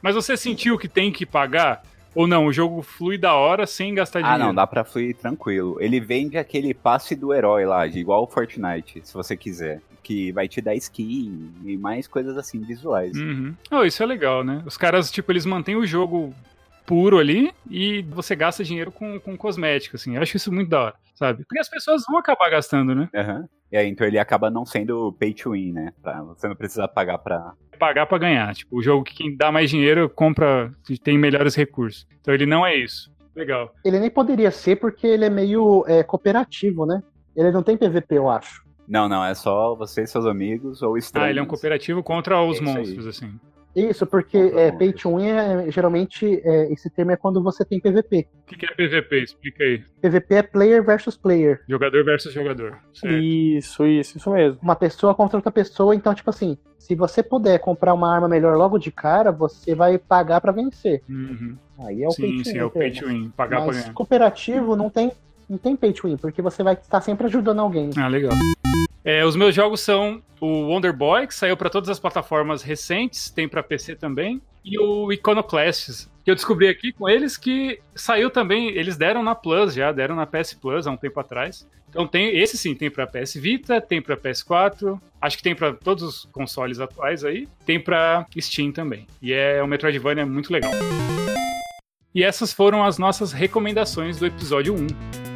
[SPEAKER 1] Mas você sentiu que tem que pagar? Ou não, o jogo flui da hora sem gastar dinheiro.
[SPEAKER 4] Ah, não, dá pra fluir tranquilo. Ele vende aquele passe do herói lá, igual o Fortnite, se você quiser. Que vai te dar skin e mais coisas assim visuais.
[SPEAKER 1] Uhum. Oh, isso é legal, né? Os caras, tipo, eles mantêm o jogo puro ali e você gasta dinheiro com, com cosmético, assim. Eu acho isso muito da hora, sabe? Porque as pessoas vão acabar gastando, né?
[SPEAKER 4] Aham. Uhum. E aí, então ele acaba não sendo pay to win, né? Pra você não precisar pagar pra.
[SPEAKER 1] Pagar pra ganhar. Tipo, o jogo que quem dá mais dinheiro compra, tem melhores recursos. Então ele não é isso. Legal.
[SPEAKER 3] Ele nem poderia ser porque ele é meio é, cooperativo, né? Ele não tem PVP, eu acho.
[SPEAKER 4] Não, não, é só você e seus amigos ou estranhos.
[SPEAKER 1] Ah, ele é um cooperativo contra os é monstros, aí. assim.
[SPEAKER 3] Isso, porque é, pay to win, é, geralmente, é, esse termo é quando você tem PVP.
[SPEAKER 1] O que, que, é PVP? Explica aí.
[SPEAKER 3] PVP é player versus player.
[SPEAKER 1] Jogador versus jogador.
[SPEAKER 2] Certo. Isso, isso, isso mesmo.
[SPEAKER 3] Uma pessoa contra outra pessoa, então, tipo assim, se você puder comprar uma arma melhor logo de cara, você vai pagar para vencer.
[SPEAKER 1] Uhum.
[SPEAKER 3] Aí é o
[SPEAKER 1] sim,
[SPEAKER 3] pay to win.
[SPEAKER 1] Sim, é o pay to win, pagar
[SPEAKER 3] Mas
[SPEAKER 1] pra ganhar.
[SPEAKER 3] cooperativo não tem, não tem pay to win, porque você vai estar sempre ajudando alguém.
[SPEAKER 1] Ah, legal. É, os meus jogos são o Wonder Boy, que saiu para todas as plataformas recentes, tem para PC também, e o Iconoclasts, que eu descobri aqui com eles que saiu também, eles deram na Plus já, deram na PS Plus há um tempo atrás. Então tem esse sim, tem para PS Vita, tem para PS4, acho que tem para todos os consoles atuais aí, tem para Steam também. E é um Metroidvania muito legal. E essas foram as nossas recomendações do episódio 1.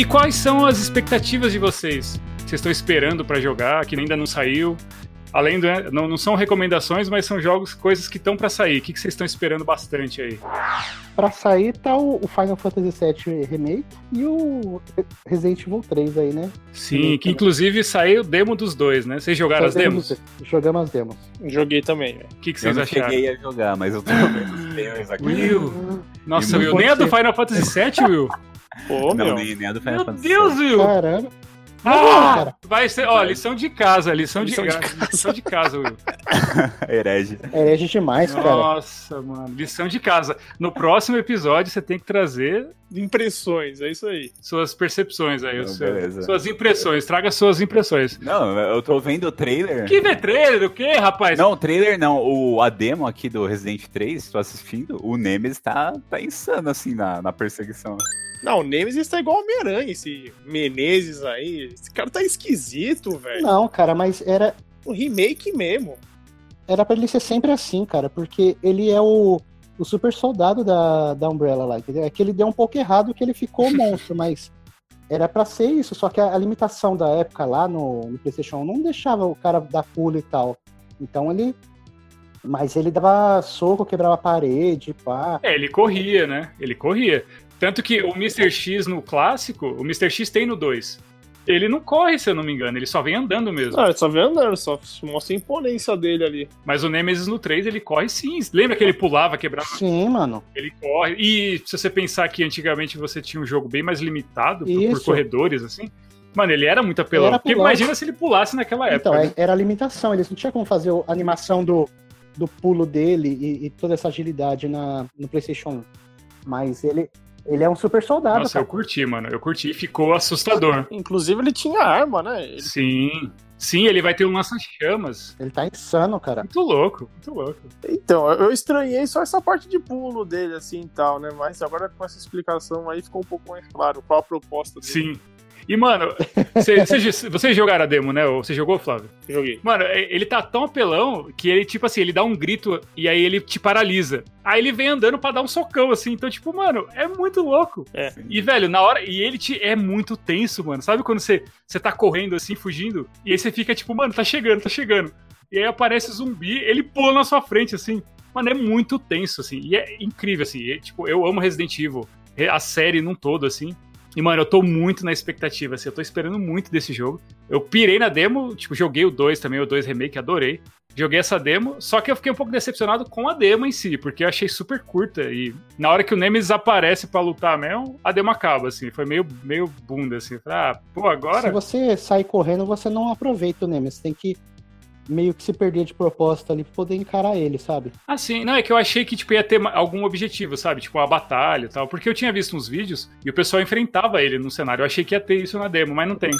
[SPEAKER 1] E quais são as expectativas de vocês? Vocês estão esperando para jogar, que ainda não saiu? Além do. Né, não, não são recomendações, mas são jogos, coisas que estão para sair. O que, que vocês estão esperando bastante aí?
[SPEAKER 3] Para sair tá o, o, Final Fantasy VII Remake e o Resident Evil 3 aí, né?
[SPEAKER 1] Sim, Remake que inclusive saiu demo dos dois, né? Vocês jogaram as demos?
[SPEAKER 3] Jogamos as demos.
[SPEAKER 2] Joguei também,
[SPEAKER 1] velho. O que, que vocês eu
[SPEAKER 4] acharam? Eu cheguei a jogar, mas eu tô vendo
[SPEAKER 1] os aqui. Will! Nossa, Will, nem a do Final Fantasy VII, Will?
[SPEAKER 2] Pô,
[SPEAKER 4] não, meu. Nem, nem a do Final
[SPEAKER 1] Meu Deus, Will!
[SPEAKER 3] Caramba.
[SPEAKER 1] Ah, cara. Vai ser, ó, lição de casa, lição, lição de, de, casa. Lição de casa, Will.
[SPEAKER 4] Herege.
[SPEAKER 3] Herege demais,
[SPEAKER 1] cara. Nossa, mano. Lição de casa. No próximo episódio você tem que trazer
[SPEAKER 2] impressões, é isso aí.
[SPEAKER 1] Suas percepções aí, Não, seu, suas impressões. Traga suas impressões.
[SPEAKER 4] Não, eu tô vendo o trailer.
[SPEAKER 1] Que vê trailer? O quê, rapaz?
[SPEAKER 4] Não, o trailer não. O, a demo aqui do Resident 3, tô assistindo, o Nemesis tá, tá insano assim na, na perseguição.
[SPEAKER 2] Não, o Nemesis tá igual Homem-Aranha, esse Menezes aí. Esse cara tá esquisito, velho.
[SPEAKER 3] Não, cara, mas era.
[SPEAKER 2] O remake mesmo.
[SPEAKER 3] Era pra ele ser sempre assim, cara, porque ele é o, o super soldado da, da Umbrella lá. Entendeu? É que ele deu um pouco errado que ele ficou monstro, mas era para ser isso. Só que a, a, limitação da época lá no, no PlayStation não deixava o cara dar pulo e tal. Então ele mas ele dava soco, quebrava a parede, pá.
[SPEAKER 1] É, ele corria, né? Ele corria. Tanto que o Mr. X no clássico, o Mr. X tem no 2. Ele não corre, se eu não me engano, ele só vem andando mesmo.
[SPEAKER 2] Ah, ele só vem andando, só mostra a imponência dele ali.
[SPEAKER 1] Mas o Nemesis no 3, ele corre sim. Lembra que ele pulava, quebrava?
[SPEAKER 3] Sim, mano.
[SPEAKER 1] Ele corre. E se você pensar que antigamente você tinha um jogo bem mais limitado por, por, corredores, assim. Mano, ele era muito apelão. Era porque imagina se ele pulasse naquela então, época.
[SPEAKER 3] Então, era a limitação. Eles não tinham como fazer a animação do, do pulo dele e, e toda essa agilidade na, no PlayStation 1. Mas ele, ele é um super soldado.
[SPEAKER 1] Nossa, cara. eu curti, mano. Eu curti. Ficou assustador.
[SPEAKER 2] Inclusive, ele tinha arma, né? Ele...
[SPEAKER 1] Sim. Sim, ele vai ter um lança-chamas.
[SPEAKER 3] Ele tá insano, cara.
[SPEAKER 1] Muito louco, muito louco.
[SPEAKER 2] Então, eu estranhei só essa parte de pulo dele, assim e tal, né? Mas agora com essa explicação aí ficou um pouco mais claro qual a proposta dele.
[SPEAKER 1] Sim. E, mano, vocês você jogaram a demo, né? Ou você jogou, Flávio?
[SPEAKER 2] Joguei.
[SPEAKER 1] Mano, é, ele tá tão apelão que ele, tipo assim, ele dá um grito e aí ele te paralisa. Aí ele vem andando para dar um socão, assim. Então, tipo, mano, é muito louco.
[SPEAKER 2] É.
[SPEAKER 1] E, velho, na hora. E ele te é muito tenso, mano. Sabe quando você, você tá correndo assim, fugindo? E aí você fica, tipo, mano, tá chegando, tá chegando. E aí aparece o zumbi, ele pula na sua frente, assim. Mano, é muito tenso, assim. E é incrível, assim. E, tipo, eu amo Resident Evil. A série num todo, assim. E, mano, eu tô muito na expectativa, assim, eu tô esperando muito desse jogo. Eu pirei na demo, tipo, joguei o 2 também, o 2 Remake, adorei. Joguei essa demo, só que eu fiquei um pouco decepcionado com a demo em si, porque eu achei super curta. E na hora que o Nemesis aparece para lutar mesmo, a demo acaba, assim. Foi meio, meio bunda, assim. Ah, pô, agora.
[SPEAKER 3] Se você sair correndo, você não aproveita o Nemesis. Tem que meio que se perder de propósito ali pra poder encarar ele, sabe?
[SPEAKER 1] Ah, sim. Não, é que eu achei que tipo, ia ter algum objetivo, sabe? Tipo, a batalha e tal. Porque eu tinha visto uns vídeos e o pessoal enfrentava ele no cenário. Eu achei que ia ter isso na demo, mas não tem.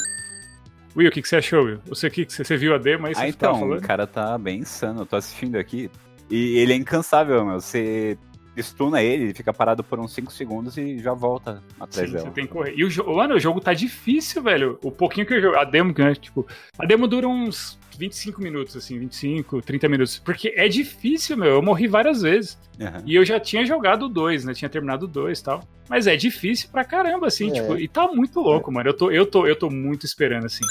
[SPEAKER 1] Will, o que, que você achou, Will? Você que você viu a demo aí?
[SPEAKER 4] Ah, então, o cara tá bem insano. Eu tô assistindo aqui. E ele é incansável, meu. Você estuna ele, ele fica parado por uns 5 segundos e já volta atrás Sim, dela.
[SPEAKER 1] Você tem que correr. E o jogo, mano, o jogo tá difícil, velho. O pouquinho que eu jogo, a demo, né, tipo, a demo dura uns 25 minutos, assim, 25, 30 minutos. Porque é difícil, meu. Eu morri várias vezes. Uhum. E eu já tinha jogado dois, né? Tinha terminado dois e tal. Mas é difícil pra caramba, assim, é. tipo, e tá muito louco, é. mano. Eu tô, eu, tô, eu tô muito esperando, assim.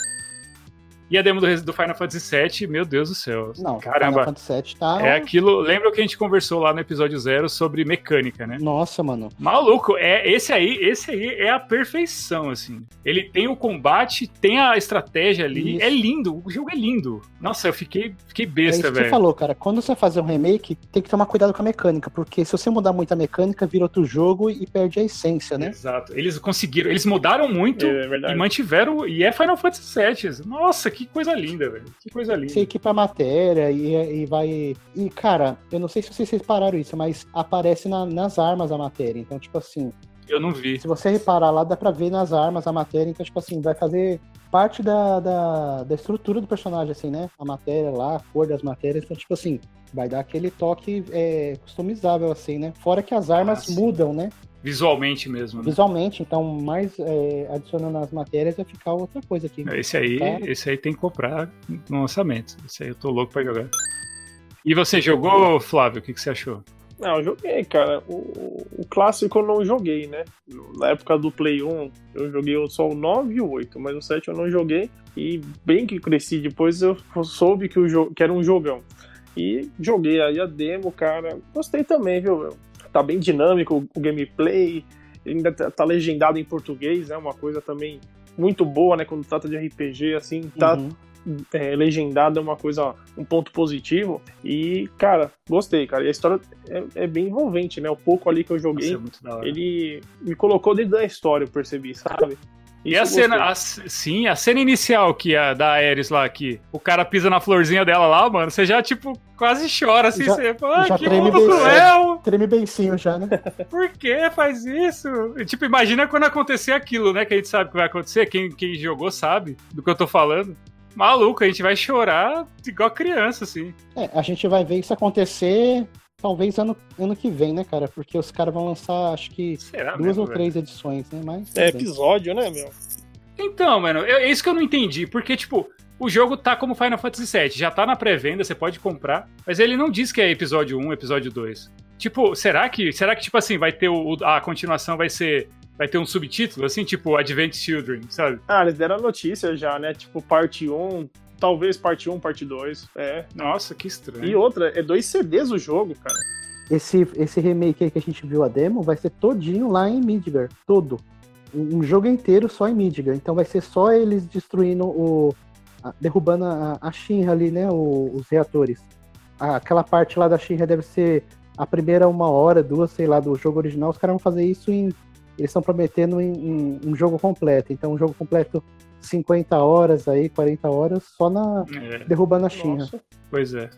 [SPEAKER 1] E a demo do, do Final Fantasy VII, meu Deus do céu.
[SPEAKER 3] Não, caramba. Final Fantasy VII tá.
[SPEAKER 1] É aquilo. Lembra que a gente conversou lá no episódio zero sobre mecânica, né?
[SPEAKER 3] Nossa, mano.
[SPEAKER 1] Maluco, é esse aí, esse aí é a perfeição, assim. Ele tem o combate, tem a estratégia ali. Isso. É lindo, o jogo é lindo. Nossa, eu fiquei, fiquei besta, é velho.
[SPEAKER 3] Você falou, cara. Quando você fazer um remake, tem que tomar cuidado com a mecânica, porque se você mudar muito a mecânica, vira outro jogo e perde a essência, né?
[SPEAKER 1] Exato. Eles conseguiram, eles mudaram muito é, e mantiveram. E é Final Fantasy VII. Nossa, que que coisa linda, velho. Que coisa linda.
[SPEAKER 3] Você equipa a matéria e, e vai. E, cara, eu não sei se vocês repararam isso, mas aparece na, nas armas a matéria. Então, tipo assim.
[SPEAKER 1] Eu não vi.
[SPEAKER 3] Se você reparar lá, dá pra ver nas armas a matéria. Então, tipo assim, vai fazer parte da, da, da estrutura do personagem, assim, né? A matéria lá, a cor das matérias. Então, tipo assim, vai dar aquele toque é, customizável, assim, né? Fora que as armas ah, mudam, né?
[SPEAKER 1] Visualmente mesmo.
[SPEAKER 3] Né? Visualmente, então mais é, adicionando as matérias vai ficar outra coisa aqui.
[SPEAKER 1] Esse aí, tá? esse aí tem que comprar no lançamento. Esse aí eu tô louco pra jogar. E você jogou, Flávio? O que, que você achou?
[SPEAKER 2] Não, eu joguei, cara. O, o, clássico eu não joguei, né? Na época do Play 1, eu joguei só o 9 e o 8, mas o 7 eu não joguei. E bem que cresci depois, eu soube que, o que era um jogão. E joguei aí a demo, cara. Gostei também, viu? tá bem dinâmico o gameplay, ainda tá, tá legendado em português, é né? uma coisa também muito boa, né? Quando trata de RPG, assim, tá uhum. É, legendado é uma coisa, um ponto positivo. E, cara, gostei, cara. E a história é, é bem envolvente, né? O pouco ali que eu joguei,
[SPEAKER 1] Nossa, é
[SPEAKER 2] ele me colocou dentro da história, eu percebi, sabe?
[SPEAKER 1] E a cena, a, sim, a cena inicial que é da Ares lá, que o cara pisa na florzinha dela lá, mano, você já, tipo, quase chora, assim, já, você fala, ah, já que treme bem, cruel.
[SPEAKER 3] É, treme bencinho já, né?
[SPEAKER 1] Por que faz isso? E, tipo, imagina quando acontecer aquilo, né, que a gente sabe que vai acontecer, quem, quem jogou sabe do que eu tô falando. Maluco, a gente vai chorar igual criança, assim.
[SPEAKER 3] É, a gente vai ver isso acontecer talvez ano, ano que vem, né, cara? Porque os caras vão lançar, acho que Será duas mesmo, ou três velho? edições, né? Mas,
[SPEAKER 2] é episódio, né, meu?
[SPEAKER 1] Então, mano, é isso que eu não entendi. Porque, tipo, o jogo tá como Final Fantasy VII, já tá na pré-venda, você pode comprar, mas ele não diz que é episódio 1, episódio 2. Tipo, será que, será que tipo assim, vai ter o, a continuação vai ser vai ter um subtítulo assim, tipo Advent Children, sabe?
[SPEAKER 2] Ah, eles deram a notícia já, né? Tipo parte 1, talvez parte 1, parte 2. É.
[SPEAKER 1] Nossa, que estranho.
[SPEAKER 2] E outra, é dois CDs o jogo, cara.
[SPEAKER 3] Esse, esse remake aí que a gente viu a demo vai ser todinho lá em Midgar. Todo. Um jogo inteiro só em Midgar. Então vai ser só eles destruindo o. derrubando a, a Shinra ali, né? O, os reatores. aquela parte lá da Shinra deve ser a primeira uma hora, duas, sei lá, do jogo original. Os caras vão fazer isso em. Eles estão prometendo em, em um jogo completo. Então, um jogo completo 50 horas aí, 40 horas, só na é. derrubando a China.
[SPEAKER 1] Pois é.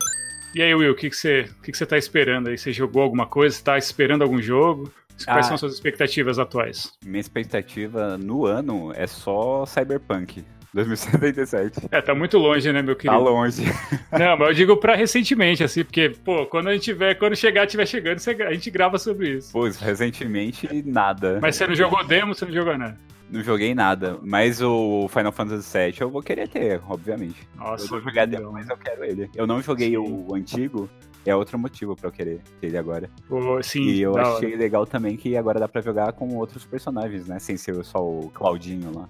[SPEAKER 1] E aí, Will, o que, que, você, que, que você tá esperando aí? Você jogou alguma coisa? Está esperando algum jogo? Quais ah, são suas expectativas atuais?
[SPEAKER 4] Minha expectativa no ano é só Cyberpunk. 2077.
[SPEAKER 1] É, tá muito longe, né, meu querido?
[SPEAKER 4] Tá longe.
[SPEAKER 1] Não, mas eu digo pra recentemente, assim, porque, pô, quando a gente tiver, quando chegar, tiver chegando, a gente grava sobre isso.
[SPEAKER 4] Pois, recentemente, nada.
[SPEAKER 1] Mas você não jogou demo, você não jogou nada.
[SPEAKER 4] Não joguei nada, mas o Final Fantasy VII eu vou querer ter, obviamente.
[SPEAKER 1] Nossa,
[SPEAKER 4] eu vou jogar demo, mas eu quero ele. Eu não joguei sim. o antigo, é outro motivo para eu querer ter ele agora.
[SPEAKER 1] Oh, sim,
[SPEAKER 4] e eu achei hora. legal também que agora dá para jogar com outros personagens, né? Sem ser só o Claudinho lá.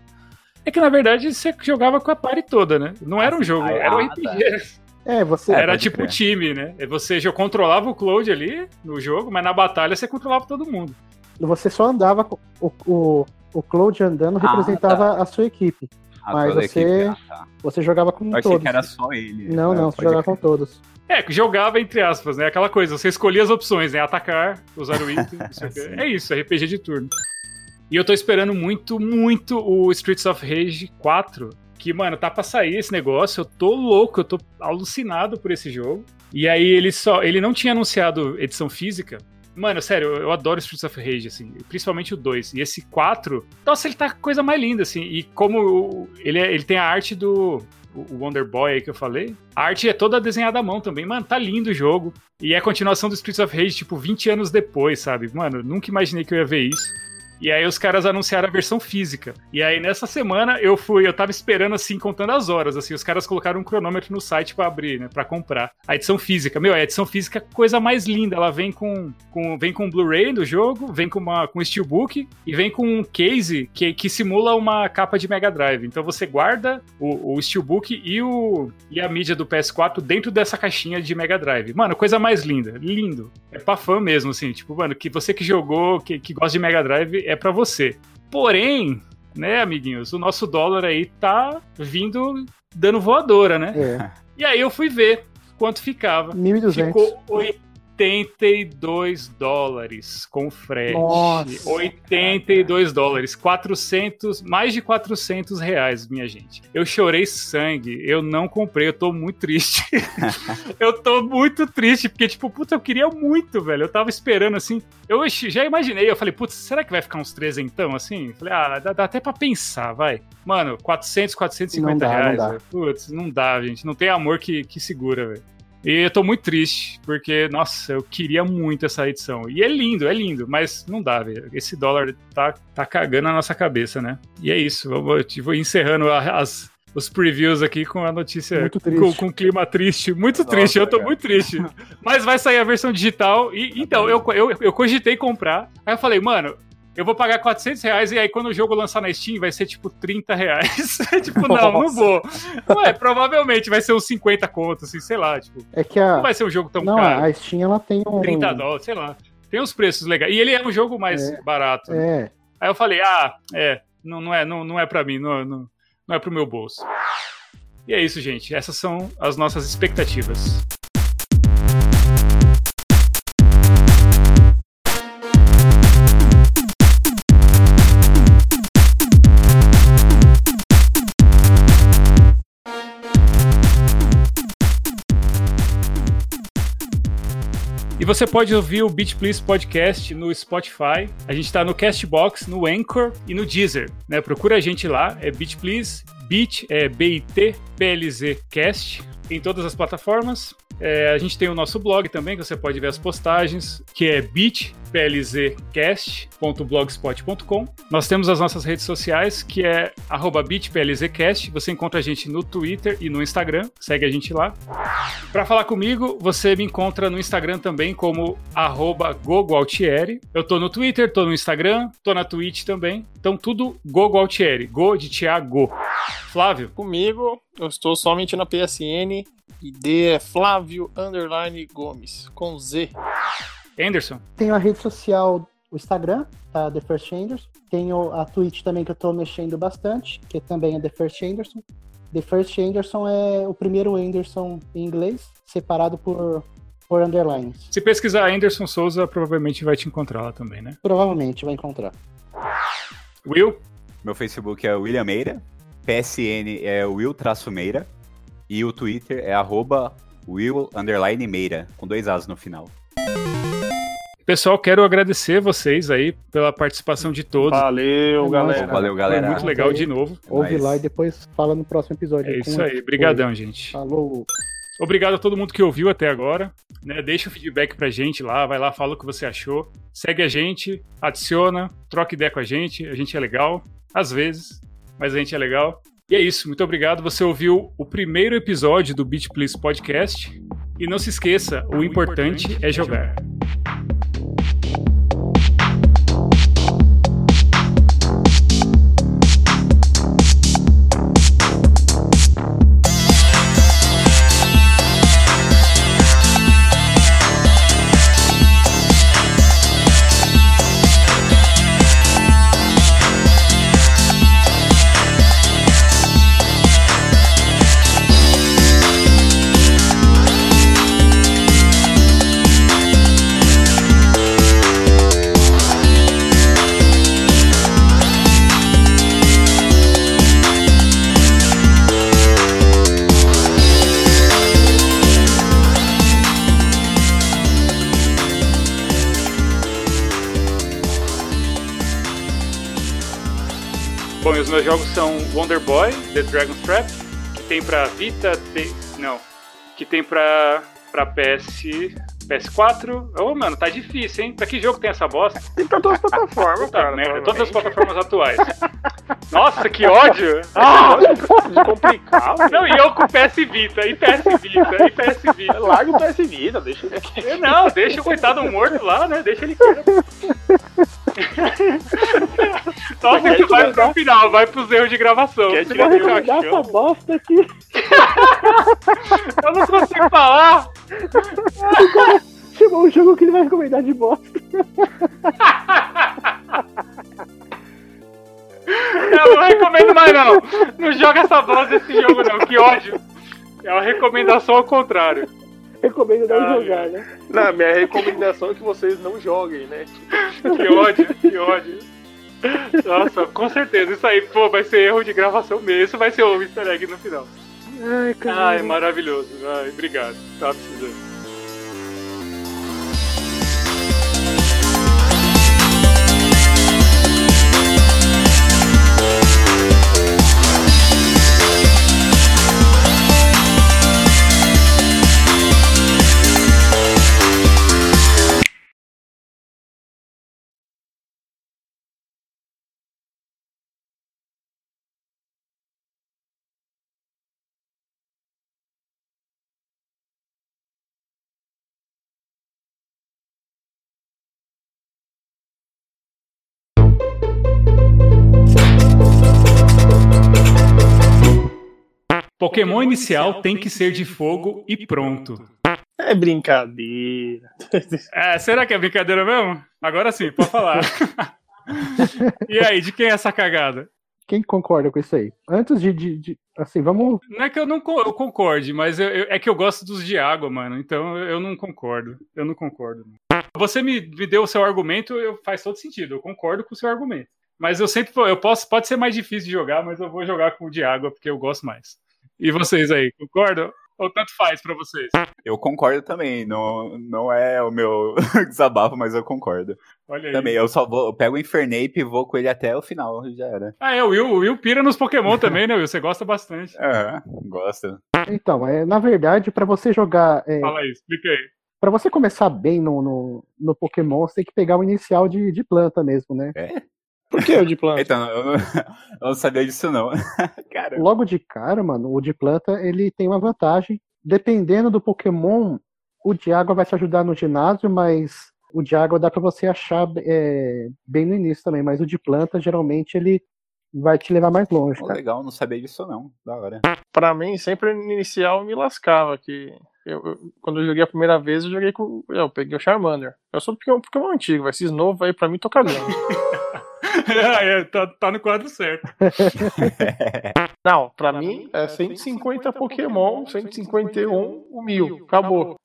[SPEAKER 1] É que na verdade você jogava com a party toda, né? Não era um jogo, era um RPG.
[SPEAKER 3] É, você.
[SPEAKER 1] Era tipo um time, né? Você já controlava o Cloud ali no jogo, mas na batalha você controlava todo mundo.
[SPEAKER 3] Você só andava. O, o, o Cloud andando ah, representava tá. a sua equipe. A mas você, equipe, ah, tá. você jogava com eu todos.
[SPEAKER 4] que era só ele.
[SPEAKER 3] Não, não, você jogava com todos.
[SPEAKER 1] É, jogava entre aspas, né? Aquela coisa, você escolhia as opções, né? Atacar, usar o item. é isso, RPG de turno. E eu tô esperando muito, muito o Streets of Rage 4. Que, mano, tá pra sair esse negócio. Eu tô louco, eu tô alucinado por esse jogo. E aí ele só. Ele não tinha anunciado edição física. Mano, sério, eu adoro Streets of Rage, assim, principalmente o 2. E esse 4, nossa, ele tá coisa mais linda, assim. E como ele, é, ele tem a arte do, o Wonder Boy aí que eu falei. A arte é toda desenhada à mão também. Mano, tá lindo o jogo. E é a continuação do Streets of Rage, tipo, 20 anos depois, sabe? Mano, nunca imaginei que eu ia ver isso. E aí os caras anunciaram a versão física. E aí nessa semana eu fui, eu tava esperando assim, contando as horas, assim, os caras colocaram um cronômetro no site para abrir, né, para comprar. A edição física, meu, a edição física é coisa mais linda, ela vem com, com vem com Blu-ray do jogo, vem com uma com steelbook e vem com um case que, que simula uma capa de Mega Drive. Então você guarda o, o steelbook e o e a mídia do PS4 dentro dessa caixinha de Mega Drive. Mano, coisa mais linda, lindo. É pra fã mesmo, assim, tipo, mano, que você que jogou, que, que gosta de Mega Drive, é para você. Porém, né, amiguinhos, o nosso dólar aí tá vindo dando voadora, né? É. E aí eu fui ver quanto ficava.
[SPEAKER 3] 1.200. Ficou
[SPEAKER 1] 82 dólares com frete.
[SPEAKER 3] Nossa,
[SPEAKER 1] 82 cara. dólares. 400, mais de 400 reais, minha gente. Eu chorei sangue. Eu não comprei. Eu tô muito triste. eu tô muito triste, porque, tipo, puta, eu queria muito, velho. Eu tava esperando assim. Eu já imaginei. Eu falei, putz, será que vai ficar uns então assim? Falei, ah, dá, dá até pra pensar, vai. Mano, 400, 450 não dá, reais. Não dá. Putz, não dá, gente. Não tem amor que, que segura, velho. E eu tô muito triste, porque, nossa, eu queria muito essa edição. E é lindo, é lindo, mas não dá, velho. Esse dólar tá, tá cagando a nossa cabeça, né? E é isso, eu vou, eu vou encerrando as, os previews aqui com a notícia com, com clima triste, muito Nossa, triste, eu tô cara. muito triste. Mas vai sair a versão digital e então eu, eu, eu cogitei comprar. Aí eu falei, mano, eu vou pagar 400 reais e aí quando o jogo lançar na Steam vai ser tipo 30 reais. tipo, não, não vou. Ué, provavelmente vai ser uns 50 contos, assim, sei lá, tipo.
[SPEAKER 3] É que a...
[SPEAKER 1] Não vai ser um jogo tão
[SPEAKER 3] não,
[SPEAKER 1] caro.
[SPEAKER 3] a Steam ela tem um...
[SPEAKER 1] 30 dólares, sei lá. Tem uns preços legais. E ele é um jogo mais é, barato.
[SPEAKER 3] Né? É.
[SPEAKER 1] Aí eu falei, ah, é, não, não é, não, não é pra mim, não, não, não é pro meu bolso. E é isso, gente. Essas são as nossas expectativas. Você pode ouvir o Beat Please Podcast no Spotify. A gente está no Castbox, no Anchor e no Deezer. Né? Procura a gente lá, é Beat Please, Beat é B-I-T, P-L-Z Cast, em todas as plataformas. É, a gente tem o nosso blog também, que você pode ver as postagens, que é bitplzcast.blogspot.com. Nós temos as nossas redes sociais, que é bitplzcast. Você encontra a gente no Twitter e no Instagram. Segue a gente lá. Para falar comigo, você me encontra no Instagram também como gogualtieri. Eu tô no Twitter, tô no Instagram, tô na Twitch também. Então tudo gogualtieri. Go de Tiago. Flávio?
[SPEAKER 2] Comigo, eu estou somente na PSN ID é Flávio Underline Gomes, com Z.
[SPEAKER 1] Anderson?
[SPEAKER 3] Tenho a rede social, o Instagram, tá? The First Anderson. Tenho a Twitch também que eu tô mexendo bastante, que também é The First Anderson. The First Anderson é o primeiro Anderson em inglês, separado por, por underlines.
[SPEAKER 1] Se pesquisar Anderson Souza, provavelmente vai te encontrar lá também, né?
[SPEAKER 3] Provavelmente vai encontrar.
[SPEAKER 1] Will?
[SPEAKER 4] Meu Facebook é William Meira. PSN é Will-Meira. E o Twitter é arroba Will Meira, com dois As no final.
[SPEAKER 1] Pessoal, quero agradecer vocês aí pela participação de todos.
[SPEAKER 2] Valeu, é galera.
[SPEAKER 4] Valeu, galera.
[SPEAKER 1] Foi muito legal de novo.
[SPEAKER 3] Ouve lá e depois fala no próximo episódio.
[SPEAKER 1] É isso aí. Obrigadão, gente.
[SPEAKER 3] Falou.
[SPEAKER 1] Obrigado a todo mundo que ouviu até agora. Né? Deixa o feedback pra gente lá, vai lá, fala o que você achou. Segue a gente, adiciona, troca ideia com a gente. A gente é legal, às vezes, mas a gente é legal. E é isso, muito obrigado. Você ouviu o primeiro episódio do Beat Please Podcast. E não se esqueça, o, o importante, importante, é jogar. Meus jogos são Wonder Boy, The Dragon's Trap, que tem pra Vita, tem, não, que tem pra, pra PS, PS4. Ô, oh, mano, tá difícil, hein? Pra que jogo tem essa bosta?
[SPEAKER 2] Tem pra todas as plataformas, tá, cara.
[SPEAKER 1] Merda, todas as plataformas atuais. Nossa, que ódio!
[SPEAKER 2] Ah, de complicado.
[SPEAKER 1] Não, e eu com PS Vita, e PS Vita, e PS Vita.
[SPEAKER 2] Larga o PS Vita, deixa ele aqui.
[SPEAKER 1] Não, deixa o coitado morto lá, né? Deixa ele quieto. Nossa, que vai pro final, vai pros erros de gravação.
[SPEAKER 3] Quer tirar de essa bosta aqui.
[SPEAKER 1] Eu não consigo falar.
[SPEAKER 3] Chegou um jogo que ele vai recomendar de bosta.
[SPEAKER 1] Eu não recomendo mais não. Não joga essa bosta desse jogo não, que ódio. É uma recomendação ao contrário.
[SPEAKER 3] Recomendo não ah, jogar, né?
[SPEAKER 2] Não, minha recomendação é que vocês não joguem, né?
[SPEAKER 1] Que ódio, que ódio. Nossa, com certeza. Isso aí, pô, vai ser erro de gravação mesmo. Isso vai ser o easter egg no final.
[SPEAKER 3] Ai, cara.
[SPEAKER 1] Ai, maravilhoso. Ai, obrigado. Tava precisando. Pokémon inicial tem que ser de fogo e pronto.
[SPEAKER 2] É brincadeira.
[SPEAKER 1] É, será que é brincadeira mesmo? Agora sim, pode falar. e aí, de quem é essa cagada?
[SPEAKER 3] Quem concorda com isso aí? Antes de, de, de assim, vamos.
[SPEAKER 1] Não é que eu não eu concorde, mas eu, eu, é que eu gosto dos de água, mano. Então eu não concordo. Eu não concordo. Você me, me deu o seu argumento, eu, faz todo sentido. Eu concordo com o seu argumento. Mas eu sempre eu posso, pode ser mais difícil de jogar, mas eu vou jogar com o de água porque eu gosto mais. E vocês aí, concordam? Ou tanto faz para vocês?
[SPEAKER 4] Eu concordo também. Não, não é o meu desabafo, mas eu concordo. Olha aí. Também, eu só vou, eu pego o Infernape e vou com ele até o final, já era.
[SPEAKER 1] Ah, é, o Will, o Will pira nos Pokémon também, né, Will? Você gosta bastante.
[SPEAKER 4] É, gosta.
[SPEAKER 3] Então, é, na verdade, para você jogar. É...
[SPEAKER 1] Fala aí, explica aí.
[SPEAKER 3] Pra você começar bem no, no, no, Pokémon, você tem que pegar o inicial de, de planta mesmo, né?
[SPEAKER 4] É?
[SPEAKER 2] Por que o de planta?
[SPEAKER 4] Então, eu não, eu não sabia disso não.
[SPEAKER 3] Logo de cara, mano, o de planta, ele tem uma vantagem. Dependendo do Pokémon, o de água vai te ajudar no ginásio, mas o de água dá para você achar é, bem no início também. Mas o de planta, geralmente, ele vai te levar mais longe, cara.
[SPEAKER 4] Legal, não sabia disso não. Da hora.
[SPEAKER 2] Pra mim, sempre no inicial me lascava, que eu, eu, quando eu joguei a primeira vez, eu joguei com. Eu peguei o Charmander. Eu sou porque Pokémon antigo, vai ser novo aí pra mim tô cagando.
[SPEAKER 1] é, tá, tá no quadro certo.
[SPEAKER 2] Não, pra, pra mim é 150 é Pokémon, 151 o mil. Acabou.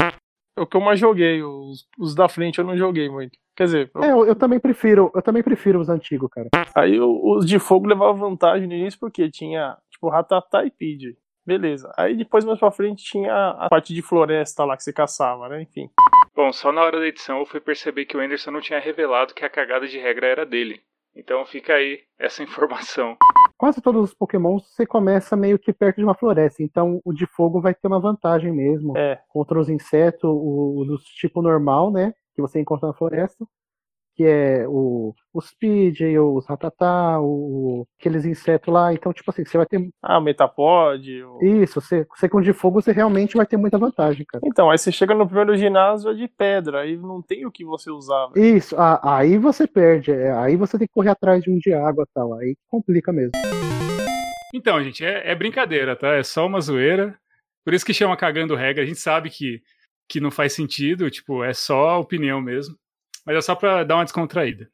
[SPEAKER 2] É o que eu mais joguei. Os, os da frente eu não joguei muito. Quer dizer.
[SPEAKER 3] Eu... É, eu, eu, também prefiro, eu também prefiro os antigos, cara.
[SPEAKER 2] Aí os de fogo levavam vantagem no início porque tinha, tipo, Ratatá e Pidgey. Beleza. Aí depois mais pra frente tinha a parte de floresta lá que você caçava, né? Enfim.
[SPEAKER 1] Bom, só na hora da edição eu fui perceber que o Anderson não tinha revelado que a cagada de regra era dele. Então fica aí essa informação.
[SPEAKER 3] Quase todos os Pokémon você começa meio que perto de uma floresta, então o de fogo vai ter uma vantagem mesmo.
[SPEAKER 2] É.
[SPEAKER 3] Contra os insetos, o, o do tipo normal, né? Que você encontra na floresta que é o, os Speed, os Ratatá, o, aqueles insetos lá. Então, tipo assim, você vai ter.
[SPEAKER 2] Ah, o Metapod. O...
[SPEAKER 3] Isso, você, você com de fogo, você realmente vai ter muita vantagem, cara.
[SPEAKER 2] Então, aí você chega no primeiro ginásio é de pedra, aí não tem o que você usar.
[SPEAKER 3] Isso, aí você perde. É, aí você tem que correr atrás de um de água e tal. Aí complica mesmo.
[SPEAKER 1] Então, gente, é, é brincadeira, tá? É só uma zoeira. Por isso que chama cagando regra. A gente sabe que, que não faz sentido, tipo, é só opinião mesmo mas é só para dar uma descontraída.